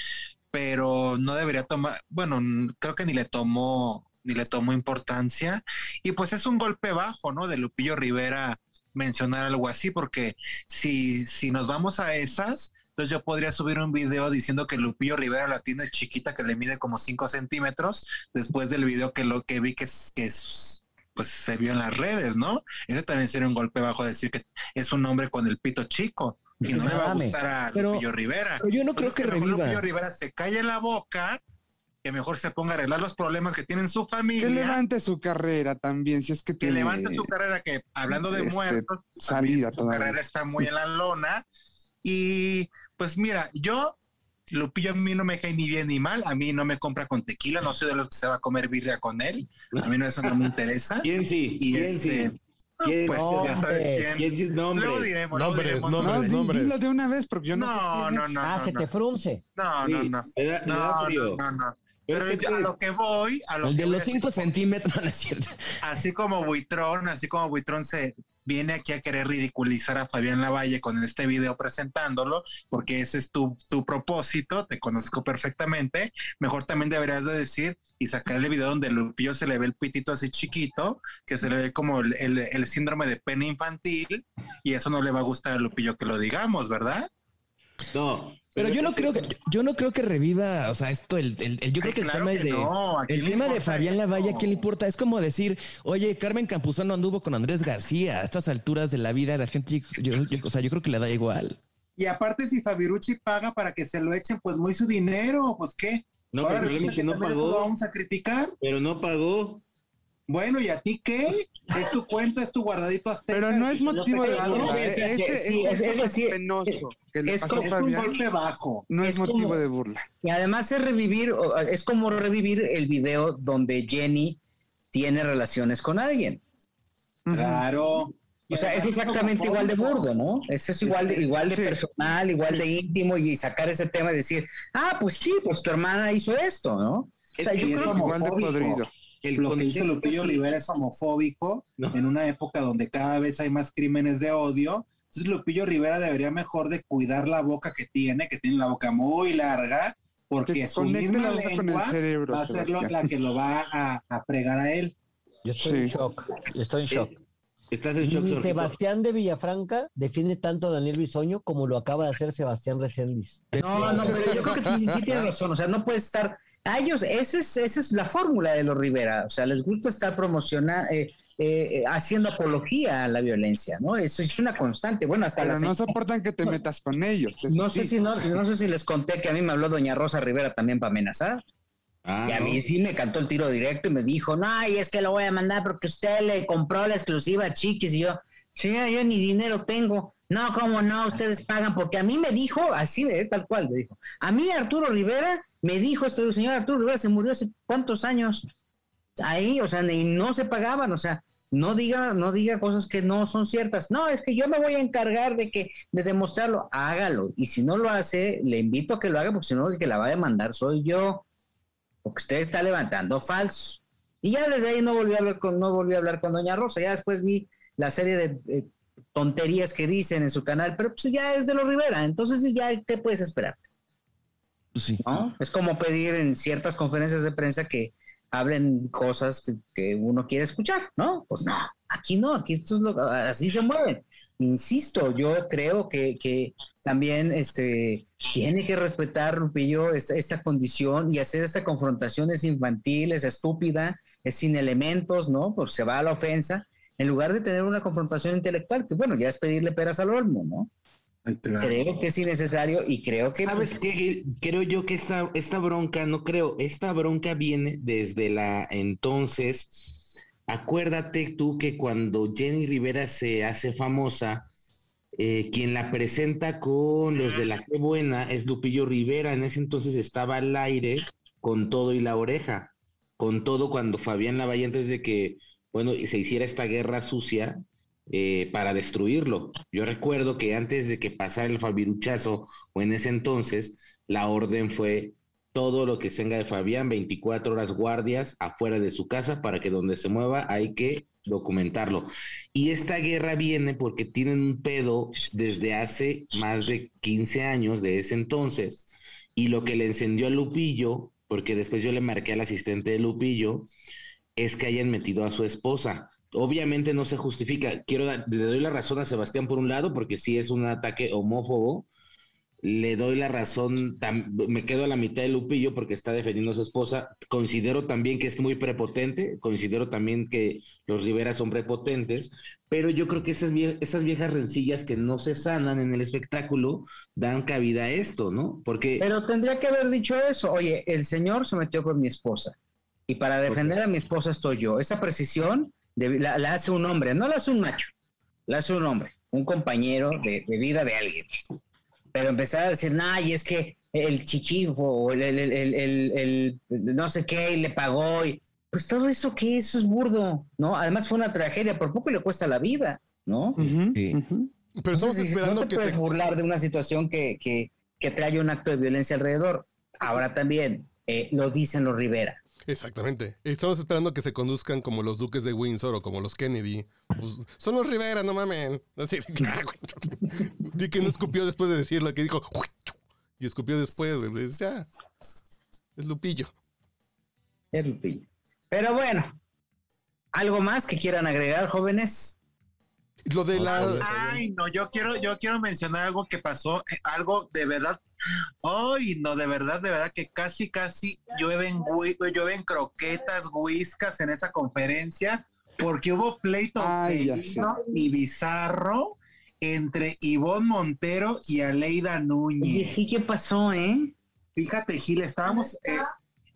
Speaker 7: pero no debería tomar, bueno, creo que ni le tomó ni le tomó importancia y pues es un golpe bajo, ¿no? De Lupillo Rivera mencionar algo así porque si si nos vamos a esas, entonces yo podría subir un video diciendo que Lupillo Rivera la tiene chiquita que le mide como 5 centímetros después del video que lo que vi que es que es pues se vio en las redes, ¿no? Ese también sería un golpe bajo decir que es un hombre con el pito chico y no le va a gustar a
Speaker 4: Pero-
Speaker 7: Lupillo Rivera.
Speaker 4: pero yo no creo
Speaker 7: Entonces,
Speaker 4: que
Speaker 7: mejor
Speaker 4: reviva.
Speaker 7: Lupillo Rivera se calle la boca, que mejor se ponga a arreglar los problemas que tiene en su
Speaker 2: Que
Speaker 7: familia.
Speaker 2: levante su carrera también, si es que
Speaker 7: que
Speaker 2: tiene
Speaker 7: levante su carrera, que hablando de
Speaker 2: este,
Speaker 7: muertos,
Speaker 2: salida
Speaker 7: su
Speaker 2: todavía.
Speaker 7: carrera está muy en la lona. Y pues mira, yo, Lupillo a mí no me cae ni bien ni mal, a mí no me compra con tequila, no soy de los que se va a comer birria con él, a mí no eso no me interesa.
Speaker 6: ¿Quién sí?
Speaker 7: Y
Speaker 6: ¿Quién
Speaker 7: este,
Speaker 6: sí? ¿Quién?
Speaker 7: Pues ya sabes quién.
Speaker 6: ¿Quién? Nombre.
Speaker 7: Luego diremos, luego
Speaker 5: Nombres,
Speaker 7: diremos
Speaker 2: No,
Speaker 5: nombres, nombres.
Speaker 2: dilo de una vez, porque yo no,
Speaker 7: No,
Speaker 2: sé quién
Speaker 7: no,
Speaker 2: es.
Speaker 7: no.
Speaker 3: ah, se te frunce.
Speaker 7: No, no,
Speaker 6: Sí,
Speaker 7: no.
Speaker 6: da-
Speaker 7: No, no, no, no.
Speaker 6: Pero es
Speaker 7: yo a lo que voy, a lo
Speaker 4: El
Speaker 7: que
Speaker 4: de
Speaker 7: voy,
Speaker 4: los
Speaker 7: así
Speaker 4: 5
Speaker 7: como-
Speaker 4: centímetros, no es cierto.
Speaker 7: así como Buitrón, así como Buitrón se viene aquí a querer ridiculizar a Fabián Lavalle con este video presentándolo, porque ese es tu, tu propósito, te conozco perfectamente, mejor también deberías de decir y sacar el video donde Lupillo se le ve el pitito así chiquito, que se le ve como el, síndrome de pena infantil, y eso no le va a gustar a Lupillo que lo digamos, ¿verdad?
Speaker 6: No.
Speaker 4: Pero yo no creo que yo no creo que reviva, o sea, esto el, el- el- yo creo
Speaker 7: Ay,
Speaker 4: que el
Speaker 7: claro
Speaker 4: tema
Speaker 7: que
Speaker 4: es de
Speaker 7: no, ¿a quién
Speaker 4: el tema de Fabián
Speaker 7: eso?
Speaker 4: Lavalle, ¿a quién le importa? Es como decir, oye, Carmen Campuzano anduvo con Andrés García. A estas alturas de la vida, la gente, yo, yo- o sea, yo creo que le da igual.
Speaker 7: Y aparte, si Fabirucci paga para que se lo echen, pues muy su dinero, pues qué.
Speaker 6: No,
Speaker 7: Ahora
Speaker 6: pero el problema
Speaker 7: resulta
Speaker 6: es que no pagó.
Speaker 7: lo vamos a criticar.
Speaker 6: Pero no pagó.
Speaker 7: Bueno, ¿y a ti qué? Es tu cuenta, es tu guardadito azteca.
Speaker 2: Pero no es motivo de burla.
Speaker 1: es-
Speaker 2: penoso que le
Speaker 1: es
Speaker 2: pasó
Speaker 1: como-
Speaker 2: a
Speaker 7: Es un
Speaker 2: Fabián
Speaker 7: golpe bajo.
Speaker 2: no es,
Speaker 1: es
Speaker 2: motivo
Speaker 1: como-
Speaker 2: de burla.
Speaker 1: Y además es revivir, o- es como revivir el video donde Jenny tiene relaciones con alguien.
Speaker 7: Claro. Y
Speaker 1: O sea, es exactamente igual de burdo, ¿no? Eso es igual de, igual de
Speaker 2: Sí.
Speaker 1: personal, igual de íntimo y sacar ese tema y decir, ah, pues sí, pues tu hermana hizo esto, ¿no? O sea,
Speaker 6: Es
Speaker 1: yo creo
Speaker 2: Igual de podrido.
Speaker 6: El
Speaker 7: Lo que hizo Lupillo
Speaker 6: es-
Speaker 7: Rivera es homofóbico
Speaker 6: No.
Speaker 7: en una época donde cada vez hay más crímenes de odio. Entonces Lupillo Rivera debería mejor de cuidar la boca que tiene, que tiene la boca muy larga, porque
Speaker 2: Que
Speaker 7: su misma lengua
Speaker 2: cerebro,
Speaker 7: va a ser lo- la que lo va a, a fregar a él.
Speaker 3: Yo estoy en shock. Yo estoy en shock.
Speaker 6: Estás en shock,
Speaker 3: Ni. Sebastián de Villafranca defiende tanto a Daniel Bisoño como lo acaba de hacer Sebastián Reséndiz.
Speaker 1: No, no, pero yo creo que sí, sí tienes razón. O sea, no puede estar. A ellos, esa es, esa es la fórmula de los Rivera. O sea, les gusta estar promocionando, eh, eh, haciendo apología a la violencia, ¿no? Eso es una constante. Bueno, hasta
Speaker 2: Pero
Speaker 1: la
Speaker 2: no soportan que te metas con ellos.
Speaker 1: no
Speaker 2: sí.
Speaker 1: sé si no, no sé si les conté que a mí me habló doña Rosa Rivera también para amenazar.
Speaker 6: Ah,
Speaker 1: y a mí sí me cantó el tiro directo y me dijo, no, y es que lo voy a mandar porque usted le compró la exclusiva a Chiquis. Y yo, señora, yo ni dinero tengo. No, cómo no, ustedes pagan, porque a mí me dijo, así, eh, tal cual, me dijo. A mí Arturo Rivera me dijo, esto, señor Arturo Rivera se murió hace cuántos años. Ahí, o sea, y no se pagaban, o sea, no diga, no diga cosas que no son ciertas. No, es que yo me voy a encargar de que, de demostrarlo, hágalo. Y si no lo hace, le invito a que lo haga, porque si no, el que la va a demandar soy yo porque usted está levantando falsos. Y ya desde ahí no volví a hablar con, no volví a hablar con Doña Rosa. Ya después vi la serie de eh, tonterías que dicen en su canal, pero pues ya es de los Rivera. Entonces ya, ¿qué puedes esperar?
Speaker 4: Sí.
Speaker 1: ¿no? Es como pedir en ciertas conferencias de prensa que hablen cosas que, uno quiere escuchar, ¿no? Pues no, aquí no, aquí esto es lo- así se mueven. Insisto, yo creo que, que también este, tiene que respetar, Lupillo, esta, esta condición y hacer esta confrontación es infantil, es estúpida, es sin elementos, ¿no? Pues se va a la ofensa, en lugar de tener una confrontación intelectual, que bueno, ya es pedirle peras al olmo, ¿no? Creo que es innecesario y creo que...
Speaker 6: ¿Sabes qué? Creo yo que esta, esta bronca, no creo, esta bronca viene desde la entonces. Acuérdate tú que cuando Jenny Rivera se hace famosa, eh, quien la presenta con los de la Qué Buena es Lupillo Rivera. En ese entonces estaba al aire con todo y la oreja, con todo cuando Fabián Lavalle, antes de que, bueno, se hiciera esta guerra sucia, eh, para destruirlo. Yo recuerdo que antes de que pasara el Fabiruchazo, o en ese entonces, la orden fue todo lo que tenga de Fabián, 24 horas guardias afuera de su casa para que donde se mueva hay que documentarlo. Y esta guerra viene porque tienen un pedo desde hace más de 15 años de ese entonces. Y lo que le encendió a Lupillo, porque después yo le marqué al asistente de Lupillo, es que hayan metido a su esposa. Obviamente no se justifica. Quiero dar, le doy la razón a Sebastián por un lado, porque sí es un ataque homófobo. Le doy la razón, tam- me quedo a la mitad de Lupillo porque está defendiendo a su esposa. Considero también que es muy prepotente, considero también que los Rivera son prepotentes, pero yo creo que esas, vie- esas viejas rencillas que no se sanan en el espectáculo dan cabida a esto, ¿no? Porque...
Speaker 1: Pero tendría que haber dicho eso. Oye, el señor se metió con mi esposa. Y para defender a mi esposa estoy yo. Esa precisión de- la, la hace un hombre, no la hace un macho. La hace un hombre, un compañero de, de vida de alguien. Pero empezar a decir, nah, y es que el chichifo, o el, el- el- el- el- el no sé qué, y le pagó. Y, pues todo eso que eso es burdo, ¿no? Además fue una tragedia, por poco le cuesta la vida, ¿no?
Speaker 5: Pero estamos
Speaker 1: Entonces,
Speaker 5: esperando
Speaker 1: no te
Speaker 5: que
Speaker 1: puedes
Speaker 5: se...
Speaker 1: burlar de una situación que, que, que trae un acto de violencia alrededor. Ahora también, eh, lo dicen los Rivera.
Speaker 5: Exactamente. Estamos esperando que se conduzcan como los duques de Windsor o como los Kennedy. Pues, son los Rivera, no mamen. Así, Di que no escupió después de decirlo, que dijo... Y escupió después. güey. Es- Ya. Es Lupillo.
Speaker 1: Es Lupillo. Pero bueno, ¿algo más que quieran agregar, jóvenes?
Speaker 5: Lo de la...
Speaker 7: Ay, no, yo quiero, yo quiero mencionar algo que pasó, eh, algo de verdad. Ay, no, de verdad, de verdad que casi, casi llueven, llueven croquetas, whiskas en esa conferencia, porque hubo pleito
Speaker 2: Ay,
Speaker 7: y bizarro entre Ivonne Montero y Aleida Núñez.
Speaker 1: Oye, sí, ¿qué pasó, eh?
Speaker 7: Fíjate, Gil, estábamos eh,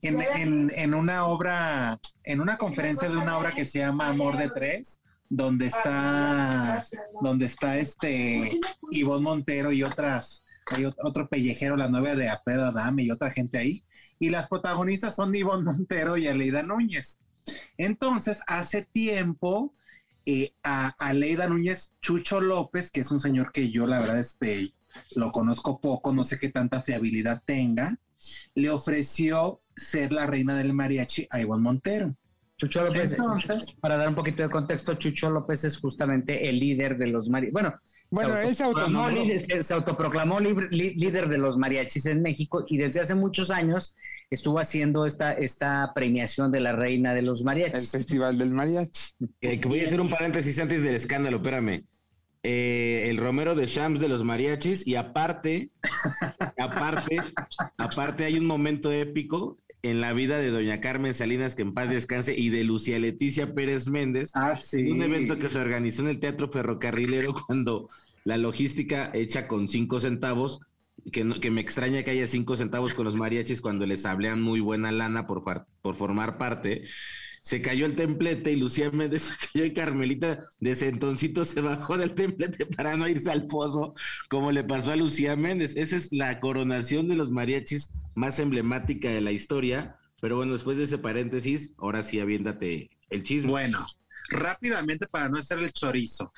Speaker 7: en, en- en una obra, en una conferencia de una obra que se llama Amor de Tres, donde está, donde está este Ivonne Montero y otras, hay ot- otro pellejero, la novia de Alfredo Adame y otra gente ahí. Y las protagonistas son Ivonne Montero y Aleida Núñez. Entonces, hace tiempo, eh, a Aleida Núñez, Chucho López, que es un señor que yo la verdad este, lo conozco poco, no sé qué tanta fiabilidad tenga, le ofreció ser la reina del mariachi a Ivonne Montero.
Speaker 1: Chucho López,
Speaker 7: Entonces-
Speaker 1: para dar un poquito de contexto, Chucho López es justamente el líder de los mariachis. Bueno,
Speaker 2: Bueno, se
Speaker 1: autoproclamó líder- se- se autoproclamó libre- li- líder de los mariachis en México y desde hace muchos años estuvo haciendo esta, esta premiación de la reina de los
Speaker 2: El
Speaker 1: mariachis.
Speaker 2: Festival del Mariachi.
Speaker 6: Eh, que voy a hacer un paréntesis antes del escándalo, espérame. Eh, el Romero de Shams de los mariachis y aparte, aparte, aparte hay un momento épico en la vida de doña Carmen Salinas, que en paz descanse, y de Lucia Leticia Pérez Méndez,
Speaker 7: Ah, sí.
Speaker 6: un evento que se organizó en el Teatro Ferrocarrilero cuando la logística hecha con cinco centavos, que, no- que me extraña que haya cinco centavos con los mariachis cuando les hablean muy buena lana por, por formar parte. Se cayó el templete y Lucía Méndez se cayó y Carmelita de sentoncito se bajó del templete para no irse al pozo, como le pasó a Lucía Méndez. Esa es la coronación de los mariachis más emblemática de la historia. Pero bueno, después de ese paréntesis, ahora sí aviéntate el chisme.
Speaker 7: Bueno, rápidamente para no hacer el chorizo.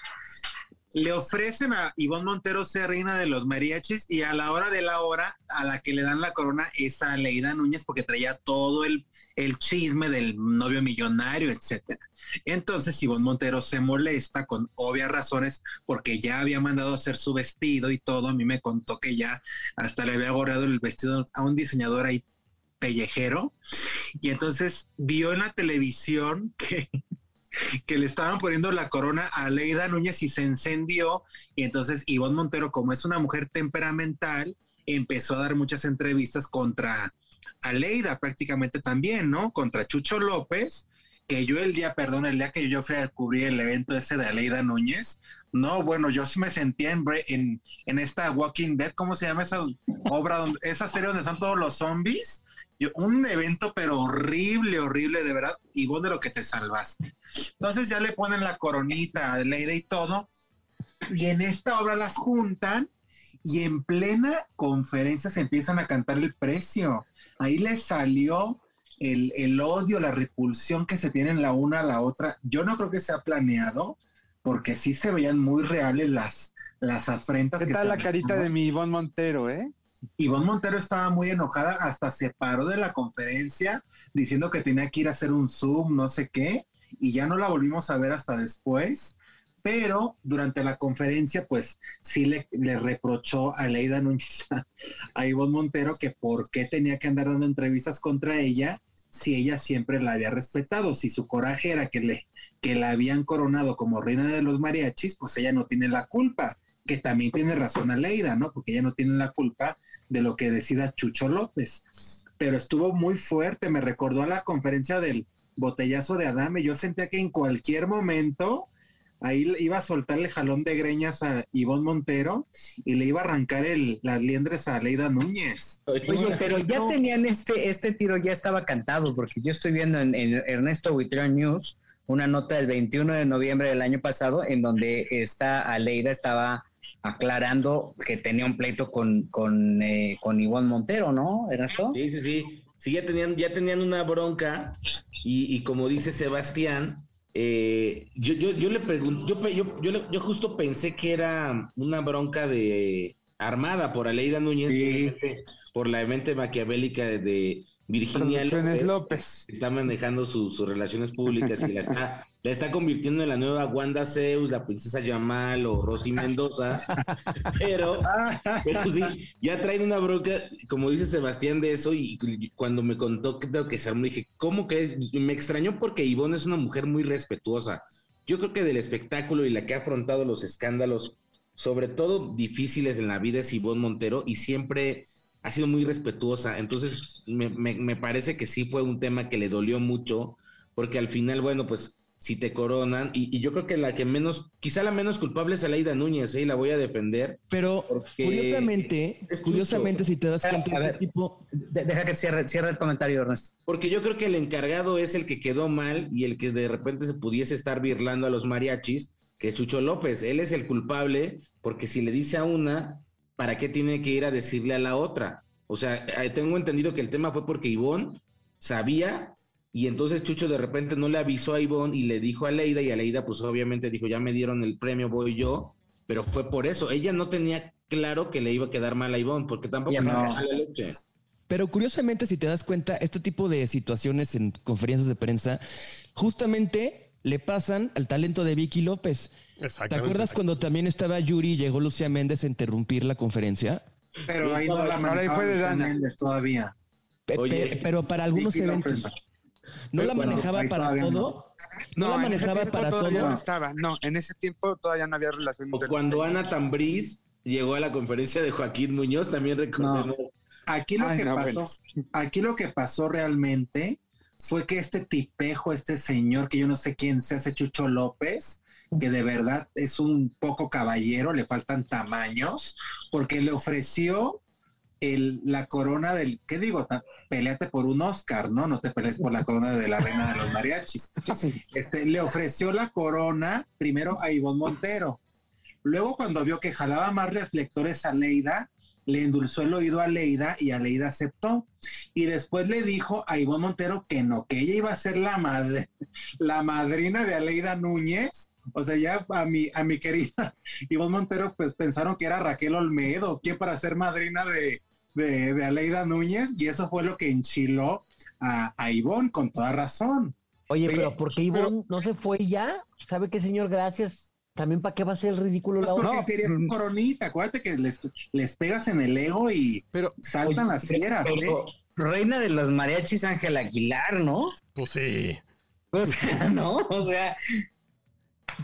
Speaker 7: Le ofrecen a Ivonne Montero ser reina de los mariachis y a la hora de la hora a la que le dan la corona es a Leida Núñez porque traía todo el, el chisme del novio millonario, etcétera. Entonces Ivonne Montero se molesta con obvias razones porque ya había mandado hacer su vestido y todo. A mí me contó que ya hasta le había gorreado el vestido a un diseñador ahí pellejero. Y entonces vio en la televisión que, que le estaban poniendo la corona a Leida Núñez y se encendió. Y entonces Ivonne Montero, como es una mujer temperamental, empezó a dar muchas entrevistas contra Aleida prácticamente también, ¿no? Contra Chucho López, que yo el día, perdón, el día que yo fui a cubrir el evento ese de Aleida Núñez, no, bueno, yo me sentía en, en, en esta Walking Dead, ¿cómo se llama esa obra, donde, esa serie donde están todos los zombies? Yo- un evento, pero horrible, horrible, de verdad, y vos de lo que te salvaste. Entonces ya le ponen la coronita a Aleida y todo, y en esta obra las juntan, y en plena conferencia se empiezan a cantar el precio. Ahí les salió el, el odio, la repulsión que se tienen la una a la otra. Yo no creo que sea planeado, porque sí se veían muy reales las, las afrentas.
Speaker 2: ¿Qué
Speaker 7: que
Speaker 2: tal la carita de mi Ivonne Montero, eh?
Speaker 7: Ivonne Montero estaba muy enojada, hasta se paró de la conferencia diciendo que tenía que ir a hacer un Zoom, no sé qué, y ya no la volvimos a ver hasta después. Pero durante la conferencia, pues sí le, reprochó a Leida Núñez, a, a Ivonne Montero, que por qué tenía que andar dando entrevistas contra ella si ella siempre la había respetado, si su coraje era que, le, que la habían coronado como reina de los mariachis, pues ella no tiene la culpa, que también tiene razón a Leida, ¿no? Porque ella no tiene la culpa de lo que decida Chucho López. Pero estuvo muy fuerte, me recordó a la conferencia del botellazo de Adame. Yo sentía que en cualquier momento ahí le iba a soltar el jalón de greñas a Ivonne Montero y le iba a arrancar el, las liendres a Leida Núñez.
Speaker 1: Oye, pero ya tenían este, este tiro, ya estaba cantado, porque yo estoy viendo en, en Ernesto Huitrón News una nota del 21 de noviembre del año pasado en donde esta Aleida estaba aclarando que tenía un pleito con, con, eh, con Ivonne Montero, ¿no, Ernesto?
Speaker 6: Sí, sí, sí. Sí, ya tenían, ya tenían una bronca y, y como dice Sebastián, eh, yo, yo, yo le pregunto, yo, yo, yo, yo justo pensé que era una bronca de armada por Aleida Núñez, por la mente maquiavélica de, de Virginia López,
Speaker 2: López.
Speaker 6: está manejando su- sus relaciones públicas y la está, la está convirtiendo en la nueva Wanda Zeus, la princesa Yamal o Rosy Mendoza, pero, pero sí, ya traen una bronca, como dice Sebastián de eso, y y cuando me contó que tengo que se armó, dije, ¿cómo crees? Me extrañó porque Ivonne es una mujer muy respetuosa. Yo creo que del espectáculo y la que ha afrontado los escándalos, sobre todo difíciles en la vida, es Ivonne Montero y siempre ha sido muy respetuosa. Entonces, me, me- me parece que sí fue un tema que le dolió mucho, porque al final, bueno, pues si te coronan, y, y yo creo que la que menos, quizá la menos culpable es Aleida Núñez, ¿eh? y la voy a defender.
Speaker 4: Pero curiosamente, curiosamente, si te das cuenta,
Speaker 1: A
Speaker 4: este tipo,
Speaker 1: De- deja que cierre, cierre el comentario, Ernesto.
Speaker 6: Porque yo creo que el encargado es el que quedó mal y el que de repente se pudiese estar birlando a los mariachis, que es Chucho López. Él es el culpable porque si le dice a una, ¿para qué tiene que ir a decirle a la otra? O sea, eh, tengo entendido que el tema fue porque Ivonne sabía y entonces Chucho de repente no le avisó a Ivonne y le dijo a Leida y a Leida pues obviamente dijo, ya me dieron el premio, voy yo, pero fue por eso. Ella no tenía claro que le iba a quedar mal a Ivonne porque tampoco
Speaker 1: no.
Speaker 6: leche.
Speaker 4: Pero curiosamente, si te das cuenta, este tipo de situaciones en conferencias de prensa justamente le pasan al talento de Vicky López. ¿Te acuerdas cuando también estaba Yuri y llegó Lucía Méndez a interrumpir la conferencia?
Speaker 7: Pero ahí no la
Speaker 2: Ahora ahí fue de
Speaker 7: manejaba
Speaker 2: Dana.
Speaker 7: Méndez todavía.
Speaker 4: Pe-
Speaker 6: Oye,
Speaker 4: pe- pero para algunos eventos. ¿No la manejaba para todo? ¿No, la
Speaker 2: en ese
Speaker 4: manejaba para
Speaker 2: todavía
Speaker 4: todo?
Speaker 2: no estaba. No, en ese tiempo todavía no había relación
Speaker 6: O cuando Ana Tambriz llegó a la conferencia de Joaquín Muñoz, también recordemos.
Speaker 7: Aquí lo
Speaker 2: Ay,
Speaker 7: que
Speaker 2: no,
Speaker 7: pasó,
Speaker 2: bueno.
Speaker 7: aquí lo que pasó realmente fue que este tipejo, este señor que yo no sé quién se hace Chucho López, que de verdad es un poco caballero, le faltan tamaños, porque le ofreció el, la corona del, ¿qué digo? Peleate por un Oscar, ¿no? No te pelees por la corona de la reina de los mariachis. Este, le ofreció la corona primero a Ivonne Montero. Luego, cuando vio que jalaba más reflectores a Leida, le endulzó el oído a Leida y a Leida aceptó. Y después le dijo a Ivonne Montero que no, que ella iba a ser la madre, la madrina de Aleida Núñez. O sea, ya a mi, a mi querida Ivonne Montero, pues pensaron que era Raquel Olmedo, ¿quién para ser madrina de, de, de Aleida Núñez? Y eso fue lo que enchiló a, a Ivonne, con toda razón.
Speaker 3: Oye,
Speaker 7: Pero-
Speaker 3: pero ¿por qué Ivonne no se fue ya? ¿Sabe qué, señor? Gracias. También para qué va a ser el ridículo la
Speaker 7: Porque
Speaker 3: otra.
Speaker 7: querías un coronita. Acuérdate que les, les pegas en el ego y
Speaker 5: Pero,
Speaker 7: saltan las fieras. ¿eh?
Speaker 1: Pero, reina de los mariachis Ángel Aguilar, ¿no?
Speaker 5: pues sí.
Speaker 1: O sea, ¿no? O sea,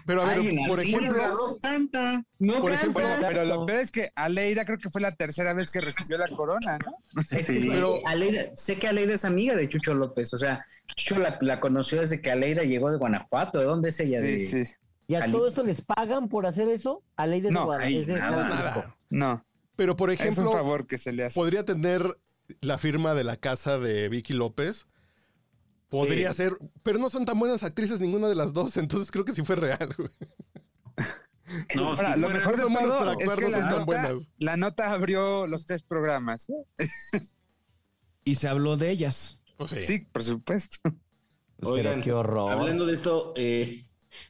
Speaker 5: Pero a ver,
Speaker 1: Ay,
Speaker 5: por ejemplo,
Speaker 7: Las dos canta.
Speaker 1: no
Speaker 5: Por
Speaker 1: canta.
Speaker 5: ejemplo,
Speaker 2: Bueno, pero lo peor es que Aleida creo que fue la tercera vez que recibió la corona, ¿no?
Speaker 1: Que,
Speaker 7: Sí.
Speaker 5: Pero-
Speaker 1: Aleida- sé que Aleida es amiga de Chucho López, o sea, Chucho la, la conoció desde que Aleida llegó de Guanajuato, ¿de dónde es ella?
Speaker 2: Sí,
Speaker 1: De-
Speaker 2: sí.
Speaker 3: ¿Y a todo esto les pagan por hacer eso? A ley de
Speaker 2: No,
Speaker 3: de
Speaker 7: nada,
Speaker 3: de
Speaker 5: nada.
Speaker 3: México.
Speaker 2: No,
Speaker 5: pero por
Speaker 2: es un
Speaker 5: ejemplo,
Speaker 2: favor que se le hace.
Speaker 5: podría tener la firma de la casa de Vicky López. Podría ser, pero no son tan buenas actrices ninguna de las dos, entonces creo que sí fue real. güey.
Speaker 7: No,
Speaker 2: Ahora,
Speaker 7: sí
Speaker 2: lo mejor de todo
Speaker 5: para
Speaker 2: es que
Speaker 5: no
Speaker 2: la
Speaker 5: son tan
Speaker 2: nota,
Speaker 5: buenas.
Speaker 2: la nota abrió los tres programas. ¿eh?
Speaker 4: Y se habló de ellas.
Speaker 5: Pues sí.
Speaker 2: Sí, por supuesto.
Speaker 3: Pero
Speaker 6: Oigan,
Speaker 3: qué horror.
Speaker 6: Hablando de esto, eh,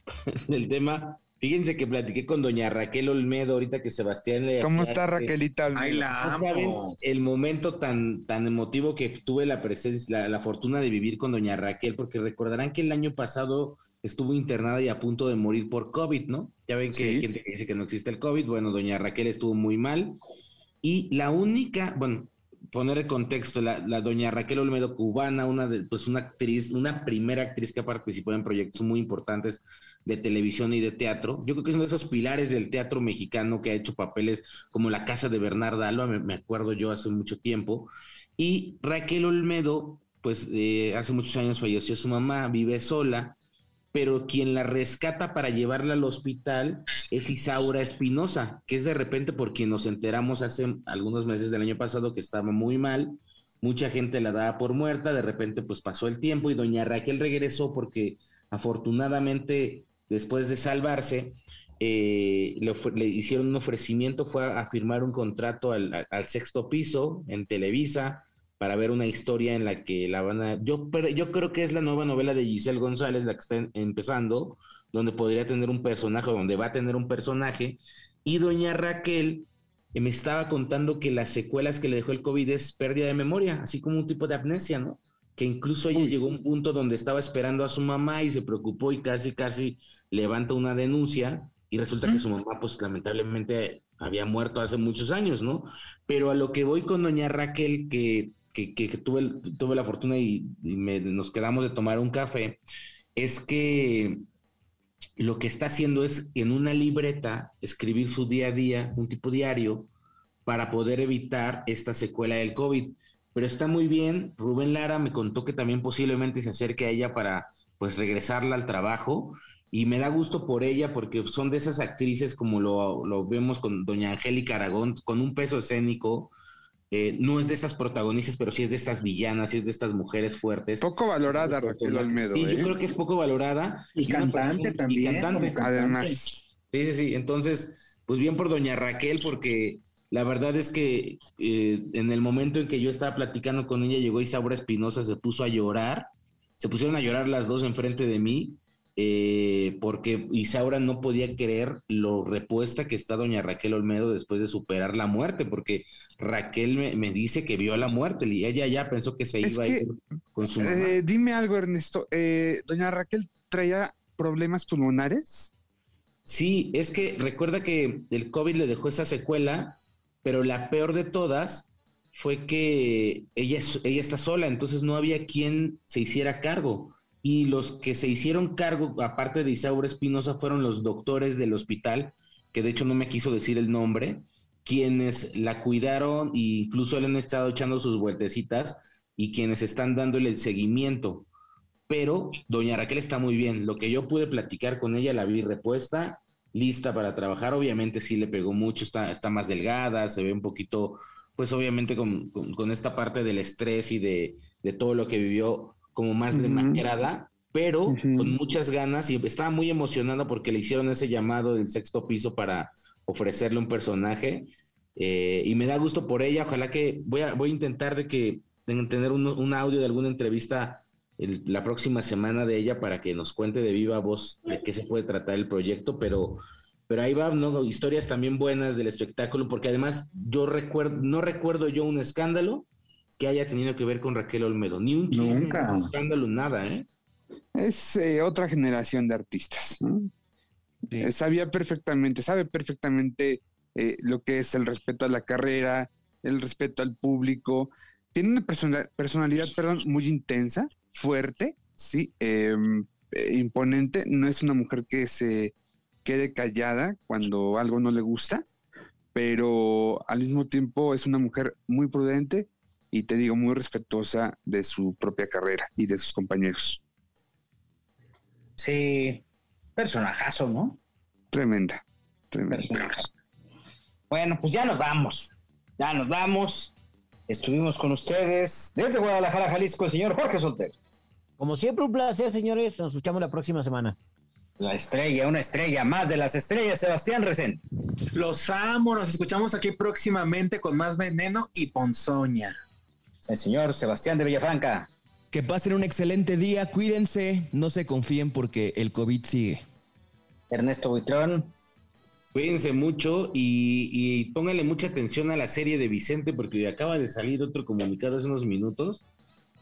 Speaker 6: del tema, fíjense que platiqué con doña Raquel Olmedo ahorita que Sebastián le
Speaker 2: ¿Cómo está
Speaker 6: eh,
Speaker 2: Raquelita? Olmedo?
Speaker 7: Ay, la
Speaker 6: No saben
Speaker 7: amo.
Speaker 6: el momento tan, tan emotivo que tuve la presencia, la, la fortuna de vivir con doña Raquel, porque recordarán que el año pasado estuvo internada y a punto de morir por COVID, ¿no? Ya ven que hay
Speaker 2: Sí.
Speaker 6: gente que dice que no existe el COVID. Bueno, doña Raquel estuvo muy mal. Y la única, bueno, poner el contexto, la, la doña Raquel Olmedo, cubana, una de, pues una actriz, una primera actriz que ha participado en proyectos muy importantes de televisión y de teatro. Yo creo que es uno de esos pilares del teatro mexicano que ha hecho papeles como La Casa de Bernarda Alba, me, me acuerdo yo hace mucho tiempo. Y Raquel Olmedo, pues eh, hace muchos años falleció su mamá, vive sola, pero quien la rescata para llevarla al hospital es Isaura Espinosa, que es de repente por quien nos enteramos hace algunos meses del año pasado que estaba muy mal. Mucha gente la daba por muerta, de repente pues pasó el tiempo y doña Raquel regresó porque afortunadamente después de salvarse eh, le, hicieron un ofrecimiento, fue a, a firmar un contrato al, sexto piso en Televisa para ver una historia en la que la van a... Yo, pero yo creo que es la nueva novela de Giselle González, la que está en- empezando, donde podría tener un personaje, donde va a tener un personaje. Y doña Raquel eh, me estaba contando que las secuelas que le dejó el COVID es pérdida de memoria, así como un tipo de amnesia, ¿no? Que incluso ella llegó a un punto donde estaba esperando a su mamá y se preocupó y casi, casi levanta una denuncia y resulta que su mamá, pues lamentablemente había muerto hace muchos años, ¿no? Pero a lo que voy con doña Raquel, que, que, que- que tuve, tuve la fortuna y, y me- nos quedamos de tomar un café, es que lo que está haciendo es en una libreta escribir su día a día, un tipo diario, para poder evitar esta secuela del COVID. Pero está muy bien. Rubén Lara me contó que también posiblemente se acerque a ella para pues regresarla al trabajo. Y me da gusto por ella porque son de esas actrices como lo, lo vemos con doña Angélica Aragón, con un peso escénico. Eh, no es de estas protagonistas, pero sí es de estas villanas, sí es de estas mujeres fuertes.
Speaker 2: Poco valorada Raquel Olmedo.
Speaker 6: Sí,
Speaker 2: ¿eh?
Speaker 6: yo creo que es poco valorada.
Speaker 7: Y cantante
Speaker 6: persona-
Speaker 7: también,
Speaker 6: Y cantante.
Speaker 7: como cantante.
Speaker 2: Además.
Speaker 6: Sí, sí, sí. Entonces, pues bien por doña Raquel, porque la verdad es que eh, en el momento en que yo estaba platicando con ella, llegó Isaura Espinosa, se puso a llorar. Se pusieron a llorar las dos enfrente de mí, eh, porque Isaura no podía creer lo repuesta que está doña Raquel Olmedo después de superar la muerte, porque Raquel me, me dice que vio la muerte y ella ya pensó que se
Speaker 2: Es
Speaker 6: iba
Speaker 2: que,
Speaker 6: a ir con su mamá.
Speaker 2: Eh, dime algo, Ernesto. Eh, Doña Raquel traía problemas pulmonares.
Speaker 6: Sí, es que recuerda que el COVID le dejó esa secuela, pero la peor de todas fue que ella, ella está sola, entonces no había quien se hiciera cargo. Y los que se hicieron cargo, aparte de Isaura Espinosa, fueron los doctores del hospital, que de hecho no me quiso decir el nombre, quienes la cuidaron e incluso le han estado echando sus vueltecitas y quienes están dándole el seguimiento pero doña Raquel está muy bien. Lo que yo pude platicar con ella, la vi repuesta, lista para trabajar. Obviamente sí le pegó mucho, está, está más delgada, se ve un poquito, pues obviamente con, con- con esta parte del estrés y de, de todo lo que vivió como más demacrada, pero con muchas ganas y estaba muy emocionada porque le hicieron ese llamado del sexto piso para ofrecerle un personaje. eh, y me da gusto por ella. Ojalá que voy a, voy a intentar de que de tener un, un audio de alguna entrevista el- la próxima semana de ella para que nos cuente de viva voz de qué se puede tratar el proyecto, pero, pero ahí va, ¿no? Historias también buenas del espectáculo, porque además yo recuerdo, no recuerdo yo un escándalo que haya tenido que ver con Raquel Olmedo, ni un chisme,
Speaker 7: Nunca.
Speaker 6: ni un escándalo, nada, ¿eh?
Speaker 2: Es eh, otra generación de artistas. ¿no? Eh, sabía perfectamente, sabe perfectamente eh, lo que es el respeto a la carrera, el respeto al público. Tiene una persona- personalidad, perdón, muy intensa, fuerte, sí, em, eh, imponente. No es una mujer que se quede callada cuando algo no le gusta, pero al mismo tiempo es una mujer muy prudente y te digo, muy respetuosa de su propia carrera y de sus compañeros.
Speaker 1: Sí, personajazo, ¿no?
Speaker 2: Tremenda, tremenda.
Speaker 1: Personajazo. Bueno, pues ya nos vamos. Ya nos vamos. Estuvimos con ustedes desde Guadalajara, Jalisco, el señor Jorge Soltero.
Speaker 3: Como siempre, un placer, señores. Nos escuchamos la próxima semana.
Speaker 1: La estrella, una estrella más de las estrellas, Sebastián Recén.
Speaker 7: Los amo, nos escuchamos aquí próximamente con más veneno y ponzoña.
Speaker 1: El señor Sebastián de Villafranca.
Speaker 4: Que pasen un excelente día, cuídense, no se confíen porque el COVID sigue.
Speaker 1: Ernesto Buitrón.
Speaker 6: Cuídense mucho y, y pónganle mucha atención a la serie de Vicente porque acaba de salir otro comunicado hace unos minutos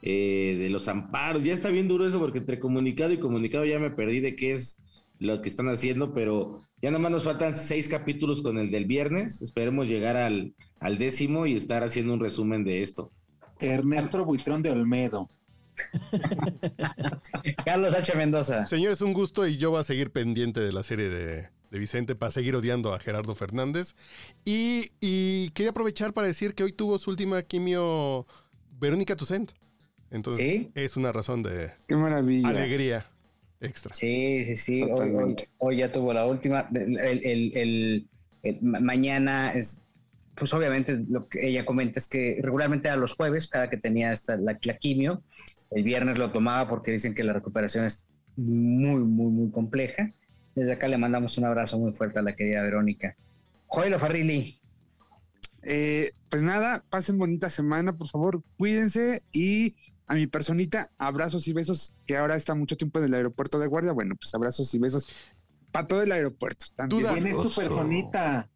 Speaker 6: eh, de los amparos. Ya está bien duro eso porque entre comunicado y comunicado ya me perdí de qué es lo que están haciendo, pero ya nomás nos faltan seis capítulos con el del viernes. Esperemos llegar al, al décimo y estar haciendo un resumen de esto.
Speaker 7: Ernesto Buitrón de Olmedo.
Speaker 1: Carlos H. Mendoza.
Speaker 5: Señor, es un gusto y yo voy a seguir pendiente de la serie de, de Vicente para seguir odiando a Gerardo Fernández. Y, y quería aprovechar para decir que hoy tuvo su última quimio Verónica Tucent. Entonces,
Speaker 1: ¿Sí?
Speaker 5: es una razón de
Speaker 2: Qué maravilla.
Speaker 5: alegría extra.
Speaker 1: Sí, sí, sí. Hoy, hoy-
Speaker 2: Totalmente.
Speaker 1: hoy ya tuvo la última. El, el- el- el- ma- mañana es, pues obviamente lo que ella comenta es que regularmente a los jueves, cada que tenía esta, la, la quimio, el viernes lo tomaba porque dicen que la recuperación es muy, muy, muy compleja. Desde acá le mandamos un abrazo muy fuerte a la querida Verónica. Joel Farrilli.
Speaker 2: Eh, pues nada, pasen bonita semana, por favor, cuídense y a mi personita, abrazos y besos, que ahora está mucho tiempo en el aeropuerto de guardia. Bueno, pues abrazos y besos para todo el aeropuerto. También.
Speaker 5: Duda.
Speaker 7: ¿Quién es tu personita?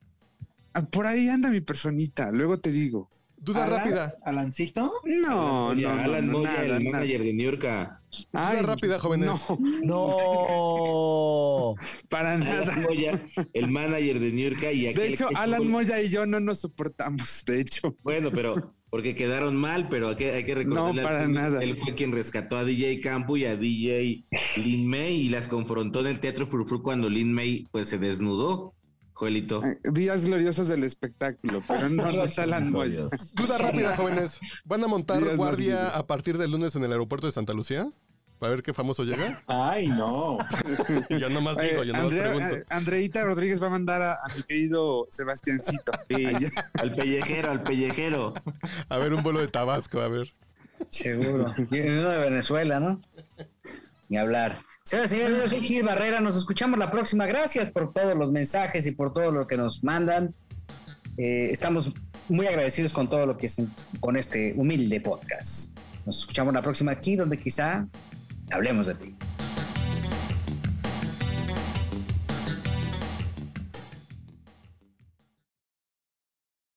Speaker 2: Ah, Por ahí anda mi personita, luego te digo.
Speaker 5: Duda
Speaker 7: ¿Alan?
Speaker 5: rápida.
Speaker 7: ¿Alancito?
Speaker 2: No, no, no,
Speaker 6: Alan
Speaker 2: no,
Speaker 6: Moya,
Speaker 2: nada,
Speaker 6: el
Speaker 2: nada.
Speaker 6: manager de New York.
Speaker 2: Ay,
Speaker 5: rápida, jóvenes.
Speaker 2: No,
Speaker 3: No.
Speaker 2: para nada.
Speaker 6: Alan Moya, el manager de New York. Y
Speaker 2: De
Speaker 6: aquel
Speaker 2: hecho,
Speaker 6: que-
Speaker 2: Alan Moya y yo no nos soportamos, de hecho.
Speaker 6: Bueno, pero porque quedaron mal, pero hay que, hay que recordar.
Speaker 2: No, para nada.
Speaker 6: Él fue quien rescató a DJ Campo y a DJ Lin May y las confrontó en el Teatro Frufru cuando Lin May pues se desnudó, Joelito.
Speaker 2: Eh, Días gloriosos del espectáculo, pero no, no es Alan Moya.
Speaker 5: Duda rápida, jóvenes. ¿Van a montar
Speaker 2: Días
Speaker 5: guardia
Speaker 2: gloriosos.
Speaker 5: a partir del lunes en el aeropuerto de Santa Lucía? Para ver qué famoso llega.
Speaker 7: Ay, no.
Speaker 5: Yo nomás digo,
Speaker 2: Eh,
Speaker 5: yo nomás
Speaker 2: Andrea-
Speaker 5: pregunto.
Speaker 2: eh, Andreita Rodríguez va a mandar a, a mi querido Sebastiancito.
Speaker 6: Sí, al pellejero, al pellejero.
Speaker 5: A ver, un vuelo de Tabasco, a ver.
Speaker 1: Seguro. Y uno de Venezuela, ¿no? Ni hablar. Señoras y señores, yo soy Gil Barrera. Nos escuchamos la próxima. Gracias por todos los mensajes y por todo lo que nos mandan. Eh, estamos muy agradecidos con todo lo que es con este humilde podcast. Nos escuchamos la próxima aquí, donde quizá hablemos de ti.